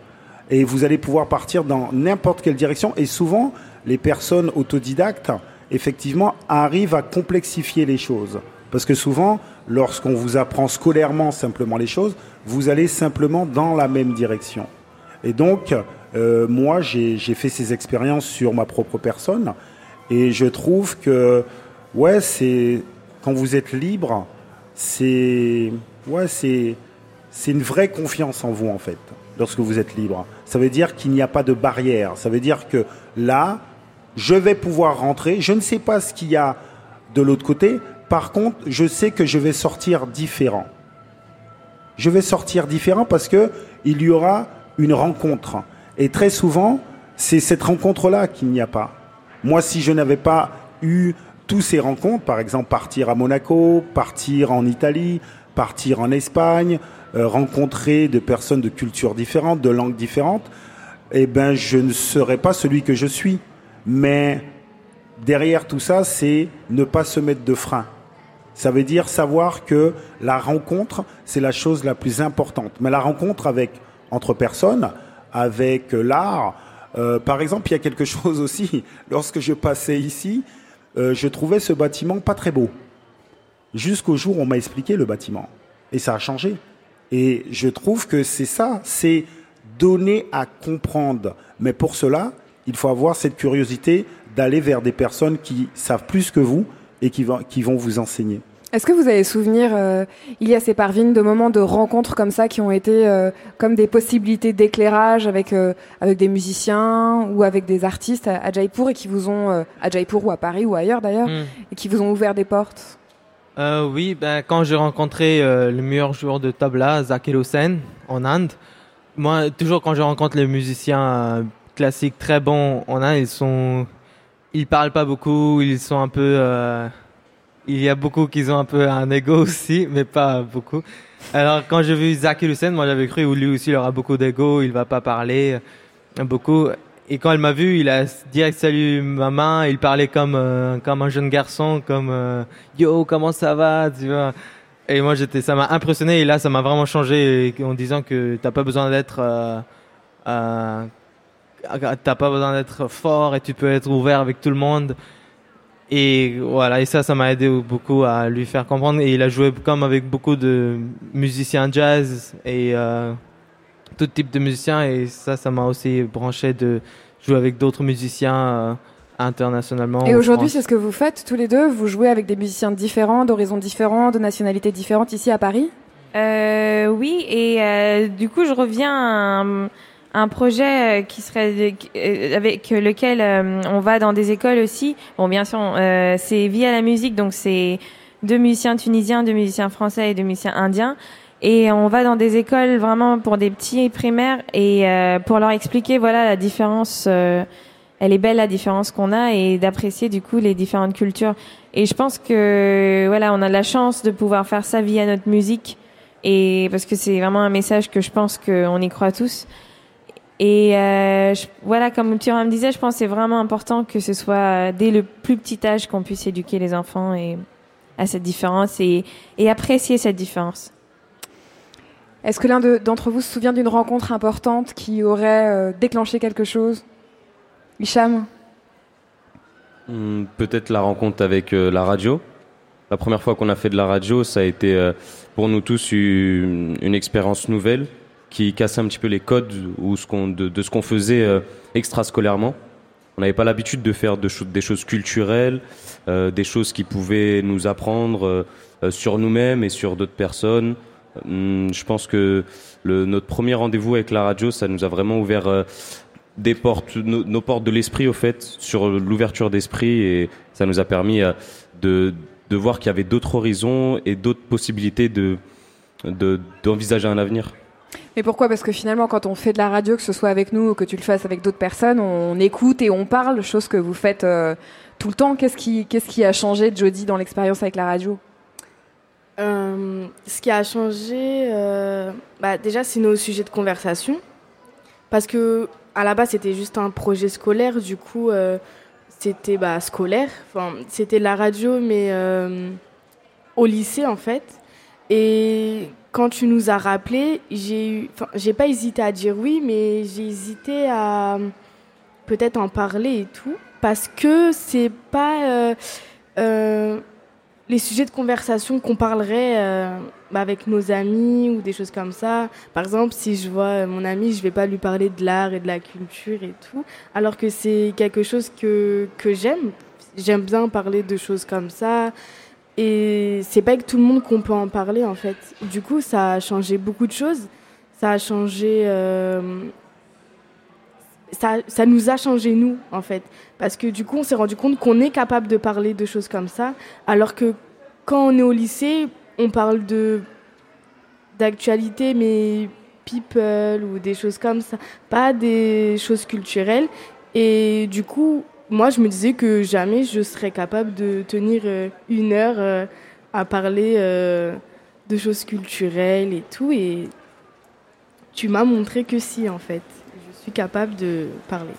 et vous allez pouvoir partir dans n'importe quelle direction. Et souvent, les personnes autodidactes, effectivement, arrivent à complexifier les choses. Parce que souvent, lorsqu'on vous apprend scolairement simplement les choses, vous allez simplement dans la même direction. Et donc, euh, moi, j'ai fait ces expériences sur ma propre personne, et je trouve que, ouais, c'est quand vous êtes libre, c'est ouais, c'est c'est une vraie confiance en vous en fait. Lorsque vous êtes libre, ça veut dire qu'il n'y a pas de barrière. Ça veut dire que là, je vais pouvoir rentrer. Je ne sais pas ce qu'il y a de l'autre côté. Par contre, je sais que je vais sortir différent. Je vais sortir différent parce que il y aura une rencontre. Et très souvent, c'est cette rencontre-là qu'il n'y a pas. Moi, si je n'avais pas eu tous ces rencontres, par exemple partir à Monaco, partir en Italie, partir en Espagne, euh, rencontrer de personnes de cultures différentes, de langues différentes, eh ben, je ne serais pas celui que je suis. Mais derrière tout ça, c'est ne pas se mettre de frein. Ça veut dire savoir que la rencontre, c'est la chose la plus importante. Mais la rencontre avec entre personnes, avec l'art. euh, par exemple, il y a quelque chose aussi. Lorsque je passais ici, euh, je trouvais ce bâtiment pas très beau. Jusqu'au jour où on m'a expliqué le bâtiment. Et ça a changé. Et je trouve que c'est ça, c'est donner à comprendre. Mais pour cela, il faut avoir cette curiosité d'aller vers des personnes qui savent plus que vous et qui, qui vont vous enseigner. Est-ce que vous avez souvenir, euh, Ilias et Parvin, de moments de rencontres comme ça qui ont été euh, comme des possibilités d'éclairage avec, euh, avec des musiciens ou avec des artistes à, à Jaipur et qui vous ont, à Jaipur ou à Paris ou ailleurs d'ailleurs, Mm. et qui vous ont ouvert des portes? Oui, ben, quand j'ai rencontré le meilleur joueur de tabla, Zakir Hussain, en Inde, moi, toujours quand je rencontre les musiciens classiques très bons en Inde, ils sont, ils parlent pas beaucoup, ils sont un peu, il y a beaucoup qui ont un peu un ego aussi, mais pas beaucoup. Alors quand j'ai vu Zakir Hussain, moi j'avais cru, lui aussi il aura beaucoup d'ego, il va pas parler euh, beaucoup. Et quand elle m'a vu, il a direct salué ma main, il parlait comme euh, comme un jeune garçon, comme euh, yo comment ça va, tu vois. Et moi j'étais, ça m'a impressionné et là ça m'a vraiment changé en disant que t'as pas besoin d'être t'as pas besoin d'être fort et tu peux être ouvert avec tout le monde. Et voilà, et ça, ça m'a aidé beaucoup à lui faire comprendre. Et il a joué comme avec beaucoup de musiciens jazz et euh, tout type de musiciens. Et ça, ça m'a aussi branché de jouer avec d'autres musiciens euh, internationalement. Et aujourd'hui, c'est ce que vous faites tous les deux Vous jouez avec des musiciens différents, d'horizons différents, de nationalités différentes ici à Paris? Euh, oui, et euh, du coup, je reviens à un, projet euh, qui serait euh, avec lequel euh, on va dans des écoles aussi. Bon, bien sûr, c'est via la musique, donc c'est deux musiciens tunisiens, deux musiciens français et deux musiciens indiens. Et on va dans des écoles vraiment pour des petits primaires et pour leur expliquer voilà la différence. elle est belle la différence qu'on a et d'apprécier du coup les différentes cultures. Et je pense que voilà, on a la chance de pouvoir faire ça via notre musique et parce que c'est vraiment un message que je pense qu'on y croit tous. Et euh, je- voilà, comme Thuram me disait, je pense que c'est vraiment important que ce soit dès le plus petit âge qu'on puisse éduquer les enfants et à cette différence et, et apprécier cette différence. Est-ce que l'un de- d'entre vous se souvient d'une rencontre importante qui aurait euh, déclenché quelque chose? Hicham? Hmm, Peut-être la rencontre avec euh, la radio. La première fois qu'on a fait de la radio, ça a été euh, pour nous tous une, une expérience nouvelle qui cassait un petit peu les codes ou de, ce qu'on faisait euh, extrascolairement. On n'avait pas l'habitude de faire des choses culturelles, euh, des choses qui pouvaient nous apprendre euh, sur nous-mêmes et sur d'autres personnes. Hum, je pense que notre premier rendez-vous avec la radio, ça nous a vraiment ouvert des portes, nos, portes de l'esprit au fait, sur l'ouverture d'esprit et ça nous a permis de, voir qu'il y avait d'autres horizons et d'autres possibilités de, d'envisager un avenir. Mais pourquoi? Parce que finalement, quand on fait de la radio, que ce soit avec nous ou que tu le fasses avec d'autres personnes, on écoute et on parle, chose que vous faites euh, tout le temps. Qu'est-ce qui, qu'est-ce qui a changé, Jody, dans l'expérience avec la radio? Euh, ce qui a changé, euh, bah, déjà, c'est nos sujets de conversation. Parce que à la base, c'était juste un projet scolaire. Du coup, c'était bah, scolaire. Enfin, c'était la radio, mais au lycée, en fait. Et quand tu nous as rappelé, j'ai pas hésité à dire oui, mais j'ai hésité à peut-être en parler et tout, parce que c'est pas euh, euh, les sujets de conversation qu'on parlerait euh, avec nos amis ou des choses comme ça. Par exemple, si je vois euh, mon ami, je vais pas lui parler de l'art et de la culture et tout, alors que c'est quelque chose que j'aime. J'aime bien parler de choses comme ça. Et c'est pas avec tout le monde qu'on peut en parler en fait. Du coup, ça a changé beaucoup de choses. Ça a changé. euh, ça, ça nous a changé nous en fait. Parce que du coup, on s'est rendu compte qu'on est capable de parler de choses comme ça. Alors que quand on est au lycée, on parle de d'actualité, mais people ou des choses comme ça. Pas des choses culturelles. Et du coup, moi, je me disais que jamais je serais capable de tenir euh, une heure euh, à parler euh, de choses culturelles et tout. Et tu m'as montré que si, en fait. Je suis capable de parler.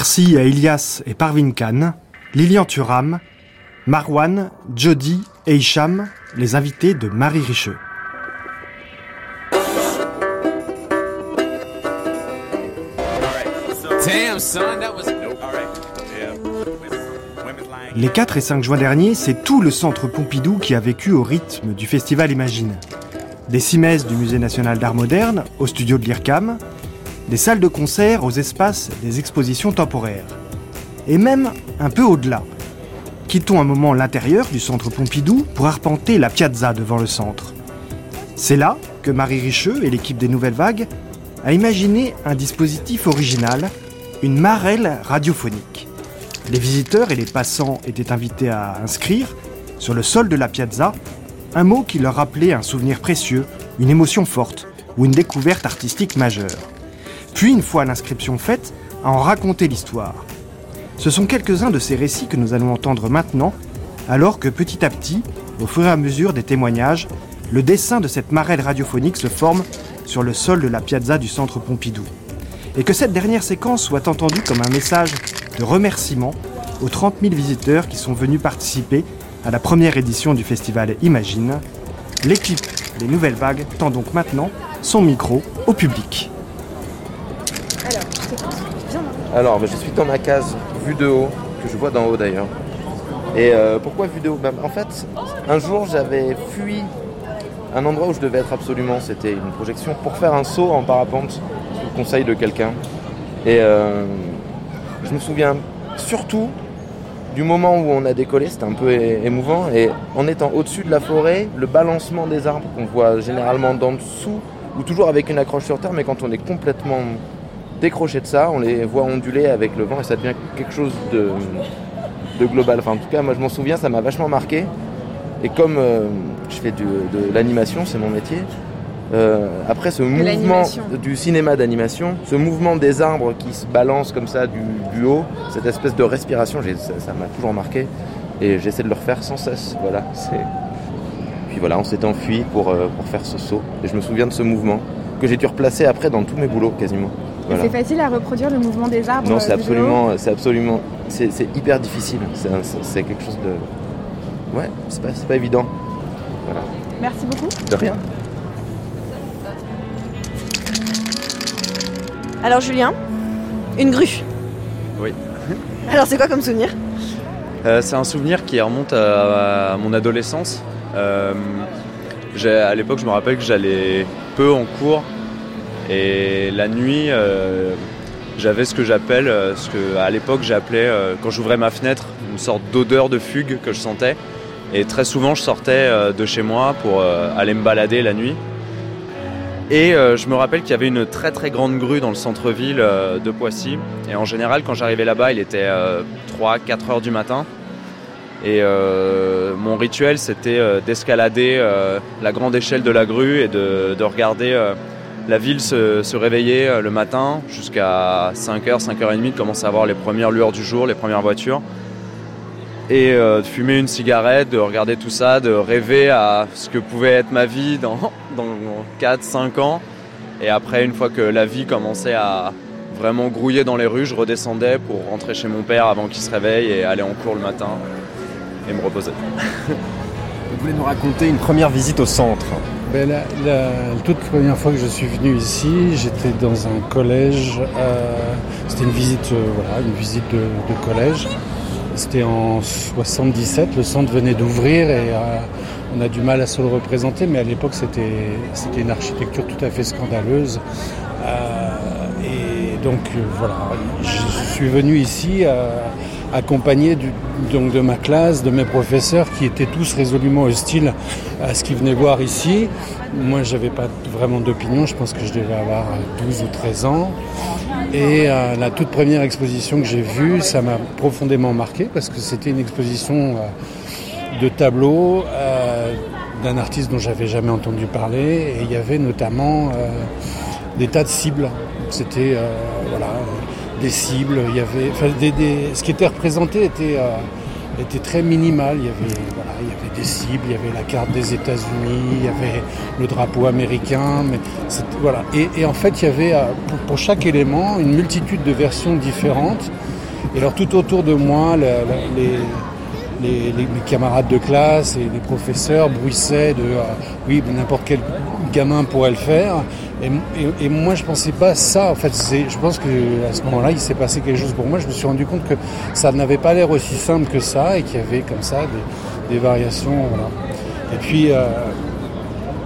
Merci à Ilias et Parvin Khan, Lilian Thuram, Marwan, Jody et Hicham, les invités de Marie Richeux. Les 4 et 5 juin dernier, c'est tout le centre Pompidou qui a vécu au rythme du festival Imagine. Des cimaises du Musée national d'art moderne au studio de l'IRCAM, des salles de concert aux espaces des expositions temporaires. Et même un peu au-delà. Quittons un moment l'intérieur du centre Pompidou pour arpenter la piazza devant le centre. C'est là que Marie Richeux et l'équipe des Nouvelles Vagues a imaginé un dispositif original, une marelle radiophonique. Les visiteurs et les passants étaient invités à inscrire, sur le sol de la piazza, un mot qui leur rappelait un souvenir précieux, une émotion forte ou une découverte artistique majeure. Puis, une fois l'inscription faite, à en raconter l'histoire. Ce sont quelques-uns de ces récits que nous allons entendre maintenant, alors que petit à petit, au fur et à mesure des témoignages, le dessin de cette marelle radiophonique se forme sur le sol de la piazza du centre Pompidou. Et que cette dernière séquence soit entendue comme un message de remerciement aux 30 000 visiteurs qui sont venus participer à la première édition du festival Imagine. L'équipe Les Nouvelles Vagues tend donc maintenant son micro au public. Alors, je suis dans ma case vue de haut, que je vois d'en haut d'ailleurs. Et euh, pourquoi vue de haut? Bah, En fait, un jour j'avais fui un endroit où je devais être absolument, c'était une projection, pour faire un saut en parapente le conseil de quelqu'un. Et euh, je me souviens surtout du moment où on a décollé, c'était un peu émouvant, et en étant au-dessus de la forêt, le balancement des arbres qu'on voit généralement d'en dessous, ou toujours avec une accroche sur terre, mais quand on est complètement décroché de ça, on les voit onduler avec le vent, et ça devient quelque chose de, de global. Enfin, en tout cas, moi je m'en souviens, ça m'a vachement marqué. Et comme euh, je fais du- de l'animation, c'est mon métier, euh, après ce mouvement du cinéma d'animation, ce mouvement des arbres qui se balancent comme ça du, du haut, cette espèce de respiration, ça ça m'a toujours marqué. Et j'essaie de le refaire sans cesse. Voilà, c'est... Puis voilà, on s'est enfui pour, euh, pour faire ce saut. Et je me souviens de ce mouvement que j'ai dû replacer après dans tous mes boulots quasiment. Voilà. C'est facile à reproduire le mouvement des arbres Non, euh, c'est absolument, c'est absolument, c'est hyper difficile. C'est quelque chose de, ouais, c'est pas, c'est pas évident. Voilà. Merci beaucoup. De rien. Alors Julien, une grue. Oui. Alors c'est quoi comme souvenir? Euh, c'est un souvenir qui remonte à, à mon adolescence. Euh, à l'époque, je me rappelle que j'allais peu en cours et la nuit, euh, j'avais ce que j'appelle, euh, ce que à l'époque j'appelais, euh, quand j'ouvrais ma fenêtre, une sorte d'odeur de fugue que je sentais. Et très souvent, je sortais de chez moi pour aller me balader la nuit. Et je me rappelle qu'il y avait une très très grande grue dans le centre-ville de Poissy. Et en général, quand j'arrivais là-bas, il était 3-4 heures du matin. Et mon rituel, c'était d'escalader la grande échelle de la grue et de, de regarder la ville se, réveiller euh, le matin jusqu'à 5h, 5h30, de commencer à voir les premières lueurs du jour, les premières voitures. et euh, de fumer une cigarette, de regarder tout ça, de rêver à ce que pouvait être ma vie dans, dans 4-5 ans. Et après, une fois que la vie commençait à vraiment grouiller dans les rues, je redescendais pour rentrer chez mon père avant qu'il se réveille et aller en cours le matin et me reposer. Vous voulez nous raconter une première visite au centre? Ben, la, toute première fois que je suis venu ici, j'étais dans un collège. euh, C'était une visite, euh, voilà, une visite de, collège. C'était en 77. Le centre venait d'ouvrir et euh, on a du mal à se le représenter, mais à l'époque c'était c'était une architecture tout à fait scandaleuse. Et donc voilà, je suis venu ici accompagné donc de ma classe, de mes professeurs qui étaient tous résolument hostiles à ce qu'ils venaient voir ici. Moi, j'avais pas vraiment d'opinion, je pense que je devais avoir 12 ou 13 ans. Et euh, la toute première exposition que j'ai vue, ça m'a profondément marqué parce que c'était une exposition euh, de tableaux euh, d'un artiste dont j'avais jamais entendu parler. Et il y avait notamment des tas de cibles. C'était voilà, des cibles. Il y avait, ce qui était représenté était, euh, très minimal. Il y avait, des cibles, il y avait la carte des États-Unis, il y avait le drapeau américain. Et, en fait, il y avait euh, pour, chaque élément une multitude de versions différentes. Et alors tout autour de moi, les, mes camarades de classe et les professeurs bruissaient de euh, oui, n'importe quel gamin pourrait le faire. Et, moi, je pensais pas ça. En fait, je pense que à ce moment-là, il s'est passé quelque chose pour moi. Je me suis rendu compte que ça n'avait pas l'air aussi simple que ça et qu'il y avait comme ça des, variations. Et puis. euh,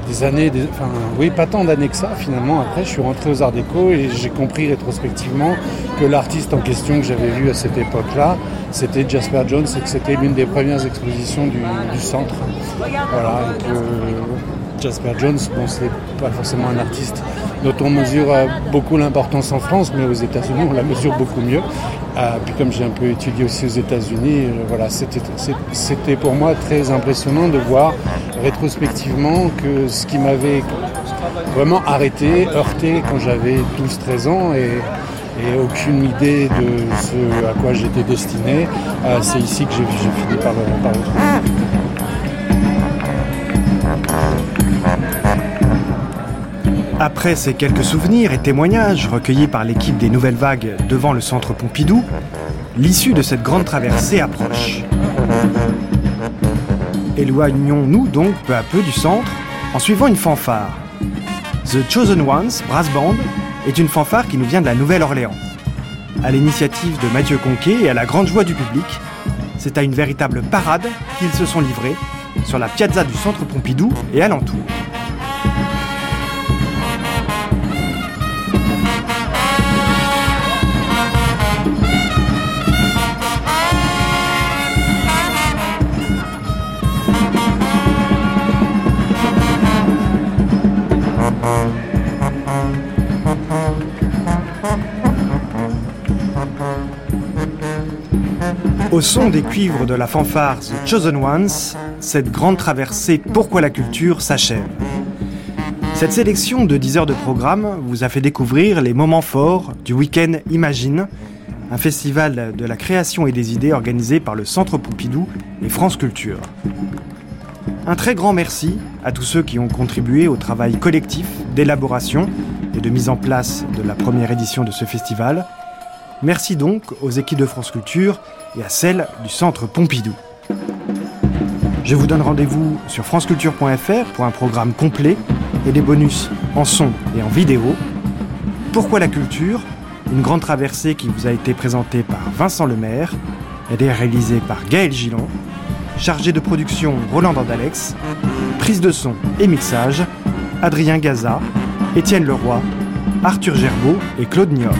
des années, enfin oui, pas tant d'années que ça finalement. Après, je suis rentré aux Arts Déco et j'ai compris rétrospectivement que l'artiste en question que j'avais vu à cette époque-là, c'était Jasper Jones et que c'était l'une des premières expositions du, du centre. Voilà, et que Jasper Jones, bon, c'est pas forcément un artiste dont on mesure euh, beaucoup l'importance en France, mais aux États-Unis, on la mesure beaucoup mieux. Euh, puis comme j'ai un peu étudié aussi aux États-Unis, euh, voilà, c'était pour moi très impressionnant de voir rétrospectivement que ce qui m'avait vraiment arrêté, heurté quand j'avais 12-13 ans et, aucune idée de ce à quoi j'étais destiné, c'est ici que j'ai fini par le, par. Après ces quelques souvenirs et témoignages recueillis par l'équipe des Nouvelles Vagues devant le centre Pompidou, l'issue de cette grande traversée approche. Éloignons-nous donc peu à peu du centre en suivant une fanfare. The Chosen Ones Brass Band est une fanfare qui nous vient de la Nouvelle-Orléans. À l'initiative de Mathieu Conquet et à la grande joie du public, c'est à une véritable parade qu'ils se sont livrés sur la piazza du centre Pompidou et alentour. Au son des cuivres de la fanfare The Chosen Ones, cette grande traversée Pourquoi la culture s'achève. Cette sélection de 10 heures de programme vous a fait découvrir les moments forts du week-end Imagine, un festival de la création et des idées organisé par le Centre Pompidou et France Culture. Un très grand merci à tous ceux qui ont contribué au travail collectif d'élaboration et de mise en place de la première édition de ce festival. Merci donc aux équipes de France Culture et à celles du Centre Pompidou. Je vous donne rendez-vous sur franceculture.fr pour un programme complet et des bonus en son et en vidéo. Pourquoi la culture? Une grande traversée qui vous a été présentée par Vincent Lemaire. Elle est réalisée par Gaël Gillon. Chargé de production Roland Dandalex. Prise de son et mixage Adrien Gaza, Étienne Leroy, Arthur Gerbeau et Claude Niort.